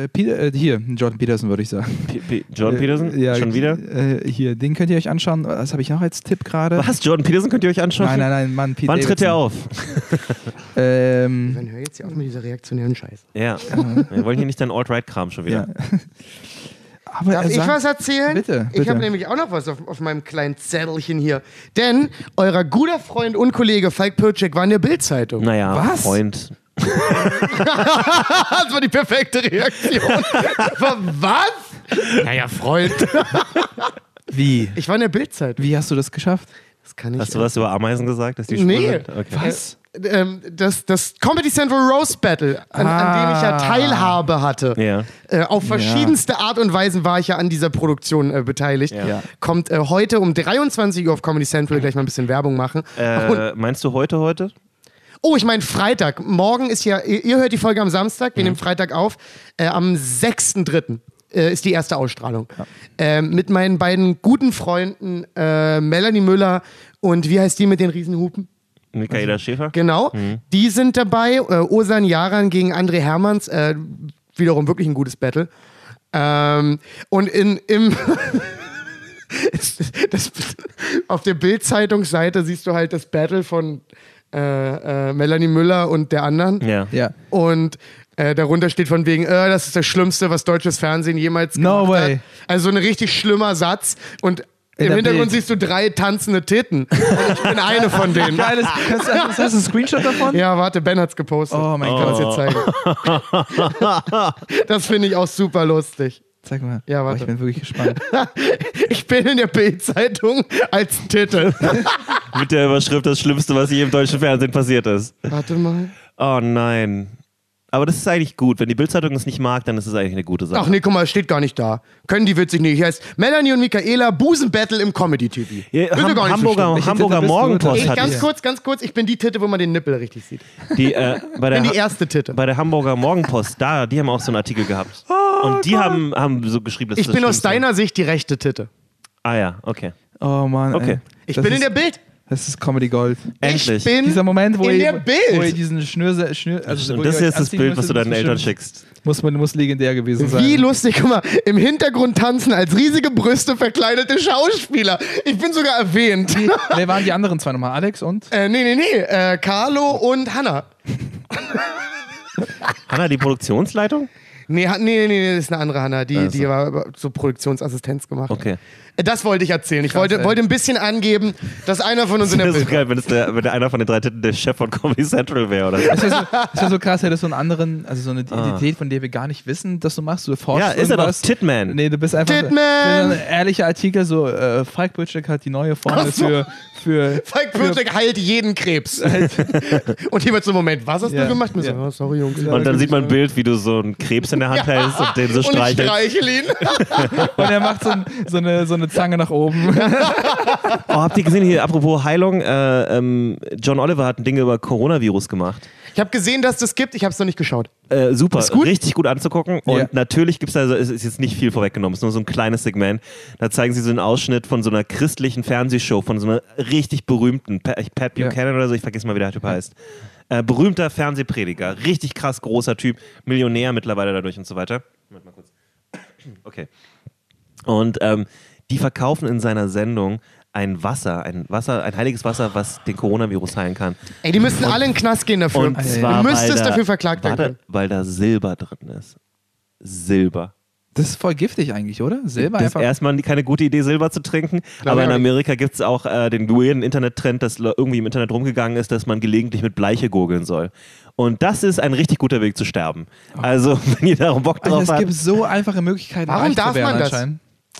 äh, Peter, äh, hier, Jordan Peterson würde ich sagen. P P Jordan Peterson? Äh, ja, schon wieder? Äh, hier, den könnt ihr euch anschauen. Was habe ich noch als Tipp gerade? Was? Jordan Peterson könnt ihr euch anschauen? Nein, nein, nein, Mann, Pete Wann tritt er auf? Ähm, Dann hör jetzt hier auf mit dieser reaktionären Scheiße. Ja. Wir wollen hier nicht deinen Alt-Right-Kram schon wieder. ja. Aber Darf ich sagt- was erzählen? Bitte, Ich bitte. habe nämlich auch noch was auf, auf meinem kleinen Zettelchen hier. Denn euer guter Freund und Kollege Falk Pircek war in der Bildzeitung. Naja, Was? Freund. das war die perfekte Reaktion. was? Naja, Freund. Wie? Ich war in der Bildzeitung. Wie hast du das geschafft? Das kann ich. Hast du was über Ameisen gesagt? Dass die Nee. schwul sind? Okay. Was? ähm, das, das Comedy Central Roast Battle, an, an dem ich ja Ah. Teilhabe hatte. Ja. Äh, auf verschiedenste Art und Weisen war ich ja an dieser Produktion äh, beteiligt. Ja. Kommt äh, heute um 23 Uhr auf Comedy Central gleich mal ein bisschen Werbung machen. Äh, meinst du heute, heute? Oh, ich meine Freitag. Morgen ist ja, ihr, ihr hört die Folge am Samstag, wir nehmen Freitag auf. Äh, am 6.3. Äh, ist die erste Ausstrahlung. Ähm, mit meinen beiden guten Freunden äh, Melanie Müller und wie heißt die mit den Riesenhupen? Michaela Schäfer? Genau, die sind dabei. Äh, Osan Yaran gegen André Hermanns. Äh, wiederum wirklich ein gutes Battle. Ähm, und in, im. das, auf der Bild-Zeitungsseite siehst du halt das Battle von äh, äh, Melanie Müller und der anderen. Ja. Ja. Und äh, darunter steht von wegen, äh, das ist das Schlimmste, was deutsches Fernsehen jemals No gemacht way. hat. Also so ein richtig schlimmer Satz. Und In im Hintergrund Bild. siehst du drei tanzende Titten. Und ich bin eine von denen. Geiles. Hast, hast, hast du einen Screenshot davon? Ja, warte, Ben hat's gepostet. Oh mein Ich kann es Gott. dir zeigen. das finde ich auch super lustig. Zeig mal. Ja, Oh, warte. ich bin wirklich gespannt. Ich bin in der Bild-Zeitung als Titel. Mit der Überschrift das Schlimmste, was je im deutschen Fernsehen passiert ist. warte mal. Oh nein. Aber das ist eigentlich gut. Wenn die Bildzeitung es nicht mag, dann ist es eigentlich eine gute Sache. Ach nee, guck mal, es steht gar nicht da. Können die witzig nicht. Hier heißt Melanie und Michaela Busenbattle im Comedy-TV. Ja, Ist ja Ham gar nicht so Hamburger. Welche Hamburger? Morgenpost Ich, hat ganz Ja. kurz, ganz kurz, ich bin die Titte, wo man den Nippel richtig sieht. die, äh, bei, der, Ich bin die erste Titte. bei der Hamburger Morgenpost, da, die haben auch so einen Artikel gehabt. Und die haben, haben so geschrieben, dass Ich das bin aus deiner Sicht die rechte Titte. Ah ja, okay. Oh Mann. Okay. Ey. Ich Das bin in der Bild. Das ist Comedy Gold. Endlich. Ich bin Dieser Moment, wo in ihr, der Bild. wo ihr diesen Schnür, Schnür also Und das hier ist das Bild, was du deinen Eltern schickst. Muss, man, muss legendär gewesen sein. Wie lustig, guck mal, im Hintergrund tanzen als riesige Brüste verkleidete Schauspieler. Ich bin sogar erwähnt. Wer waren die anderen zwei nochmal? Alex und? äh, nee, nee, nee, äh, Carlo und Hanna. Hanna, die Produktionsleitung? Nee, nee, nee, nee, das ist eine andere Hanna, die, Also. die war so Produktionsassistenz gemacht. Okay. Äh, Das wollte ich erzählen. Ich Krass, wollte, ey. wollte ein bisschen angeben, dass einer von uns in der Das ist Bild so geil, wenn, es der, wenn der einer von den drei Titeln der Chef von Comedy Central wäre. Oder so. Es wäre so, es wär so krass, hättest du einen anderen, also so eine Identität, von der wir gar nicht wissen, dass du machst. Du forschst Ah. Ja, ist er doch. Titman. Nee, du bist einfach so, Titman! so ein ehrlicher Artikel, so äh, Falk Butchek hat die neue Formel so. für, für Falk Pürtek heilt jeden Krebs. und hier wird so, Moment, was hast Ja, du gemacht? Und so, ja. oh, sorry, Jungs. Und dann sieht man ein Bild, wie du so einen Krebs in der Hand hältst und den so und ich streichelst. streichel ihn. und er macht so, ein, so, eine, so eine Zange nach oben. Oh, habt ihr gesehen hier, apropos Heilung, äh, ähm, John Oliver hat ein Ding über Coronavirus gemacht. Ich habe gesehen, dass das gibt. Ich habe es noch nicht geschaut. Äh, super, gut? richtig gut anzugucken. Und Ja. natürlich gibt es da, so- es ist jetzt nicht viel vorweggenommen, es ist nur so ein kleines Segment. Da zeigen sie so einen Ausschnitt von so einer christlichen Fernsehshow, von so einer richtig berühmten, Pa- Pat. Buchanan oder so, ich vergesse mal, wie der Typ heißt. Äh, berühmter Fernsehprediger, richtig krass großer Typ, Millionär mittlerweile dadurch und so weiter. Moment mal kurz. Okay. Und ähm, die verkaufen in seiner Sendung ein Wasser, ein Wasser, ein heiliges Wasser, was den Coronavirus heilen kann. Ey, die müssten alle in den Knast gehen dafür. Und zwar, du weil müsstest da, dafür verklagt werden können. weil da Silber drin ist. Silber. Das ist voll giftig eigentlich, oder? Silber Das ist einfach. erstmal keine gute Idee, Silber zu trinken. Glaub aber in. Amerika gibt es auch äh, den weirden Internettrend, dass irgendwie im Internet rumgegangen ist, dass man gelegentlich mit Bleiche gurgeln soll. Und das ist ein richtig guter Weg zu sterben. Also, wenn ihr da Bock Also drauf es habt. gibt so einfache Möglichkeiten, Warum reich darf zu werden man das?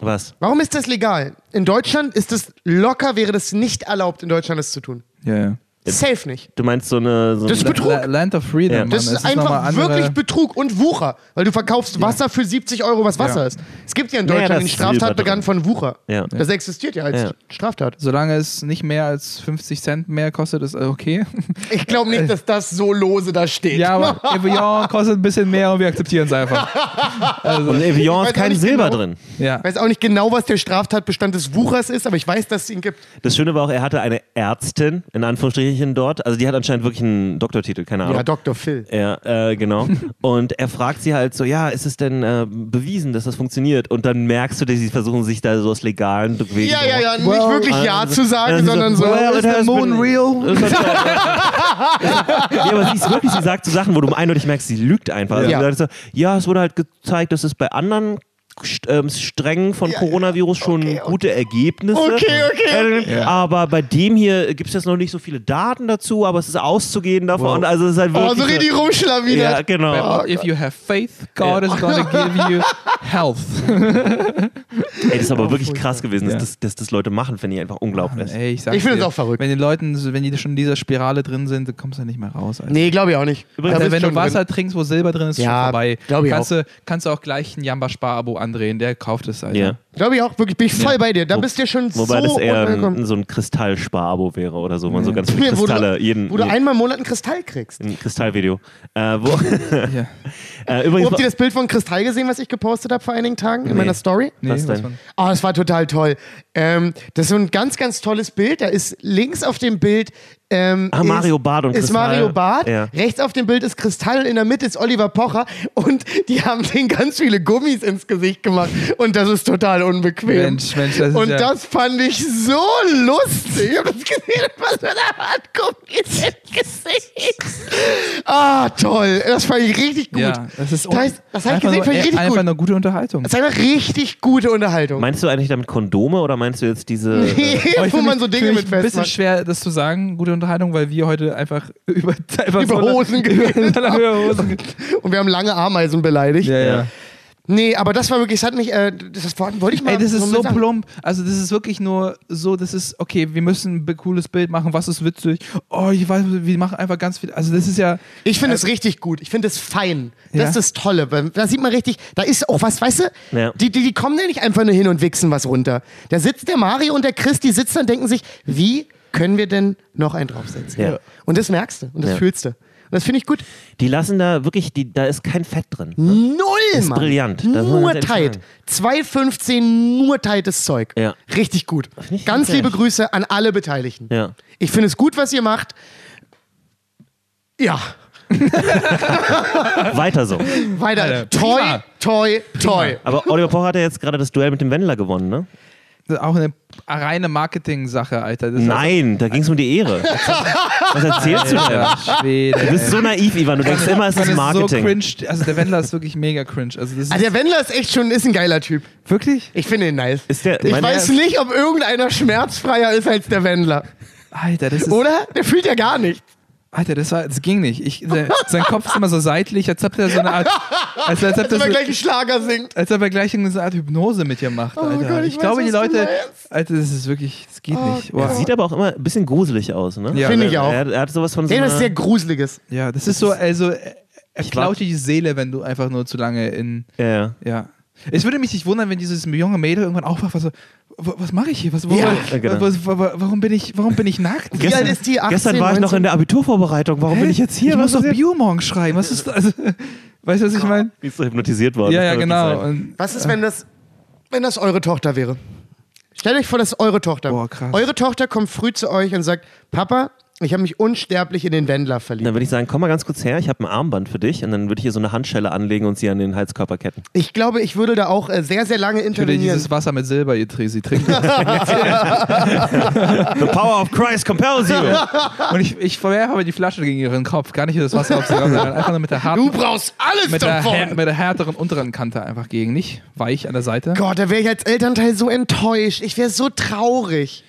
Was? Warum ist das legal? In Deutschland ist es locker, wäre das nicht erlaubt, in Deutschland das zu tun. Ja, ja. Safe nicht. Du meinst so eine. So Das ist eine Betrug. La- Land of Freedom. Ja. Das ist nochmal einfach andere- wirklich Betrug und Wucher, weil du verkaufst Wasser für 70 Euro, was Wasser Ja. ist. Es gibt ja in Naja, Deutschland ist Silber Straftat drin. begangen von Wucher. Ja. Das existiert ja als Ja. Straftat. Solange es nicht mehr als 50 Cent mehr kostet, ist okay. Ich glaube nicht, dass das so lose da steht. ja, aber Evian kostet ein bisschen mehr und wir akzeptieren es einfach. Also, Und Evian ist kein Silber genau. drin. ja. Ich weiß auch nicht genau, was der Straftatbestand des Wuchers ist, aber ich weiß, dass es ihn gibt. Das Schöne war auch, er hatte eine Ärztin, in Anführungsstrichen dort. Also die hat anscheinend wirklich einen Doktortitel, keine Ahnung. Ja, Dr. Phil. Ja, äh, genau. Und er fragt sie halt so, ja, ist es denn äh, bewiesen, dass das funktioniert? Und dann merkst du, dass sie versuchen, sich da so aus legalen Wegen Ja, ja, ja, nicht Well, wirklich Ja also- zu sagen, also- sondern so. Well, Is it the has moon been- real? ja, aber sie ist wirklich, sie sagt so Sachen, wo du eindeutig merkst, sie lügt einfach. Also Ja. sie sagt so, ja, es wurde halt gezeigt, dass es bei anderen ähm, Strängen von Ja, Coronavirus schon okay, okay. gute Ergebnisse. Okay, okay. Äh, Aber bei dem hier gibt es jetzt noch nicht so viele Daten dazu, aber es ist auszugehen davon. Also es ist halt Oh, wirklich. so richtig rumschlawinert. ja, genau. But if you have faith, God is gonna give you health. Ey, das ist aber wirklich furchtbar. krass gewesen, Ja. dass, das, dass das Leute machen, finde ich einfach unglaublich. Ey, ich Ich finde es auch verrückt. Wenn die Leuten, so- wenn die schon in dieser Spirale drin sind, dann kommst du ja nicht mehr raus. Alter. Nee, glaube ich auch nicht. Übrigens, Also wenn du Wasser drin. trinkst, wo Silber drin ist, ist Ja, schon vorbei. kannst, du, kannst du auch gleich ein Jamba-Spar-Abo andrehen, der kauft es. Alter. Ja. Glaube ich auch, wirklich, bin ich voll bei dir. Da Wo- bist du ja schon Wobei so das eher unwillkommen. ein, so ein Kristallspar-Abo wäre oder so, wo man so ganz viele Ja, wo du- Kristalle, jeden, Wo du einmal im Monat einen Kristall kriegst. ein Kristallvideo. Äh, wo, Ja. äh, übrigens, Habt ihr das Bild von Kristall gesehen, was ich gepostet habe vor einigen Tagen in meiner Story? Nee, Was denn? von- Oh, das war total toll. Ähm, das ist so ein ganz, ganz tolles Bild. Da ist links auf dem Bild ähm, Ah, Mario Barth und ist Kristall. Mario Barth. Ja. Rechts auf dem Bild ist Kristall und in der Mitte ist Oliver Pocher. Und die haben den ganz viele Gummis ins Gesicht gemacht. Und das ist total unbequem. Mensch, Mensch, das ist und ja- das fand ich so lustig. Ich habe das gesehen, was für eine Art Gummis ins Gesicht. Ah, toll. Das fand ich richtig gut. Ja, das ist Das heißt, das habe ich einfach gesehen, nur, fand ich richtig einfach gut. eine gute Unterhaltung. Das ist einfach richtig gute Unterhaltung. meinst du eigentlich damit Kondome oder meinst du jetzt diese. Nee, ich wo man so Dinge mit mich ein bisschen festmacht. schwer, das zu sagen, gute Unterhaltung, weil wir heute einfach über, einfach Über so Hosen geredet über Hosen ge- Und wir haben lange Ameisen beleidigt. ja, ja. Nee, aber das war wirklich, das hat mich, äh, das war- wollte ich mal Ey, das ist so sagen. plump. Also, das ist wirklich nur so, das ist, okay, wir müssen ein cooles Bild machen, was ist witzig? Oh, ich weiß, wir machen einfach ganz viel. Also, das ist ja. Ich finde es richtig gut. Ich finde es fein. Das Ja. ist das Tolle. weil Da sieht man richtig, da ist auch was, weißt du? Ja. Die, die, die kommen da nicht einfach nur hin und wichsen was runter. Da sitzt der Mario und der Chris, die sitzen und denken sich, wie können wir denn noch einen draufsetzen? Ja. Und das merkst du und das Ja. fühlst du. Und das finde ich gut. Die lassen da wirklich, die, da ist kein Fett drin. Null, ist Mann. brillant. Das Nur tight. ehrlich 2,15 nur tightes Zeug. Ja. Richtig gut. Ganz liebe. Grüße an alle Beteiligten. Ja. Ich finde es gut, was ihr macht. Ja, Weiter so. weiter. Alter, toi, toi, toi. Aber Oliver Pocher hat ja jetzt gerade das Duell mit dem Wendler gewonnen, ne? Das ist auch eine reine Marketing-Sache, Alter. Das Nein, da ging es um die Ehre. Was erzählst du denn? Du bist so naiv, Ivan. Du denkst immer, es ist ist Marketing. so cringe. Also, der Wendler ist wirklich mega cringe. Also, das ist Ah, der Wendler ist echt schon ist ein geiler Typ. wirklich? Ich finde ihn nice. Ist der- ich weiß nicht, ob irgendeiner schmerzfreier ist als der Wendler. Alter, das ist. Oder? Der fühlt ja gar nichts. Alter, das, war, das ging nicht. Ich, der, sein Kopf ist immer so seitlich, als ob er so eine Art. Als, als, ob, Als ob er gleich einen Schlager singt. als ob er gleich eine Art Hypnose mit dir macht. Alter. Oh Gott, ich ich weiß, glaube, die Leute. Alter, das ist wirklich. Das geht nicht. Boah. Sieht aber auch immer ein bisschen gruselig aus, ne? Ja, Finde ich auch. Er, er hat sowas von so Nee, das ist sehr Gruseliges. Ja, das ist so, also. Er er Ich klaut dir die Seele, wenn du einfach nur zu lange in. ja, ja. Es würde mich nicht wundern, wenn dieses junge Mädel irgendwann aufwacht, was so, "Wa- was mache ich hier? Was, Ja. Genau. was, wa- wa- warum, bin ich, warum bin ich nackt? Wie alt ist die? 18, Gestern war ich noch 19? in der Abiturvorbereitung. Warum bin ich jetzt hier? Ich muss Was doch ist Bio morgen schreiben. Was ist das? Also, weißt du, was ich meine? Wie ist so hypnotisiert worden? Ja, ja, genau. Und, Was ist, wenn das, wenn das eure Tochter wäre? Stellt euch vor, das ist eure Tochter. Boah, krass. Eure Tochter kommt früh zu euch und sagt, Papa, ich habe mich unsterblich in den Wendler verliebt. Dann würde ich sagen, komm mal ganz kurz her, ich habe ein Armband für dich und dann würde ich hier so eine Handschelle anlegen und sie an den Halskörper ketten. Ich glaube, ich würde da auch äh, sehr, sehr lange ich würde intervenieren. dieses Wasser mit Silber ihr trinken. Sie trinken. The power of Christ compels you. Und ich, ich verwerfe aber die Flasche gegen ihren Kopf. Gar nicht das Wasser auf sie sondern einfach nur mit der harten, Du brauchst alles mit der, davon. här- mit der härteren unteren Kante einfach gegen. Nicht weich an der Seite. Gott, da wäre ich als Elternteil so enttäuscht. Ich wäre so traurig.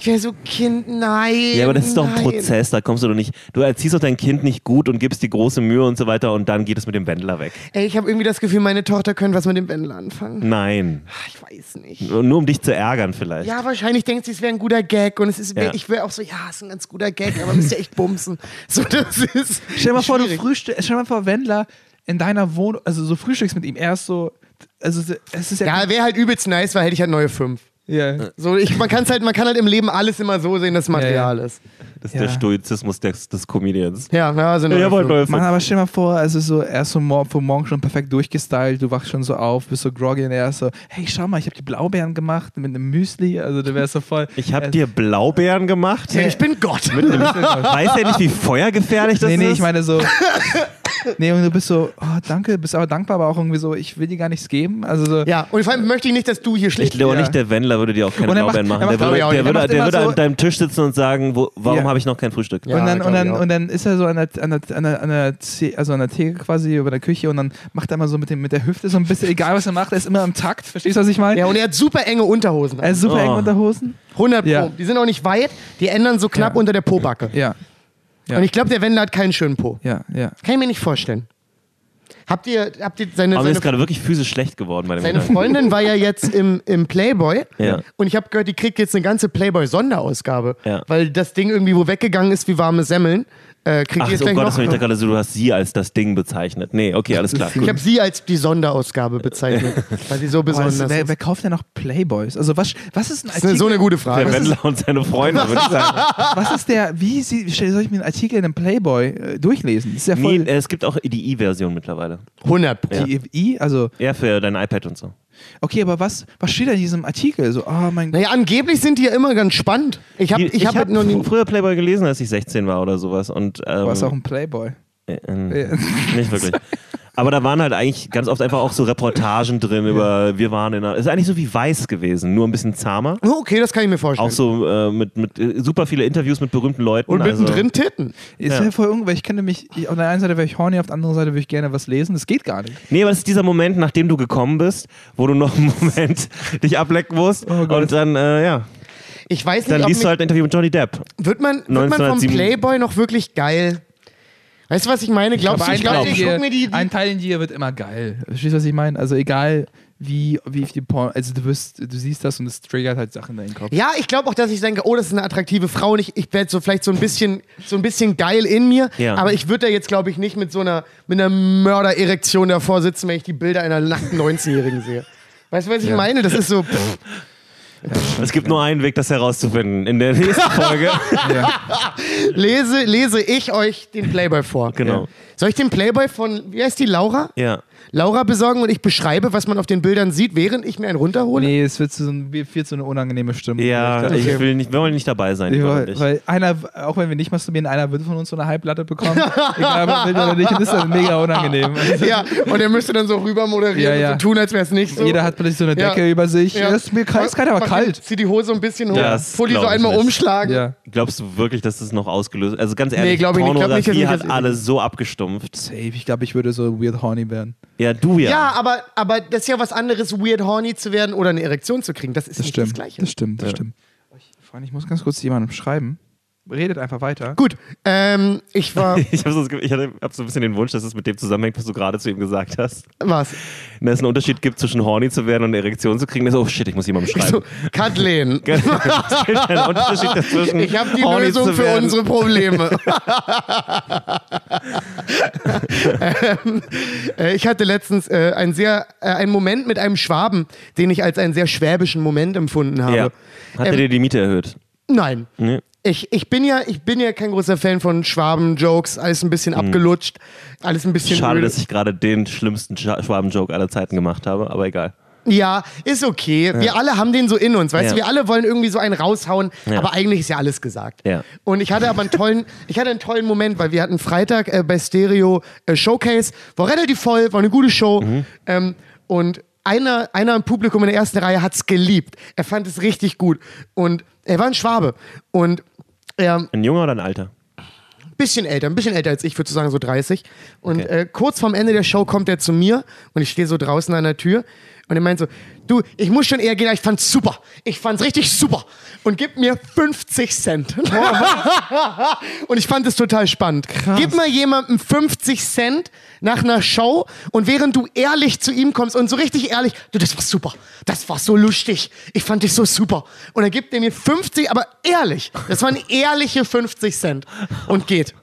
Ich wäre so, Kind, nein. Ja, aber das ist doch ein nein. Prozess, da kommst du doch nicht. Du erziehst doch dein Kind nicht gut und gibst die große Mühe und so weiter und dann geht es mit dem Wendler weg. Ey, ich habe irgendwie das Gefühl, meine Tochter könnte was mit dem Wendler anfangen. Nein. Ich weiß nicht. Nur nur um dich zu ärgern vielleicht. Ja, wahrscheinlich denkt sie, es wäre ein guter Gag und es ist, Ja. ich wäre auch so, ja, es ist ein ganz guter Gag, aber müsst ihr echt bumsen. So, das ist Stell dir mal vor, du frühstückst, stell dir mal vor, Wendler in deiner Wohnung, also so frühstückst mit ihm, er ist so, also es ist ja, Ja, wäre halt übelst nice, weil hätte ich halt neue fünf. Ja. So, ich, man, kann's halt, man kann halt im Leben alles immer so sehen, dass Material ist. Das ist Ja. der Stoizismus des, des Comedians. Ja, ja, also Ja, aber fünf. neue Mann, aber stell dir mal vor, also so, er ist so mor vom Morgen schon perfekt durchgestylt, du wachst schon so auf, bist so groggy und er ist so, hey, schau mal, ich habe die Blaubeeren gemacht mit einem Müsli, also du wärst so voll. Ich habe äh, dir Blaubeeren gemacht. Ja, ich bin Gott. Weiß er nicht, wie feuergefährlich das Nee, ist? nee, ich meine so. nee, und du bist so, oh, danke, bist aber dankbar, aber auch irgendwie so, ich will dir gar nichts geben. Also so, Ja, und vor allem möchte ich nicht, dass du hier Ich schlecht glaube Ja. nicht, der Wendler würde dir auch keine er macht- Blaubeeren machen. er Der würde, ich der würde, Er der würde so- an deinem Tisch sitzen und sagen, wo, warum Ja. Habe ich noch kein Frühstück? Ja. und, dann, und, dann, und dann ist er so an der, an der, an der, an der, also an der Theke quasi über der Küche und dann macht er immer so mit, dem, mit der Hüfte so ein bisschen, egal was er macht, er ist immer im Takt. Verstehst du, was ich meine? Ja, und er hat super enge Unterhosen. Er ist super Oh. eng Unterhosen. 100 Pro. Ja. Die sind auch nicht weit, die ändern so knapp Ja. unter der Po-Backe. Ja, Ja. Und ich glaube, der Wendler hat keinen schönen Po. ja, ja. Kann ich mir nicht vorstellen. Habt ihr, habt ihr seine, Aber mir seine, ist gerade wirklich physisch schlecht geworden bei dem seine Gedanken. Freundin war ja jetzt im, im Playboy Ja. und ich habe gehört, die kriegt jetzt eine ganze Playboy-Sonderausgabe, Ja. weil das Ding irgendwie wo weggegangen ist wie warme Semmeln. Äh, kriegt Ach, die jetzt oh gleich Gott, noch. das ich da gerade so, du hast sie als das Ding bezeichnet. Nee, okay, alles klar. ich Gut. habe sie als die Sonderausgabe bezeichnet, weil sie so Boah, besonders das, wer, ist. wer kauft denn noch Playboys? Also was, was ist ein Das Artikel? ist so eine gute Der Frage. Wendler und seine Freunde, würde ich sagen. Was ist der, wie sie, soll ich mir einen Artikel in einem Playboy äh, durchlesen? Das ist ja voll. Nee, es gibt auch die i-Version mittlerweile. 100 Pro. die I, also, Ja, für dein iPad und so. Okay, aber was, was steht da in diesem Artikel? So, oh mein Gott. Naja, angeblich sind die ja immer ganz spannend. Ich habe Die- ich hab halt noch nie. früher Playboy gelesen, als ich 16 war oder sowas. Und, ähm, Du warst auch ein Playboy. äh, äh, nicht wirklich. Aber da waren halt eigentlich ganz oft einfach auch so Reportagen drin über, wir waren in einer, ist eigentlich so wie Weiß gewesen, nur ein bisschen zahmer. Oh, okay, das kann ich mir vorstellen. Auch so äh, mit, mit äh, super viele Interviews mit berühmten Leuten. Und also, mittendrin Titten. Ist Ja. ja voll weil ich könnte mich, ich, auf der einen Seite wäre ich horny, auf der anderen Seite würde ich gerne was lesen. Das geht gar nicht. Nee, aber das ist dieser Moment, nachdem du gekommen bist, wo du noch einen Moment dich ablecken musst. Oh Gott. und dann, äh, ja, Ich weiß nicht, dann liest du halt ein Interview mit Johnny Depp. wird, man, wird man vom 1907 Playboy noch wirklich geil? Weißt du, was ich meine? Glaubst du, ich glaube, ich dir- guck mir die, die ein Teil in dir wird immer geil. Verstehst du, was ich meine? Also egal, wie, wie die Porn, also du wirst, du siehst das und es triggert halt Sachen in deinen Kopf. Ja, ich glaube auch, dass ich denke, oh, das ist eine attraktive Frau und ich, ich werde so vielleicht so ein bisschen, so ein bisschen geil in mir. Ja. Aber ich würde da jetzt, glaube ich, nicht mit so einer, mit einer Mördererektion davor sitzen, wenn ich die Bilder einer nackten 19-Jährigen sehe. Weißt du, was ich meine? Das ist so. Pff. Es gibt nur einen Weg, das herauszufinden. In der nächsten Folge. Lese, lese ich euch den Playboy vor. Genau. Soll ich den Playboy von, wie heißt die, Laura? ja. Laura besorgen und ich beschreibe, was man auf den Bildern sieht, während ich mir einen runterhole? Nee, es wird so, ein, wird so eine unangenehme Stimmung. Ja, Ich- ich Okay. will nicht, wir wollen nicht dabei sein. Ich, glaub weil, ich. weil einer, auch wenn wir nicht masturbieren, einer wird von uns so eine Halblatte bekommen. Egal, ob will oder nicht. Und das ist dann mega unangenehm. Also, Ja, und er müsste dann so rüber moderieren Ja, ja. und so tun, als wäre es nicht so. Jeder hat plötzlich so eine Ja. Decke über sich. Ja. Das ist mir kalt, ist kalt, aber kalt. Zieht die Hose ein bisschen hoch, Ja, das Pulli so glaub ich einmal nicht. umschlagen. Ja. Glaubst du wirklich, dass das noch ausgelöst Also ganz ehrlich, Nee, glaub ich nicht. Glaub nicht, ich hat alles so abgestumpft. Safe. Ich glaube, ich würde so weird horny werden. Ja, du ja. Ja, aber, aber das ist ja was anderes, weird horny zu werden oder eine Erektion zu kriegen. Das ist Das nicht stimmt. das Gleiche. Das stimmt, das stimmt. Freunde, ich muss ganz kurz jemandem schreiben. Redet einfach weiter. Gut, ähm, ich war. Ich habe so, ich hatte- hab so ein bisschen den Wunsch, dass es mit dem zusammenhängt, was du gerade zu ihm gesagt hast. was? Dass es einen Unterschied gibt zwischen horny zu werden und eine Erektion zu kriegen. Das ist, oh shit, ich muss jemandem schreiben. So, Kathleen, es gibt einen Unterschied dazwischen. ich habe die horny Lösung für werden. unsere Probleme. ähm, äh, ich hatte letztens äh, ein sehr, äh, einen Moment mit einem Schwaben, den ich als einen sehr schwäbischen Moment empfunden habe. Ja. Hat er Ähm, dir die Miete erhöht? Nein. Nee. Ich, ich, bin ja, ich bin ja kein großer Fan von Schwaben-Jokes, alles ein bisschen abgelutscht, alles ein bisschen Hm. Schade, öde. dass ich gerade den schlimmsten Schwaben-Joke aller Zeiten gemacht habe, aber egal. Ja, ist okay. Wir alle haben den so in uns, weißt Ja. du? Wir alle wollen irgendwie so einen raushauen, Ja. aber eigentlich ist ja alles gesagt. Ja. Und ich hatte aber einen tollen, ich hatte einen tollen Moment, weil wir hatten Freitag äh, bei Stereo äh, Showcase, war relativ voll, war eine gute Show. Mhm. Ähm, und einer, einer im Publikum in der ersten Reihe hat es geliebt. Er fand es richtig gut. Und er war ein Schwabe. Und er Ein Junger oder ein Alter? bisschen älter, ein bisschen älter als ich, würde sagen so 30. Und Okay. äh, kurz vorm Ende der Show kommt er zu mir und ich stehe so draußen an der Tür Und er meint so, du, ich muss schon eher gehen, ich fand's super. Ich fand's richtig super. Und gib mir 50 Cent. und ich fand es total spannend. Gib mal jemandem 50 Cent nach einer Show und während du ehrlich zu ihm kommst und so richtig ehrlich, du, das war super. Das war so lustig. Ich fand dich so super. Und dann gibt er mir 50, aber ehrlich. Das waren ehrliche 50 Cent. Und geht.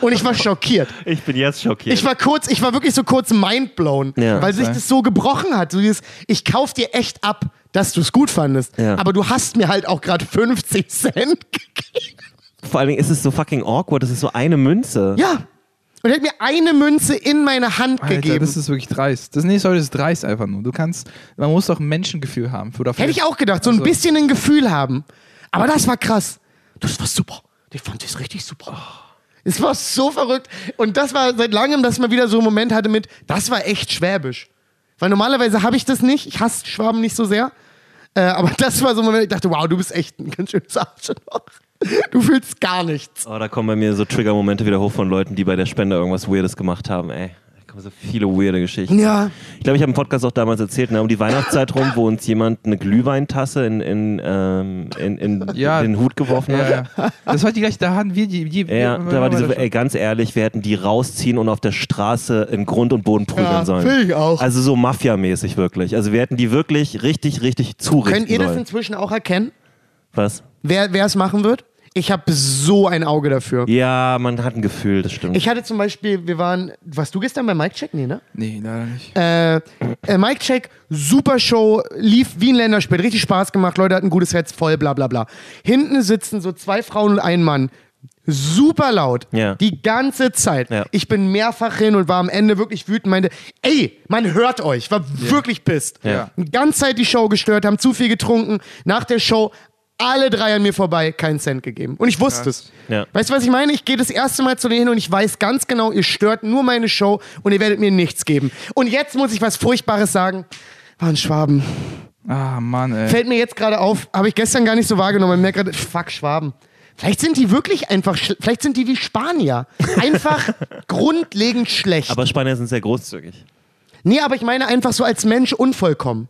Und ich war schockiert. Ich bin jetzt schockiert. Ich war kurz, ich war wirklich so kurz mindblown, Ja. weil sich das so gebrochen hat. So dieses, ich kauf dir echt ab, dass du es gut fandest, Ja. aber du hast mir halt auch gerade 50 Cent gegeben. Vor allen Dingen ist es so fucking awkward. Das ist so eine Münze. Ja. Und er hat mir eine Münze in meine Hand Alter, gegeben. das ist wirklich dreist. Das nächste heute ist dreist einfach nur. Du kannst, man muss doch ein Menschengefühl haben. Hätte ich auch gedacht, so Also- ein bisschen ein Gefühl haben. Aber das war krass. Das war super. Ich fand das richtig super. Es war so verrückt. Und das war seit langem, dass man wieder so einen Moment hatte mit, das war echt schwäbisch. Weil normalerweise habe ich das nicht. Ich hasse Schwaben nicht so sehr. Äh, aber das war so ein Moment, ich dachte, wow, du bist echt ein ganz schönes Arschloch. Du fühlst gar nichts. Oh, da kommen bei mir so Trigger-Momente wieder hoch von Leuten, die bei der Spende irgendwas Weirdes gemacht haben. Ey, kommen so viele weirde Geschichten. Ja. Ich glaube, ich habe im Podcast auch damals erzählt, ne, um die Weihnachtszeit rum, wo uns jemand eine Glühweintasse in, in, ähm, in, in Ja. den Hut geworfen hat. Ja, ja. Das war die gleiche, da hatten wir die. die Ja, da war diese, ey, ganz ehrlich, wir hätten die rausziehen und auf der Straße in Grund und Boden prügeln Ja, sollen. ich auch. Also so Mafia-mäßig wirklich. Also wir hätten die wirklich richtig, richtig zurichten Könnt ihr das sollen. inzwischen auch erkennen, Was? wer wer es machen wird? Ich habe so ein Auge dafür. Ja, man hat ein Gefühl, das stimmt. Ich hatte zum Beispiel, wir waren, warst du gestern bei Mike Check? Nee, ne? Nee, leider nicht. Äh, äh, Mike Check, super Show, lief wie ein Länderspiel, richtig Spaß gemacht, Leute hatten ein gutes Herz, voll, bla bla bla. Hinten sitzen so zwei Frauen und ein Mann. Super laut. Ja. Die ganze Zeit. Ja. Ich bin mehrfach hin und war am Ende wirklich wütend, meinte, ey, man hört euch, war wirklich pisst. Ja. Die ganze Zeit die Show gestört, haben zu viel getrunken. Nach der Show alle drei an mir vorbei, keinen Cent gegeben. Und ich wusste es. Ja. Weißt du, was ich meine? Ich gehe das erste Mal zu denen hin und ich weiß ganz genau, ihr stört nur meine Show und ihr werdet mir nichts geben. Und jetzt muss ich was Furchtbares sagen. Waren Schwaben. Ah, Mann, ey. Fällt mir jetzt gerade auf, habe ich gestern gar nicht so wahrgenommen. Ich merke gerade, fuck, Schwaben. Vielleicht sind die wirklich einfach, vielleicht sind die wie Spanier. Einfach grundlegend schlecht. Aber Spanier sind sehr großzügig. Nee, aber ich meine einfach so als Mensch unvollkommen.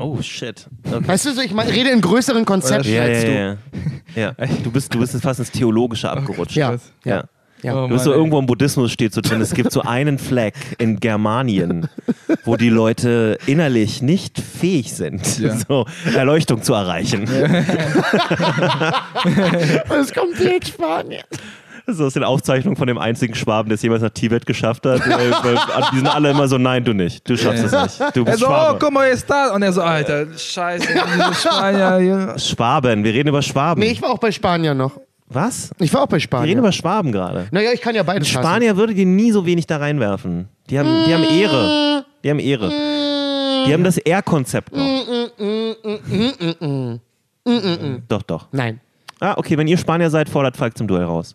Oh, shit. Okay. Weißt du, so, ich mein, rede in größeren Konzepten Ja, ja, als du. ja, ja. ja. Du, bist, du bist jetzt fast ins Theologische abgerutscht. Ja. ja. Ja. Oh, Du bist so irgendwo im Buddhismus steht so drin, es gibt so einen Fleck in Germanien, wo die Leute innerlich nicht fähig sind, Ja. so Erleuchtung zu erreichen. Das ist komplett Spanier. Das ist aus den Aufzeichnungen von dem einzigen Schwaben, der es jemals nach Tibet geschafft hat. Weil, weil, die sind alle immer so, nein, du nicht. Du schaffst es nicht. Du Er bist so, oh, Schwabe. guck mal, ist da. Und er so, Alter, scheiße, diese Spanier hier. Schwaben, wir reden über Schwaben. Nee, ich war auch bei Spaniern noch. Was? Ich war auch bei Wir reden über Schwaben gerade. Naja, ich kann ja beides hassen. Spanier würde dir nie so wenig da reinwerfen. Die haben, die haben Ehre. Die haben Ehre. Die haben das R-Konzept noch. Doch, doch. Nein. Ah, okay, wenn ihr Spanier seid, fordert Falk zum Duell raus.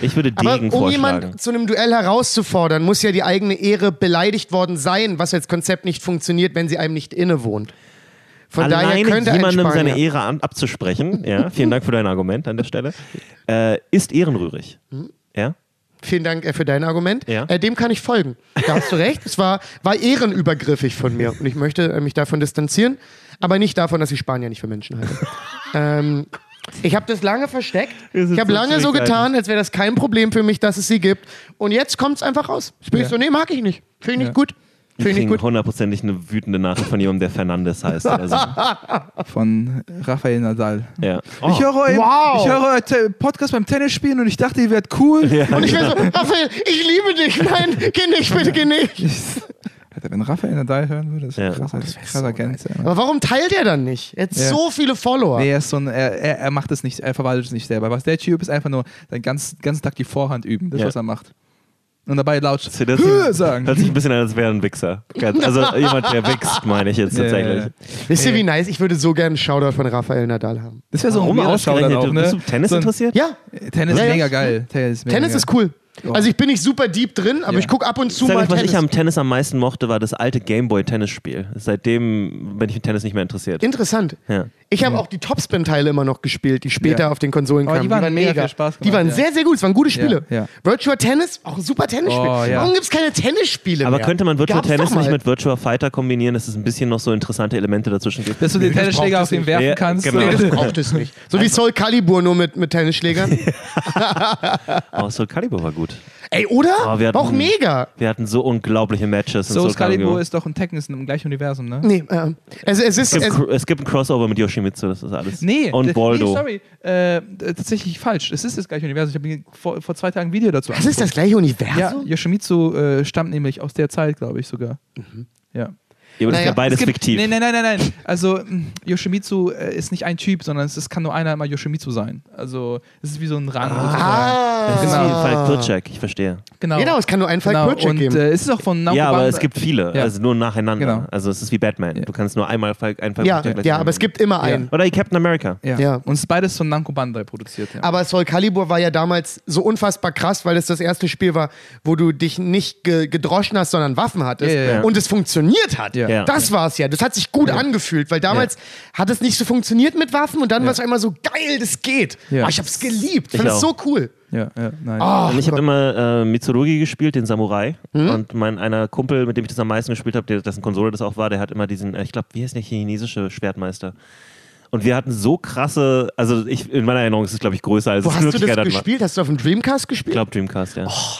Ich würde Aber Degen um vorschlagen. jemanden zu einem Duell herauszufordern, muss ja die eigene Ehre beleidigt worden sein, was als Konzept nicht funktioniert, wenn sie einem nicht innewohnt. Von daher Alleine könnte ein jemandem seine Ehre an, abzusprechen, ja, vielen Dank für dein Argument an der Stelle, äh, ist ehrenrührig. Hm? Ja? Vielen Dank äh, für dein Argument. Ja. Äh, dem kann ich folgen. Da hast du recht. Es war, war ehrenübergriffig von mir. Und ich möchte äh, mich davon distanzieren. Aber nicht davon, dass ich Spanier nicht für Menschen halte. ähm, ich habe das lange versteckt. Ich habe so lange so getan, als wäre das kein Problem für mich, dass es sie gibt. Und jetzt kommt es einfach raus. Jetzt bin ich Ja. so, nee, mag ich nicht. Finde ich nicht Ja. gut. Wir Finde ich kriegen gut. hundertprozentig eine wütende Nachricht von jemandem, der Fernandes heißt. Also, Von Rafael Nadal. ja. Ich höre euren Wow. ich Te- Podcast beim Tennis spielen und ich dachte, ihr werdet cool. Und ich wäre so, Raphael, ich liebe dich. Nein, geh nicht, bitte geh nicht. Alter, wenn Rafael Nadal hören würde, das Ja. wäre krasser, krasser Gänse. Aber warum teilt er dann nicht? Er hat Ja. so viele Follower. Nee, er ist so ein, er, er, er macht es nicht, er verwaltet es nicht selber. Was der Typ ist einfach nur den ganzen, ganzen Tag die Vorhand üben, das Ja. was er macht. Und dabei laut Das hört sagen. Hört sich ein bisschen an, als wäre ein Wichser. Also jemand, der wächst, meine ich jetzt Ja, ja, tatsächlich. ja. Wisst ihr, wie nice? Ich würde so gerne einen Shoutout von Rafael Nadal haben. Das wäre so ein Warum weirder Shoutout auch, Du- ne? Bist du Tennis so ein, interessiert? Ja, Tennis Ja, ist ja. mega geil. Tennis mega Tennis geil. ist cool. Also ich bin nicht super deep drin, aber Ja. ich gucke ab und zu Sag mal euch, was Tennis. ich am Tennis am meisten mochte, war das alte Gameboy-Tennisspiel. Seitdem bin ich mit Tennis nicht mehr interessiert. Interessant. Ja. Ich habe auch die Topspin-Teile immer noch gespielt, die später Ja. auf den Konsolen Aber kamen. die waren mega viel Spaß Die waren gemacht, ja. sehr, sehr gut. Es waren gute Spiele. Ja, ja. Virtua Tennis, auch ein super Tennisspiel. Oh, ja. Warum gibt es keine Tennisspiele Aber mehr? könnte man Virtual Gab's Tennis nicht mit Virtual Fighter kombinieren, dass es ein bisschen noch so interessante Elemente dazwischen gibt? Dass du den das Tennisschläger auf den nicht. werfen Ja, kannst. genau. Nee, das braucht es nicht. So wie Soul Calibur nur mit, mit Tennisschlägern. Oh, Soul Calibur war gut. Ey, oder? Oh, wir War auch hatten- mega. Wir hatten so unglaubliche Matches. So, Soul Excalibur ist doch ein Tekken, ist im gleichen Universum, ne? Nee, äh, es, es ist. Es Es, gibt, es gibt ein Crossover mit Yoshimitsu, das ist alles. Nee, Und Boldo. Nee, sorry, äh, tatsächlich falsch. Es ist das gleiche Universum. Ich habe mir vor, vor zwei Tagen ein Video dazu das ist das gleiche Ja, Universum? Yoshimitsu äh, stammt nämlich aus der Zeit, glaube ich sogar. Ja. Ja, aber das ist ja beides Es gibt- fiktiv. Nee, nein, nein, nein, nein. Also mh, Yoshimitsu äh, ist nicht ein Typ, sondern es, es kann nur einer immer Yoshimitsu sein. Also es ist wie so ein Rang. Ah, Das ist Genau. wie Falk Pircek, ich verstehe. Genau. Genau, es kann nur einen Falk genau. Pircek Und geben. äh, es ist auch von Namco Ja, aber es gibt viele, Ja. also nur nacheinander. Genau. Also es ist wie Batman. Ja. Du kannst nur einmal Falk, einen Falk ja, Pircek gleich ja, aber es gibt immer einen. Oder Captain America. ja. Ja. Und es ist beides von Namco Bandai produziert. Ja. Aber Soul Calibur war ja damals so unfassbar krass, weil es das erste Spiel war, wo du dich nicht ge gedroschen hast, sondern Waffen hattest. Ja, ja, ja. Und es funktioniert hat. Ja. Ja. Das war es ja. Das hat sich gut angefühlt, weil damals hat es nicht so funktioniert mit Waffen und dann war es einmal so geil, das geht. Ja. Oh, ich hab's geliebt. Ich Ich fand es so cool. ja, ja, nein. Oh, Und ich habe immer äh, Mitsurugi gespielt, den Samurai. Hm? Und mein einer Kumpel, mit dem ich das am meisten gespielt habe, der dessen Konsole das auch war, der hat immer diesen, äh, ich glaube, wie heißt der chinesische Schwertmeister? Und wir hatten so krasse, also ich, in meiner Erinnerung ist es, glaube ich, größer als Wo es hast du das war. gespielt? Hast du auf dem Dreamcast Ich gespielt? glaube Dreamcast, ja. oh,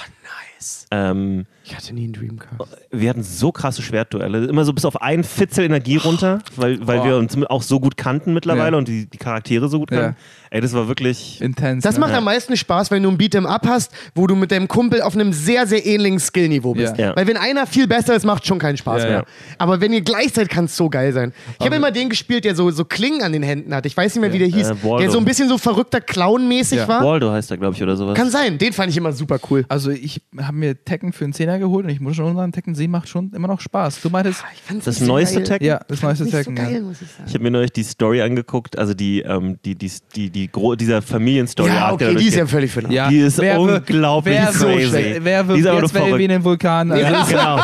nice. Ähm, Ich hatte nie einen Dreamcast. wir hatten so krasse Schwertduelle. Immer so bis auf einen Fitzel Energie runter, weil, weil Boah. wir uns auch so gut kannten mittlerweile Ja. und die, die Charaktere so gut Ja. kannten. Ey, das war wirklich. Intens. Das ne? macht am meisten Spaß, wenn du ein Beat'em Up hast, wo du mit deinem Kumpel auf einem sehr, sehr ähnlichen Skillniveau bist. Ja. Ja. Weil wenn einer viel besser ist, macht schon keinen Spaß Ja, mehr. ja. Aber wenn ihr gleich seid, kann es so geil sein. Ich habe immer den gespielt, der so, so Klingen an den Händen hat. Ich weiß nicht mehr, wie der hieß. Äh, der so ein bisschen so verrückter Clown-mäßig Ja. war. Waldo heißt er, glaube ich, oder sowas. Kann sein. Den fand ich immer super cool. Also ich habe mir Tekken für einen Zehner geholt und ich muss schon sagen, Tekken 7 macht schon immer noch Spaß. Du meintest, Ich fand's Das so neueste geil. Tekken? ja, das neueste Nicht so Tekken. geil, ja. muss ich. Ich habe mir neulich die Story angeguckt, also die, ähm, die, die, die, die, gro dieser Familienstory. Ja, okay, da die ist ja völlig für. Ja, Die ist wer unglaublich wer so crazy. schlecht- Wer Die wirft jetzt verrückt. wie in den Vulkan? Also, Ja, genau.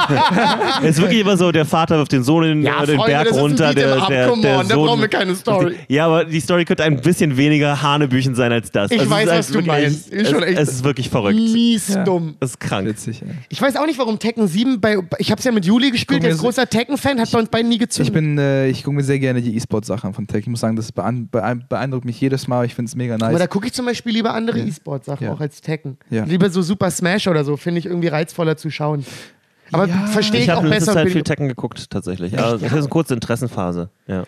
es ist wirklich immer so, der Vater wirft den Sohn in Ja, den Freunde, Berg das runter. Der, der, come der on, da Sohn, brauchen wir keine Story. Ja, aber die Story könnte ein bisschen weniger Hanebüchen sein als das. Ich Also weiß, was halt du meinst. Es, ist wirklich verrückt. Mies dumm. Es ist krank. Witzig, ja. Ich weiß auch nicht, warum Tekken 7 bei. Ich habe es ja mit Juli gespielt, der ist großer Tekken-Fan, hat bei uns beiden nie gezündet. Ich bin, äh, ich gucke mir sehr gerne die E-Sport-Sachen von Tekken. Ich muss sagen, das beein- beein- beeindruckt mich jedes Mal. Ich finde es mega nice. Aber da gucke ich zum Beispiel lieber andere Ja. E-Sport-Sachen, Ja. auch als Tekken. Ja. Lieber so Super Smash oder so, finde ich irgendwie reizvoller zu schauen. Aber Ja. verstehe ich, Ich auch habe besser. Zeit bin- viel Tekken geguckt, tatsächlich. Ja, das ist eine kurze Interessenphase. Ja.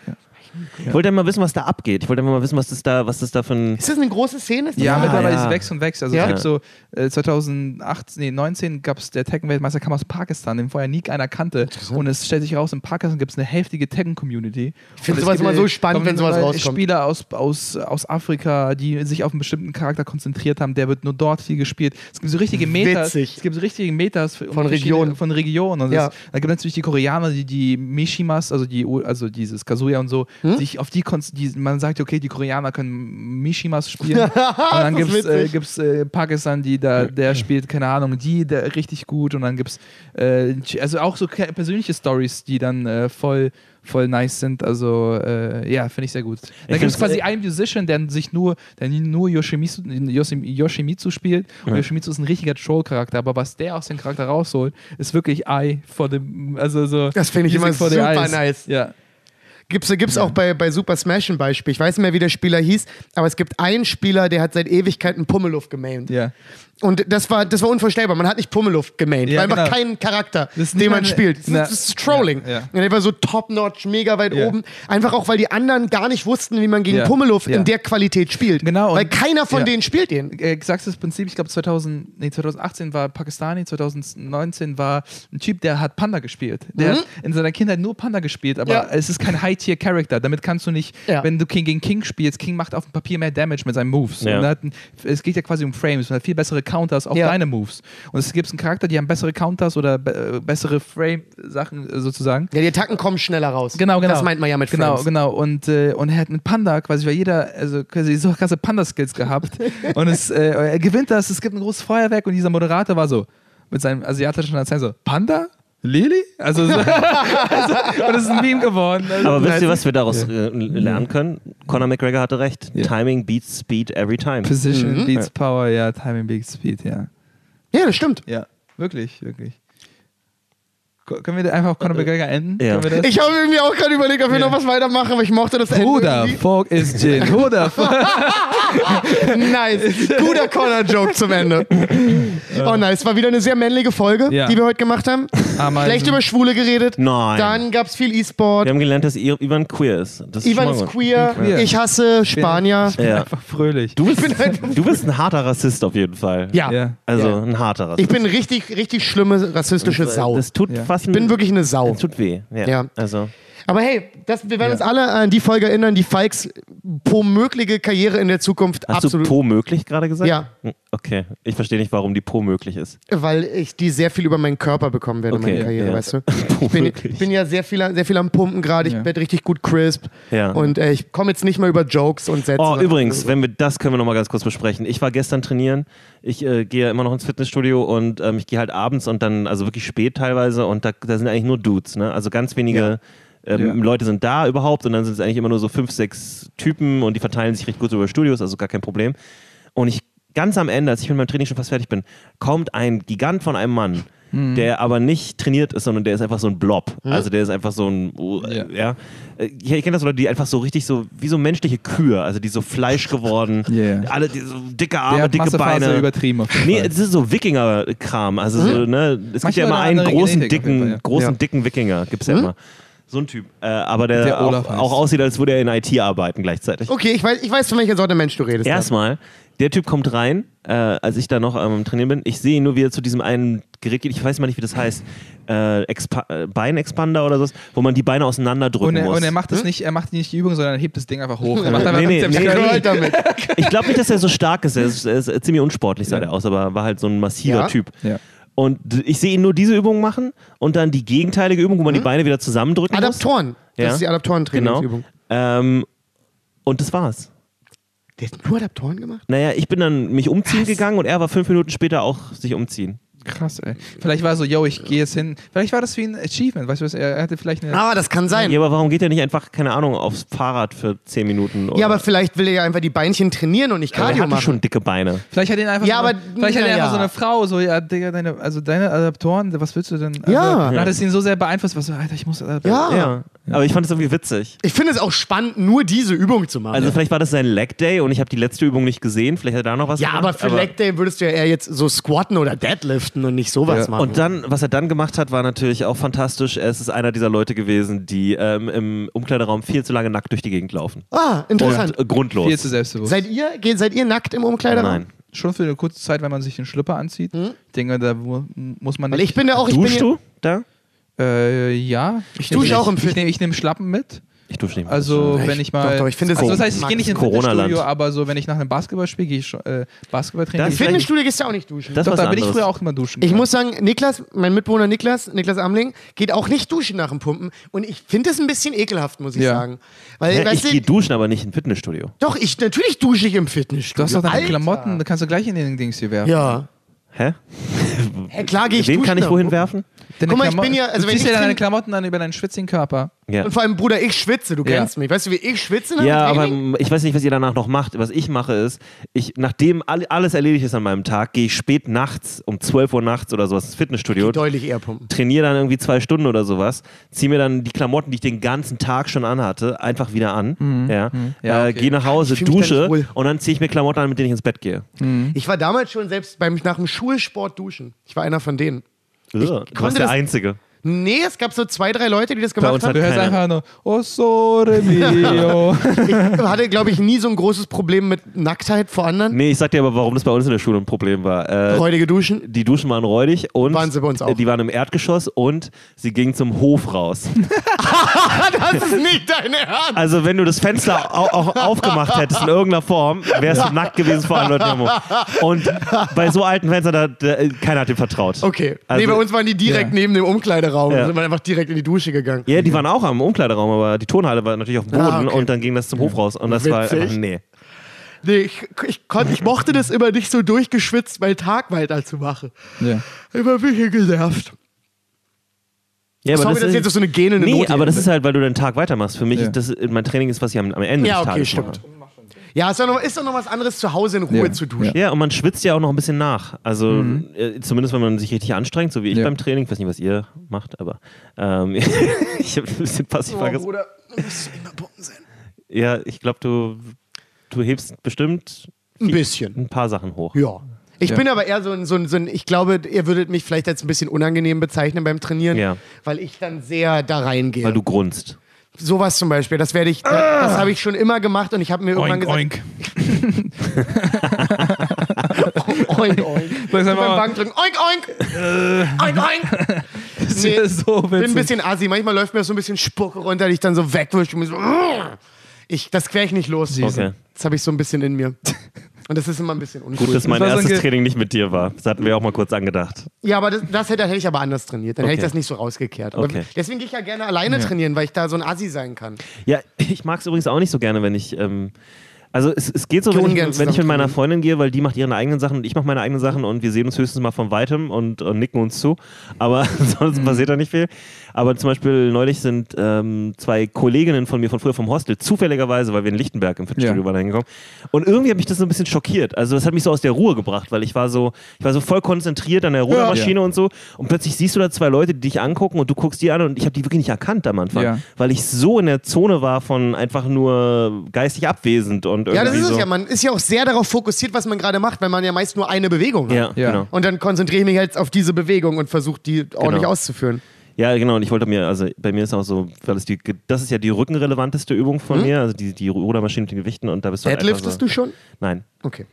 Ich wollte ja mal wissen, was da abgeht. Ich wollte ja mal wissen, was das da, was das da für ein. ist das eine große Szene? Ist das ja, mittlerweile ja. ist es wächst und wächst. Also Ja. es gibt so äh, 2018, nee, 19 gab es der Tekken-Weltmeister kam aus Pakistan, den vorher nie einer kannte. Und es stellt sich raus, in Pakistan gibt es eine heftige Tekken-Community. Ich finde sowas immer so spannend, wenn sowas rauskommt. Spieler aus, aus, aus Afrika, die sich auf einen bestimmten Charakter konzentriert haben, der wird nur dort viel gespielt. Es gibt so richtige Metas. Witzig. Es gibt so richtige Metas für, um Von Regionen. Von Regionen. Und Ja. das, da gibt es natürlich die Koreaner, die, die Mishimas, also die, also dieses Kazuya und so, Hm? sich auf die, konz- die man sagt, okay, die Koreaner können Mishimas spielen. und dann gibt es äh, gibt's, äh, Pakistan, die da, der spielt, keine Ahnung, die, der richtig gut. Und dann gibt es äh, also auch so persönliche Stories, die dann äh, voll voll nice sind. Also äh, ja, finde ich sehr gut. Dann gibt es find's, quasi äh, einen Musician, der sich nur, der nur Yoshimitsu, Yoshi- Yoshimitsu spielt. Und Yoshimitsu ist ein richtiger Troll-Charakter, aber was der aus dem Charakter rausholt, ist wirklich Eye for the, also so. Das finde ich immer super eyes. nice. Ja. Gibt's, gibt's auch bei, bei Super Smash ein Beispiel. Ich weiß nicht mehr, wie der Spieler hieß, aber es gibt einen Spieler, der hat seit Ewigkeiten Pummeluft gemaint. Ja. Und das war, das war unvorstellbar. Man hat nicht Pummeluft gemaint. Ja, war einfach genau. kein Charakter, den man spielt. Das, Na, ist, das ist Trolling. ja, ja. Und der war so top-notch, mega weit Ja. oben. Einfach auch, weil die anderen gar nicht wussten, wie man gegen Ja. Pummeluft Ja. in der Qualität spielt. Genau, Weil keiner von ja. denen spielt den. äh, sagst das Prinzip, ich glaube 2000, nee, 2018 war Pakistani, 2019 war ein Typ, der hat Panda gespielt. Der hat in seiner Kindheit nur Panda gespielt, aber Mhm. Ja. es ist kein High-Tier-Character. Damit kannst du nicht, Ja. wenn du King gegen King spielst, King macht auf dem Papier mehr Damage mit seinen Moves. Ja. Und hat es geht ja quasi um Frames, man hat viel bessere Counters auf Ja. deine Moves. Und es gibt einen Charakter, die haben bessere Counters oder be äh, bessere Frame-Sachen äh, sozusagen. Ja, die Attacken kommen schneller raus. Genau, genau. Das meint man ja mit Genau, Frames. genau. Und, äh, und er hat mit Panda quasi, weil jeder, also quasi so krasse Panda-Skills gehabt. und es, äh, er gewinnt das, es gibt ein großes Feuerwerk und dieser Moderator war so, mit seinem asiatischen Akzent so, Panda? Lili? Also, so, also und es ist ein Meme geworden. Also, Aber wisst ihr, was wir daraus äh, lernen können? Conor McGregor hatte recht. Ja. Timing beats speed every time. Position beats Power, ja, Timing beats Speed, ja. Ja, das stimmt. Ja, wirklich, wirklich. Können wir einfach Conor McGregor enden? Ja. Können wir das? Ich habe mir auch gerade überlegt, ob wir Ja. noch was weitermachen, aber ich mochte das Ende Who the irgendwie. fuck is Jin? Who the fuck? Nice. Guter Connor-Joke zum Ende. Oh nice. War wieder eine sehr männliche Folge, Ja. die wir heute gemacht haben. Ameisen. Schlecht über Schwule geredet. Nein. Dann gab es viel E-Sport. Wir haben gelernt, dass I- Ivan queer ist. Das ist Ivan ist queer. queer. Ich hasse Spanier. Ich bin Ja. einfach fröhlich. Du bist, du bist ein harter Rassist auf jeden Fall. Ja. Ja. Also Ja. ein harter Rassist. Ich bin richtig, richtig schlimme rassistische Sau. Das tut Ja. fast Ich bin wirklich eine Sau. Das tut weh. Ja. Ja. Also. Aber hey, das, wir werden Ja. uns alle an die Folge erinnern, die Falks po-mögliche Karriere in der Zukunft Hast absolut. du Po möglich gerade gesagt? Ja. Okay. Ich verstehe nicht, warum die Po möglich ist. weil ich die sehr viel über meinen Körper bekommen werde in Okay, meiner Karriere, ja. weißt du? Ich bin, ich bin ja sehr viel, sehr viel am Pumpen gerade, ich Ja. werde richtig gut crisp Ja. und äh, ich komme jetzt nicht mehr über Jokes und Sätze. Oh, übrigens, wenn wir das können wir noch mal ganz kurz besprechen. Ich war gestern trainieren. Ich äh, gehe ja immer noch ins Fitnessstudio und ähm, ich gehe halt abends und dann also wirklich spät teilweise und da, da sind eigentlich nur Dudes, ne? Also ganz wenige ähm, Ja. Leute sind da überhaupt und dann sind es eigentlich immer nur so fünf, sechs Typen und die verteilen sich recht gut über Studios, also gar kein Problem. Und ich ganz am Ende, als ich mit meinem Training schon fast fertig bin, kommt ein Gigant von einem Mann. Mhm. Der aber nicht trainiert ist, sondern der ist einfach so ein Blob. Also der ist einfach so ein, oh, Ja. ja. Äh, Ich, ich kenne das Leute, die einfach so richtig so, wie so menschliche Kühe, also die so Fleisch geworden, Yeah. alle die so dicke Der Arme, hat dicke Beine. übertrieben auf jeden Nee, es ist so Wikinger-Kram. Also so, ne, es gibt Manche ja immer eine einen großen, Genetik dicken, Fall, ja. großen, Ja. dicken Wikinger. Gibt's ja immer. So ein Typ. Äh, aber der, Der auch, auch aussieht, als würde er in IT arbeiten gleichzeitig. Okay, ich weiß, ich weiß, von welcher Sorte Mensch du redest. Erstmal, der Typ kommt rein, äh, als ich da noch am Trainieren bin. Ich sehe ihn nur, wie er zu diesem einen Gerät geht. Ich weiß mal nicht, wie das heißt. Äh, äh, Beinexpander oder so, wo man die Beine auseinanderdrücken Und er, muss. und er macht es nicht, er macht nicht die Übung, sondern er hebt das Ding einfach hoch. Er macht einfach Nee, nee, nee, nee. Damit. Ich glaube nicht, dass er so stark ist. Er ist, er ist ziemlich unsportlich, sah Ja. er aus, aber war halt so ein massiver Ja. Typ. Ja. Und ich sehe ihn nur diese Übung machen und dann die gegenteilige Übung, wo man die Beine wieder zusammendrücken muss. Adaptoren. Das Ja. ist die Genau. Adaptorentrainingsübung. Ähm, und das war's. Der hat nur Adaptoren gemacht? Naja, ich bin dann mich umziehen gegangen und er war fünf Minuten später auch sich umziehen. Krass, ey. Vielleicht war er so, yo, ich gehe jetzt hin. Vielleicht war das wie ein Achievement, weißt du was? Er hatte vielleicht eine. Ah, das kann sein. Ja, aber warum geht er nicht einfach, keine Ahnung, aufs Fahrrad für zehn Minuten? Oder? Ja, aber vielleicht will er ja einfach die Beinchen trainieren und nicht Aber er Cardio hatte machen. schon dicke Beine. Vielleicht hat ihn einfach, Ja, so, aber- vielleicht hat er einfach ja. so eine Frau, so, ja, Digga, deine, also deine Adaptoren, was willst du denn? Also, Ja. Dann hat es ihn so sehr beeinflusst, was so, Alter, ich muss. Ja. Ja. Aber ich fand es irgendwie witzig. Ich finde es auch spannend, nur diese Übung zu machen. Also vielleicht war das sein Leg Day und ich habe die letzte Übung nicht gesehen. Vielleicht hat er da noch was ja, aber gemacht, für Leg Day würdest du ja eher jetzt so squatten oder deadliften und nicht sowas Ja. machen. Und dann, was er dann gemacht hat, war natürlich auch fantastisch. Es ist einer dieser Leute gewesen, die ähm, im Umkleideraum viel zu lange nackt durch die Gegend laufen. ah, interessant. Und äh, grundlos. Viel zu selbstbewusst. Seid ihr, geht, seid ihr nackt im Umkleideraum? Nein. Schon für eine kurze Zeit, wenn man sich den Schlüpper anzieht. Ich denke, da mu- muss man Weil nicht. ich bin ja auch, ich bin Duschst ja, du da? Äh, ja. Ich dusche auch im Ich Fit. nehme ich nehm Schlappen mit. Ich dusche nicht mehr. Also, wenn ich mal. Doch, doch, ich finde es also, das heißt, ich gehe nicht ins. Fitnessstudio, aber so, wenn ich nach einem Basketballspiel gehe, ich äh, Basketballtraining. Das Im ich- Fitnessstudio gehst du auch nicht duschen. Das Doch, ist da bin ich früher auch immer duschen. ich gegangen. muss sagen, Niklas, mein Mitbewohner Niklas, Niklas Amling, geht auch nicht duschen nach dem Pumpen. Und ich finde es ein bisschen ekelhaft, muss ich Ja. sagen. Weil, Hä, ich gehe du, duschen, aber nicht im Fitnessstudio. doch, ich, natürlich dusche ich im Fitnessstudio. Du hast doch deine Alter. Klamotten, da kannst du gleich in den Dings hier werfen. Ja. Hä? Hä, klar gehe ich Wen duschen kann ich wohin werfen? Deine Guck mal, ich Klamo- bin ja- also du wenn ziehst ich ja deine Klamotten dann über deinen schwitzigen Körper. Ja. Und vor allem, Bruder, ich schwitze, du Ja. kennst mich. Weißt du, wie ich schwitze nach Ja, aber ich weiß nicht, was ihr danach noch macht. Was ich mache ist, ich, nachdem all, alles erledigt ist an meinem Tag, gehe ich spät nachts, um 12 Uhr nachts oder sowas ins Fitnessstudio, Deutlich eher pumpen. trainiere dann irgendwie zwei Stunden oder sowas, ziehe mir dann die Klamotten, die ich den ganzen Tag schon anhatte, einfach wieder an. Ja, Ja, äh, okay. Gehe nach Hause, Ich da dusche und dann ziehe ich mir Klamotten an, mit denen ich ins Bett gehe. Ich war damals schon selbst beim, nach dem Schulsport duschen. Ich war einer von denen. Ugh, du warst der das- Einzige. Nee, es gab so zwei, drei Leute, die das gemacht haben. Du hörst einfach nur, oh, sore mio. Ich hatte, glaube ich, nie so ein großes Problem mit Nacktheit vor anderen. Nee, ich sag dir aber, warum das bei uns in der Schule ein Problem war. Äh, Räudige Duschen. die Duschen waren räudig und Waren sie bei uns auch. die waren im Erdgeschoss und sie gingen zum Hof raus. Das ist nicht dein Ernst. Also wenn du das Fenster au auch aufgemacht hättest in irgendeiner Form, wärst du nackt gewesen vor allen Leuten. Und bei so alten Fenstern, da, da, keiner hat dem vertraut. Okay. Also- nee, bei uns waren die direkt Ja. neben dem Umkleideraum. Ja. Da sind wir einfach direkt in die Dusche gegangen. Ja, die waren auch am Umkleideraum, aber die Turnhalle war natürlich auf dem Boden Ah, okay. und dann ging das zum Hof raus. Und das war Witzig. einfach, nee. Nee, ich, ich, konnt, ich mochte das immer nicht so durchgeschwitzt, meinen Tag weiter zu machen. Ja. Immer ein bisschen genervt. Ja, Sorry, das ist jetzt so eine gähnende Nee, Note aber das ist halt, weil du den Tag weitermachst. Für mich Ja. ist das, mein Training ist, was ich am, am Ende Ja, des okay, Tages stimmt. mache. Ja, ist doch, noch, ist doch noch was anderes, zu Hause in Ruhe Ja. zu duschen. Ja, und man schwitzt ja auch noch ein bisschen nach. Also äh, zumindest, wenn man sich richtig anstrengt, so wie ich Ja. beim Training. Ich weiß nicht, was ihr macht, aber ähm, ich habe ein bisschen passiv Oh, vergessen. Bruder, du musst mehr pumpen sein. Ja, ich glaube, du, du hebst bestimmt Ein bisschen. ein paar Sachen hoch. Ja. Ich Ja. bin aber eher so ein, so, ein, so ein, ich glaube, ihr würdet mich vielleicht als ein bisschen unangenehm bezeichnen beim Trainieren, Ja. weil ich dann sehr da reingehe. Weil du grunzt. Sowas zum Beispiel, das werde ich, das, das habe ich schon immer gemacht und ich habe mir irgendwann Oink, gesagt, oink. oink, oink. Sag beim mal, Bankdrücken, oink, oink. oink, oink. das Nee, ist so bin ein witzig. bisschen assi. Manchmal läuft mir so ein bisschen Spucke runter, die ich dann so wegwische. und mir so, ich, das quer ich nicht los. Okay. Das habe ich so ein bisschen in mir. Und das ist immer ein bisschen uncool. Gut, dass mein so ein erstes Ge- Training nicht mit dir war. Das hatten wir auch mal kurz angedacht. Ja, aber das, das hätte, hätte ich aber anders trainiert. Dann hätte ich Okay. das nicht so rausgekehrt. Okay. Deswegen gehe ich ja gerne alleine trainieren, weil ich da so ein Assi sein kann. Ja, ich mag es übrigens auch nicht so gerne, wenn ich. Ähm, also es, es geht so, wenn ich, wenn ich mit meiner. Freundin gehe, weil die macht ihre eigenen Sachen und ich mache meine eigenen Sachen und wir sehen uns höchstens mal von weitem und, und nicken uns zu. Aber sonst passiert da nicht viel. Aber zum Beispiel neulich sind ähm, zwei Kolleginnen von mir von früher vom Hostel zufälligerweise, weil wir in Lichtenberg im Fitnessstudio Ja. waren, hingekommen. Und irgendwie hat mich das so ein bisschen schockiert. Also das hat mich so aus der Ruhe gebracht, weil ich war so, ich war so voll konzentriert an der Rudermaschine und so. Und plötzlich siehst du da zwei Leute, die dich angucken und du guckst die an und ich habe die wirklich nicht erkannt am Anfang, Ja. weil ich so in der Zone war von einfach nur geistig abwesend und irgendwie Ja, das ist so. es ja. Man ist ja auch sehr darauf fokussiert, was man gerade macht, weil man ja meist nur eine Bewegung hat. ja, Ja. genau. Und dann konzentriere ich mich jetzt auf diese Bewegung und versuche die ordentlich Genau. auszuführen. Ja, genau. Und ich wollte mir, also bei mir ist auch so, weil es die, das ist ja die rückenrelevanteste Übung von Hm? mir, also die, die Rudermaschine mit den Gewichten und da bist du halt Deadliftest so, du schon? Nein. Okay.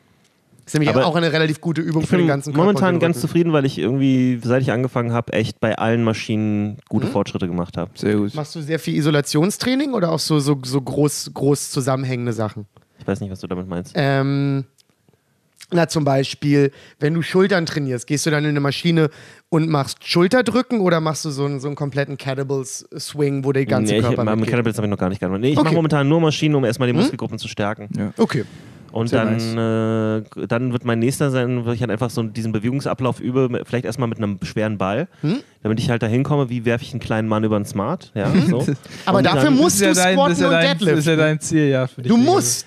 Ist nämlich Aber auch eine relativ gute Übung Ich für den ganzen Körper. momentan ganz zufrieden, weil ich irgendwie, seit ich angefangen habe, echt bei allen Maschinen gute Hm? Fortschritte gemacht habe. Sehr gut. Machst du sehr viel Isolationstraining oder auch so, so, so groß, groß zusammenhängende Sachen? Ich weiß nicht, was du damit meinst. Ähm, na, zum Beispiel, wenn du Schultern trainierst, gehst du dann in eine Maschine und machst Schulterdrücken oder machst du so einen, so einen kompletten Kettlebells-Swing, wo der ganze nee, ich, Körper mit mitgeht? Kettlebells habe ich noch gar nicht gehabt. Nee, ich Okay. Hm? mache momentan nur Maschinen, um erstmal die Muskelgruppen zu stärken. Ja. Okay. Und Sehr dann, äh, dann wird mein nächster sein, wo ich halt einfach so diesen Bewegungsablauf übe, mit- vielleicht erstmal mit einem schweren Ball, Hm? damit ich halt da hinkomme, wie werfe ich einen kleinen Mann über den Smart. Ja, so. Aber Und dafür dann- musst du das ist ja dein, squatten ist ja und dein, das ist ja dein Ziel, ja. Für dich Du musst.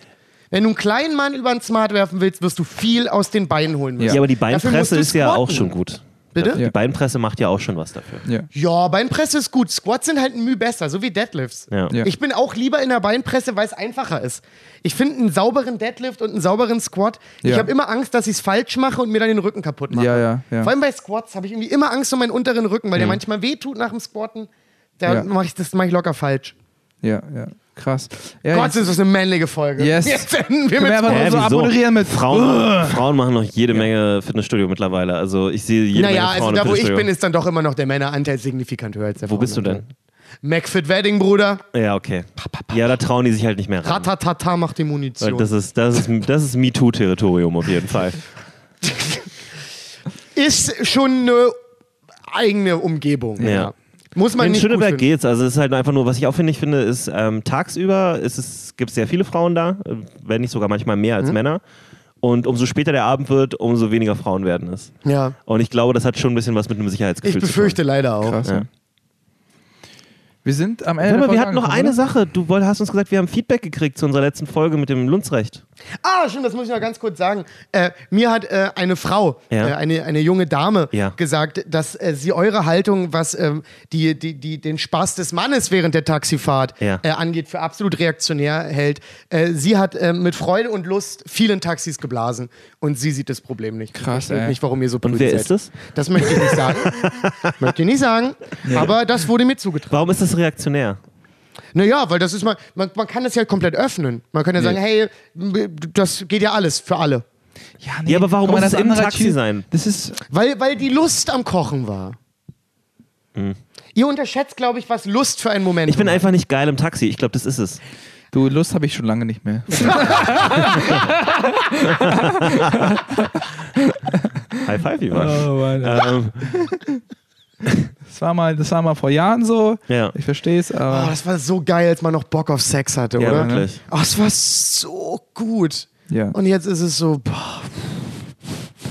Wenn du einen kleinen Mann über den Smart werfen willst, wirst du viel aus den Beinen holen müssen. Ja, aber die Beinpresse ist ja auch schon gut. Bitte? Die Ja. Beinpresse macht ja auch schon was dafür. Ja. Ja, Beinpresse ist gut. Squats sind halt ein Mühe besser, so wie Deadlifts. Ja. Ja. Ich bin auch lieber in der Beinpresse, weil es einfacher ist. Ich finde einen sauberen Deadlift und einen sauberen Squat. Ich habe immer Angst, dass ich es falsch mache und mir dann den Rücken kaputt mache. Ja, ja, ja. Vor allem bei Squats habe ich irgendwie immer Angst um meinen unteren Rücken, weil der manchmal wehtut nach dem Squatten. Da Ja. mache ich das mache ich locker falsch. Ja, ja. Krass. Ja, Gott, ist das eine männliche Folge. Yes. Jetzt enden wir Können wir mit nur so wieso? abmoderieren mit Frauen, Frauen machen noch jede Menge Fitnessstudio mittlerweile. Also ich sehe jede Naja, Menge also Frauen da im wo ich bin, ist dann doch immer noch der Männeranteil signifikant höher als der Wo bist du denn? McFit Wedding, Bruder. Ja, okay. Ja, da trauen die sich halt nicht mehr ran. Ratatata macht die Munition. das ist, das ist, das ist MeToo-Territorium auf jeden Fall. ist schon eine eigene Umgebung. Ja. Muss man In nicht Schöneberg geht's. Also es ist halt einfach nur, was ich aufwendig finde, ist ähm, tagsüber ist es, gibt es sehr viele Frauen da, äh, wenn nicht sogar manchmal mehr Mhm. als Männer. Und umso später der Abend wird, umso weniger Frauen werden es. Ja. Und ich glaube, das hat schon ein bisschen was mit einem Ich Sicherheitsgefühl befürchte zu tun. leider auch. Krass, Ja. Wir sind am Ende. Mal, der wir hatten noch eine oder? Sache. Du hast uns gesagt, wir haben Feedback gekriegt zu unserer letzten Folge mit dem Lundsrecht. Ah, stimmt, das muss ich noch ganz kurz sagen. Äh, mir hat äh, eine Frau, Ja. äh, eine, eine junge Dame, Ja. gesagt, dass äh, sie eure Haltung, was ähm, die, die, die, den Spaß des Mannes während der Taxifahrt Ja. äh, angeht, für absolut reaktionär hält. Äh, sie hat äh, mit Freude und Lust vielen Taxis geblasen und sie sieht das Problem nicht. Krass, Ich nicht, warum ihr so Und wer seid. ist das? Das möchte ich nicht sagen. möchte ich nicht sagen. Aber das wurde mir zugetragen. Warum ist das reaktionär? Naja, weil das ist mal, man, man kann das ja komplett öffnen. Man kann ja sagen, hey, das geht ja alles für alle. Ja, Ja, aber warum muss das im Taxi sein? Das ist. Weil, weil die Lust am Kochen war. Ihr unterschätzt, glaube ich, was Lust für einen Moment Ich bin war. einfach nicht geil im Taxi. Ich glaube, das ist es. Du, Lust habe ich schon lange nicht mehr. High five, Ivan. Oh. Ähm, Das war mal, das war mal vor Jahren so. Ja. Ich verstehe es, Oh, aber. das war so geil, als man noch Bock auf Sex hatte, ja, oder? wirklich. Oh, es war so gut. Ja. Und jetzt ist es so, boah,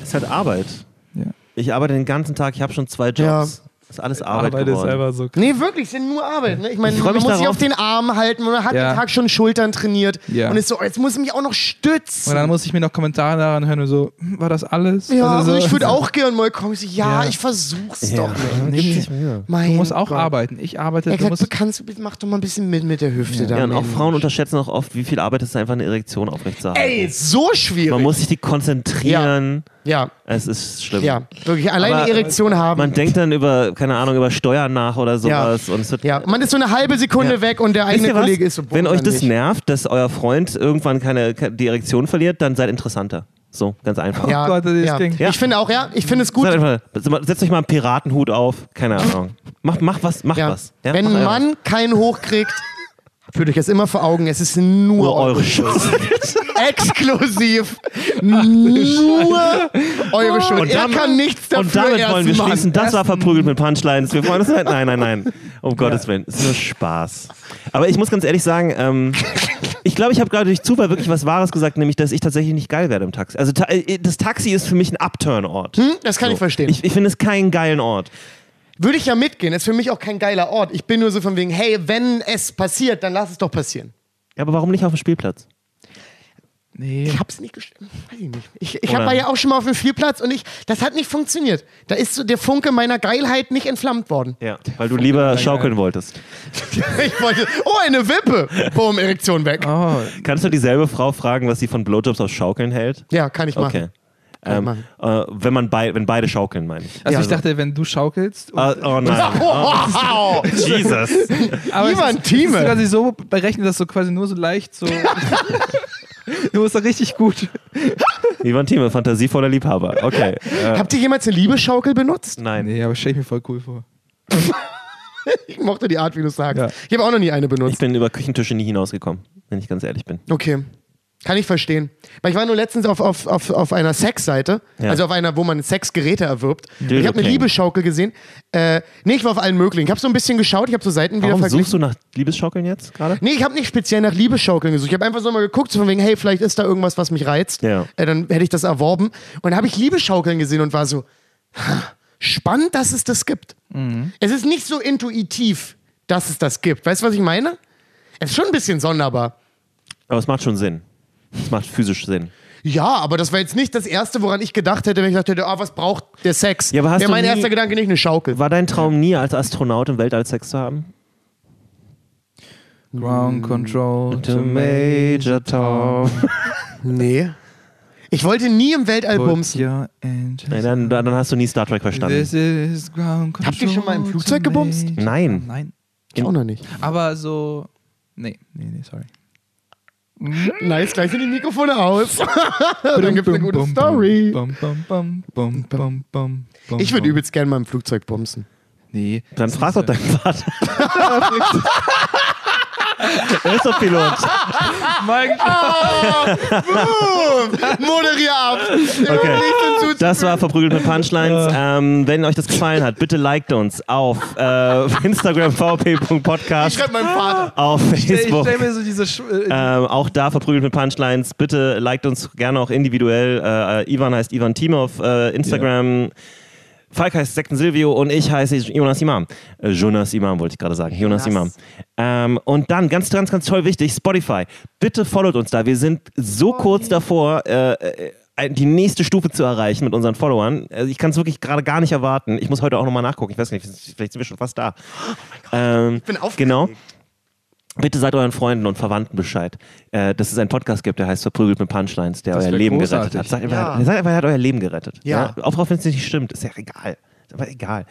Es ist halt Arbeit. Ja. Ich arbeite den ganzen Tag. Ich habe schon zwei Jobs. Das ist alles Arbeit, Arbeit ist geworden. einfach so. Nee, wirklich, es sind nur Arbeit. Ne? Ich meine, Ich man muss sich darauf. auf den Arm halten, man hat Ja. den Tag schon Schultern trainiert Ja. und ist so, jetzt muss ich mich auch noch stützen. Und dann muss ich mir noch Kommentare daran hören und so, hm, war das alles? ja, Also so, ich würde auch gern mal kommen. Ich so, ja, Ja. ich versuch's Ja. doch. Mein Du musst auch Gott. arbeiten. Ich arbeite. Er Du hat musst, gesagt, kannst, du- mach doch mal ein bisschen mit mit der Hüfte da. Ja, und auch. Frauen unterschätzen auch oft, wie viel Arbeit es ist, einfach eine Erektion aufrechtzuerhalten. Ey, so schwierig. Man muss sich die konzentrieren. ja, Es ist schlimm. ja, wirklich. Alleine Aber Erektion haben. Man denkt dann über, keine Ahnung, über Steuern nach oder sowas. Und es wird ja, man ist so eine halbe Sekunde Ja. weg und der eigene? Kollege ist so. Wenn euch das nicht. nervt, dass euer Freund irgendwann keine, ke- die Erektion verliert, dann seid interessanter. So, ganz einfach. Ja, Oh Gott, das ja. Ding. Ja. Ich finde auch, ja, ich finde es gut. Setzt euch mal einen Piratenhut auf. Keine Ahnung. Macht mach was, macht Ja. was. Ja, Wenn ein. Mann keinen hochkriegt, führt euch das immer vor Augen, es ist nur, Nur eure Schuld. Exklusiv. nur eure Schuld. Und er damit- kann nichts dafür. Und damit er wollen wir Mann. schließen. Das war verprügelt mit Punchlines. Wir freuen uns halt. Nein, nein, nein. Um Gottes Willen. Es ist nur Spaß. Aber ich muss ganz ehrlich sagen, ähm, ich glaube, ich habe gerade durch Zufall wirklich was Wahres gesagt, nämlich, dass ich tatsächlich nicht geil werde im Taxi. Also ta äh, das Taxi ist für mich ein Upturn-Ort. Hm, das kann ich verstehen. Ich, ich finde es keinen geilen Ort. Würde ich ja mitgehen. Ist für mich auch kein geiler Ort. Ich bin nur so von wegen, hey, wenn es passiert, dann lass es doch passieren. Ja, aber warum nicht auf dem Spielplatz? nee. Ich hab's nicht gestimmt. Weiß ich nicht. Ich, ich hab war ja auch schon mal auf dem Spielplatz und ich, das hat nicht funktioniert. Da ist so der Funke meiner Geilheit nicht entflammt worden. Ja, weil du lieber schaukeln wolltest. Ich wollte, oh, eine Wippe. Boom, Erektion weg. Oh, Kannst du dieselbe Frau fragen, was sie von Blowjobs aus Schaukeln hält? Ja, kann ich machen. Okay. Ich Ähm, äh, wenn, man bei, wenn beide schaukeln, meine ich. also Ja. ich dachte, wenn du schaukelst. Ah, oh nein. Wow. Jesus. aber ist, Thieme. Es ist quasi so berechnet, dass du quasi nur so leicht so. du bist da richtig gut. Ivan Thieme, fantasievoller Liebhaber. Okay. Äh, Habt ihr jemals eine Liebeschaukel benutzt? nein. Nee, aber stell ich mir voll cool vor. Ich mochte die Art, wie du es sagst. Ja. Ich habe auch noch nie eine Ich benutzt. bin über Küchentische nie hinausgekommen, wenn ich ganz ehrlich bin. Okay. Kann ich verstehen. Weil ich war nur letztens auf, auf, auf, auf einer Sexseite, Ja. also auf einer, wo man Sexgeräte erwirbt. Dildo ich habe eine King. Liebeschaukel gesehen. Äh, nee, ich war auf allen möglichen. Ich habe so ein bisschen geschaut, ich habe so Seiten wieder Warum verglichen. suchst du nach Liebesschaukeln jetzt gerade? Nee, ich habe nicht speziell nach Liebeschaukeln gesucht. Ich habe einfach so mal geguckt, so von wegen, hey, vielleicht ist da irgendwas, was mich reizt. Ja. Äh, dann hätte ich das erworben. Und dann habe ich Liebeschaukeln gesehen und war so, spannend, dass es das gibt. Es ist nicht so intuitiv, dass es das gibt. Weißt du, was ich meine? Es ist schon ein bisschen sonderbar. Aber es macht schon Sinn. Es macht physisch Sinn. Ja, aber das war jetzt nicht das Erste, woran ich gedacht hätte, wenn ich dachte, ah, was braucht der Sex? Ja, aber hast Wäre mein nie- erster Gedanke nicht eine Schaukel. War dein Traum nie, als Astronaut im Weltall Sex zu haben? Ground Control To Major Tom. Nee. Ich wollte nie im Weltall bumsen. Nein, dann, dann hast du nie Star Trek verstanden. This is ground control Habt ihr schon mal im Flugzeug gebumst? Nein. Nein. Ich auch noch nicht. Aber so. Nee, nee, nee, sorry. Nice, gleich sind die Mikrofone aus. Dann gibt's eine gute Story. Ich würde übelst gerne mal im Flugzeug bumsen. Nee. Dann frag doch deinen Vater. er ist doch Pilot. Moderier ab. Okay. Das war verprügelt mit Punchlines. Ähm, wenn euch das gefallen hat, bitte liked uns auf äh, Instagram Ich vp.podcast, schreibe meinem Vater. auf Ich Facebook. stell mir so diese. Sch äh, Ähm, auch da verprügelt mit Punchlines. Bitte liked uns gerne auch individuell. Äh, Ivan heißt Ivan Team auf äh, Instagram. Falk heißt Sekten Silvio und ich heiße Jonas Imam. Äh, Jonas Imam wollte ich gerade sagen. Jonas, Jonas. Imam. Ähm, und dann, ganz, ganz, ganz toll wichtig, Spotify. Bitte followt uns da. Wir sind so kurz davor, äh, äh, die nächste Stufe zu erreichen mit unseren Followern. Also ich kann es wirklich gerade gar nicht erwarten. Ich muss heute auch nochmal nachgucken. Ich weiß nicht, vielleicht sind wir schon fast da. Ähm, ich bin aufgeregt. Genau. Bitte seid euren Freunden und Verwandten Bescheid, äh, dass es einen Podcast gibt, der heißt Verprügelt mit Punchlines, der Das euer Leben großartig. gerettet hat. Sagt einfach, Ja. sagt einfach, er hat euer Leben gerettet. Ja. Auch auch wenn es nicht stimmt, ist ja egal. Aber egal.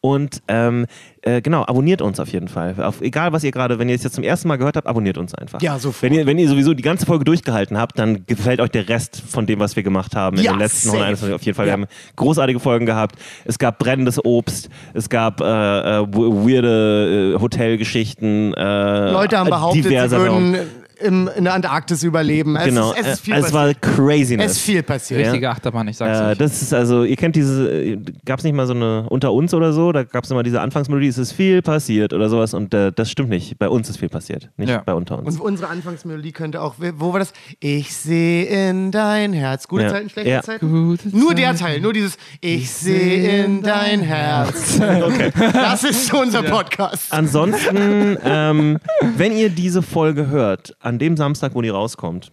Und ähm, äh, genau, abonniert uns auf jeden Fall. Auf, egal, was ihr gerade, wenn ihr es jetzt zum ersten Mal gehört habt, abonniert uns einfach. Ja, sofort. Wenn ihr, wenn ihr sowieso die ganze Folge durchgehalten habt, dann gefällt euch der Rest von dem, was wir gemacht haben in Ja, den letzten safe. 121. Auf jeden Fall. Ja. Wir haben großartige Folgen gehabt. Es gab brennendes Obst. Es gab äh, äh, weirde äh, Hotelgeschichten. Äh, Leute haben behauptet, sie würden im, in der Antarktis überleben. Es Genau, ist, es ist viel äh, es war passiert. craziness. Es ist viel passiert. Richtige Achterbahn, ich sag's Äh, euch. das ist also, ihr kennt diese, gab es nicht mal so eine Unter uns oder so? Da gab es immer diese Anfangsmelodie, es ist viel passiert oder sowas und äh, das stimmt nicht. Bei uns ist viel passiert, nicht Ja. bei Unter uns. Und unsere Anfangsmelodie könnte auch, wo war das? Ich sehe in dein Herz. Gute Ja. Zeiten, schlechte Ja. Zeiten? Gute Nur der. Teil, nur dieses Ich sehe in dein Herz. Das ist so unser Podcast. Ansonsten, ähm, wenn ihr diese Folge hört, an dem Samstag, wo die rauskommt,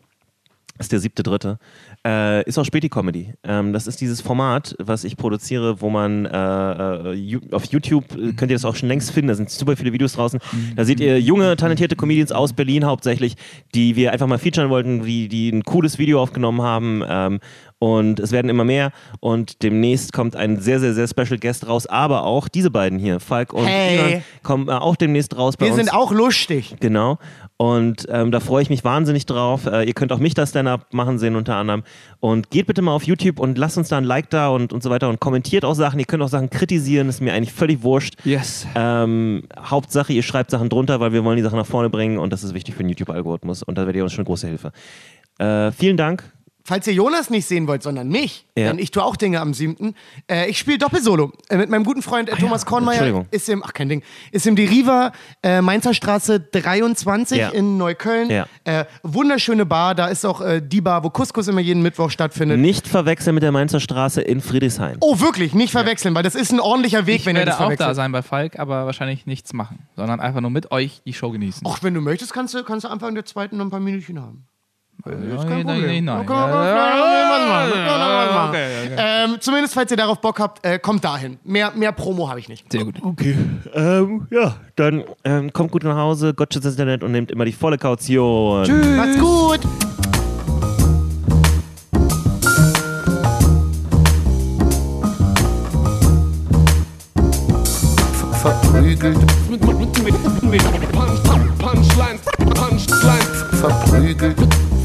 ist der siebte, dritte, äh, ist auch Späti-Comedy. Ähm, das ist dieses Format, was ich produziere, wo man äh, äh, auf YouTube äh, könnt ihr das auch schon längst finden. Da sind super viele Videos draußen. Da seht ihr junge, talentierte Comedians aus Berlin hauptsächlich, die wir einfach mal featuren wollten, die, die ein cooles Video aufgenommen haben. Ähm, und es werden immer mehr. Und demnächst kommt ein sehr, sehr, sehr Special Guest raus. Aber auch diese beiden hier, Falk und Hey. Ivan, kommen äh, auch demnächst raus bei Wir uns. sind auch lustig. Genau. Und ähm, da freue ich mich wahnsinnig drauf. Äh, ihr könnt auch mich das Stand-Up machen sehen unter anderem. Und geht bitte mal auf YouTube und lasst uns da ein Like da und, und so weiter und kommentiert auch Sachen. Ihr könnt auch Sachen kritisieren, ist mir eigentlich völlig wurscht. Yes. Ähm, Hauptsache, ihr schreibt Sachen drunter, weil wir wollen die Sachen nach vorne bringen und das ist wichtig für den YouTube-Algorithmus und da werdet ihr uns schon große Hilfe. Äh, vielen Dank. Falls ihr Jonas nicht sehen wollt, sondern mich, Ja. denn ich tue auch Dinge am 7. Äh, ich spiele Doppelsolo äh, mit meinem guten Freund äh, Thomas Kornmeier. Entschuldigung. Ist im, ach kein Ding, ist im Deriva äh, Mainzer Straße 23 Ja. in Neukölln. Ja. Äh, wunderschöne Bar, da ist auch äh, die Bar, wo Couscous immer jeden Mittwoch stattfindet. Nicht verwechseln mit der Mainzer Straße in Friedrichshain. Oh, wirklich, nicht verwechseln, weil das ist ein ordentlicher Weg, Ich wenn ihr werde das auch verwechselt. da sein bei Falk, aber wahrscheinlich nichts machen, sondern einfach nur mit euch die Show genießen. Ach, wenn du möchtest, kannst du, kannst du Anfang der zweiten noch ein paar Minütchen haben. Nein, nein, nein, nein. Ähm, zumindest, falls ihr darauf Bock habt, äh, kommt dahin. Mehr, mehr Promo habe ich nicht. Sehr gut. Okay. Ähm, ja, dann ähm, kommt gut nach Hause, Gott schützt das Internet und nehmt immer die volle Kaution. Tschüss. Macht's gut! verprügelt, Mit, mit, mit, mit, mit Punch, Punch, Punchlines, Punchlines, verprügelt,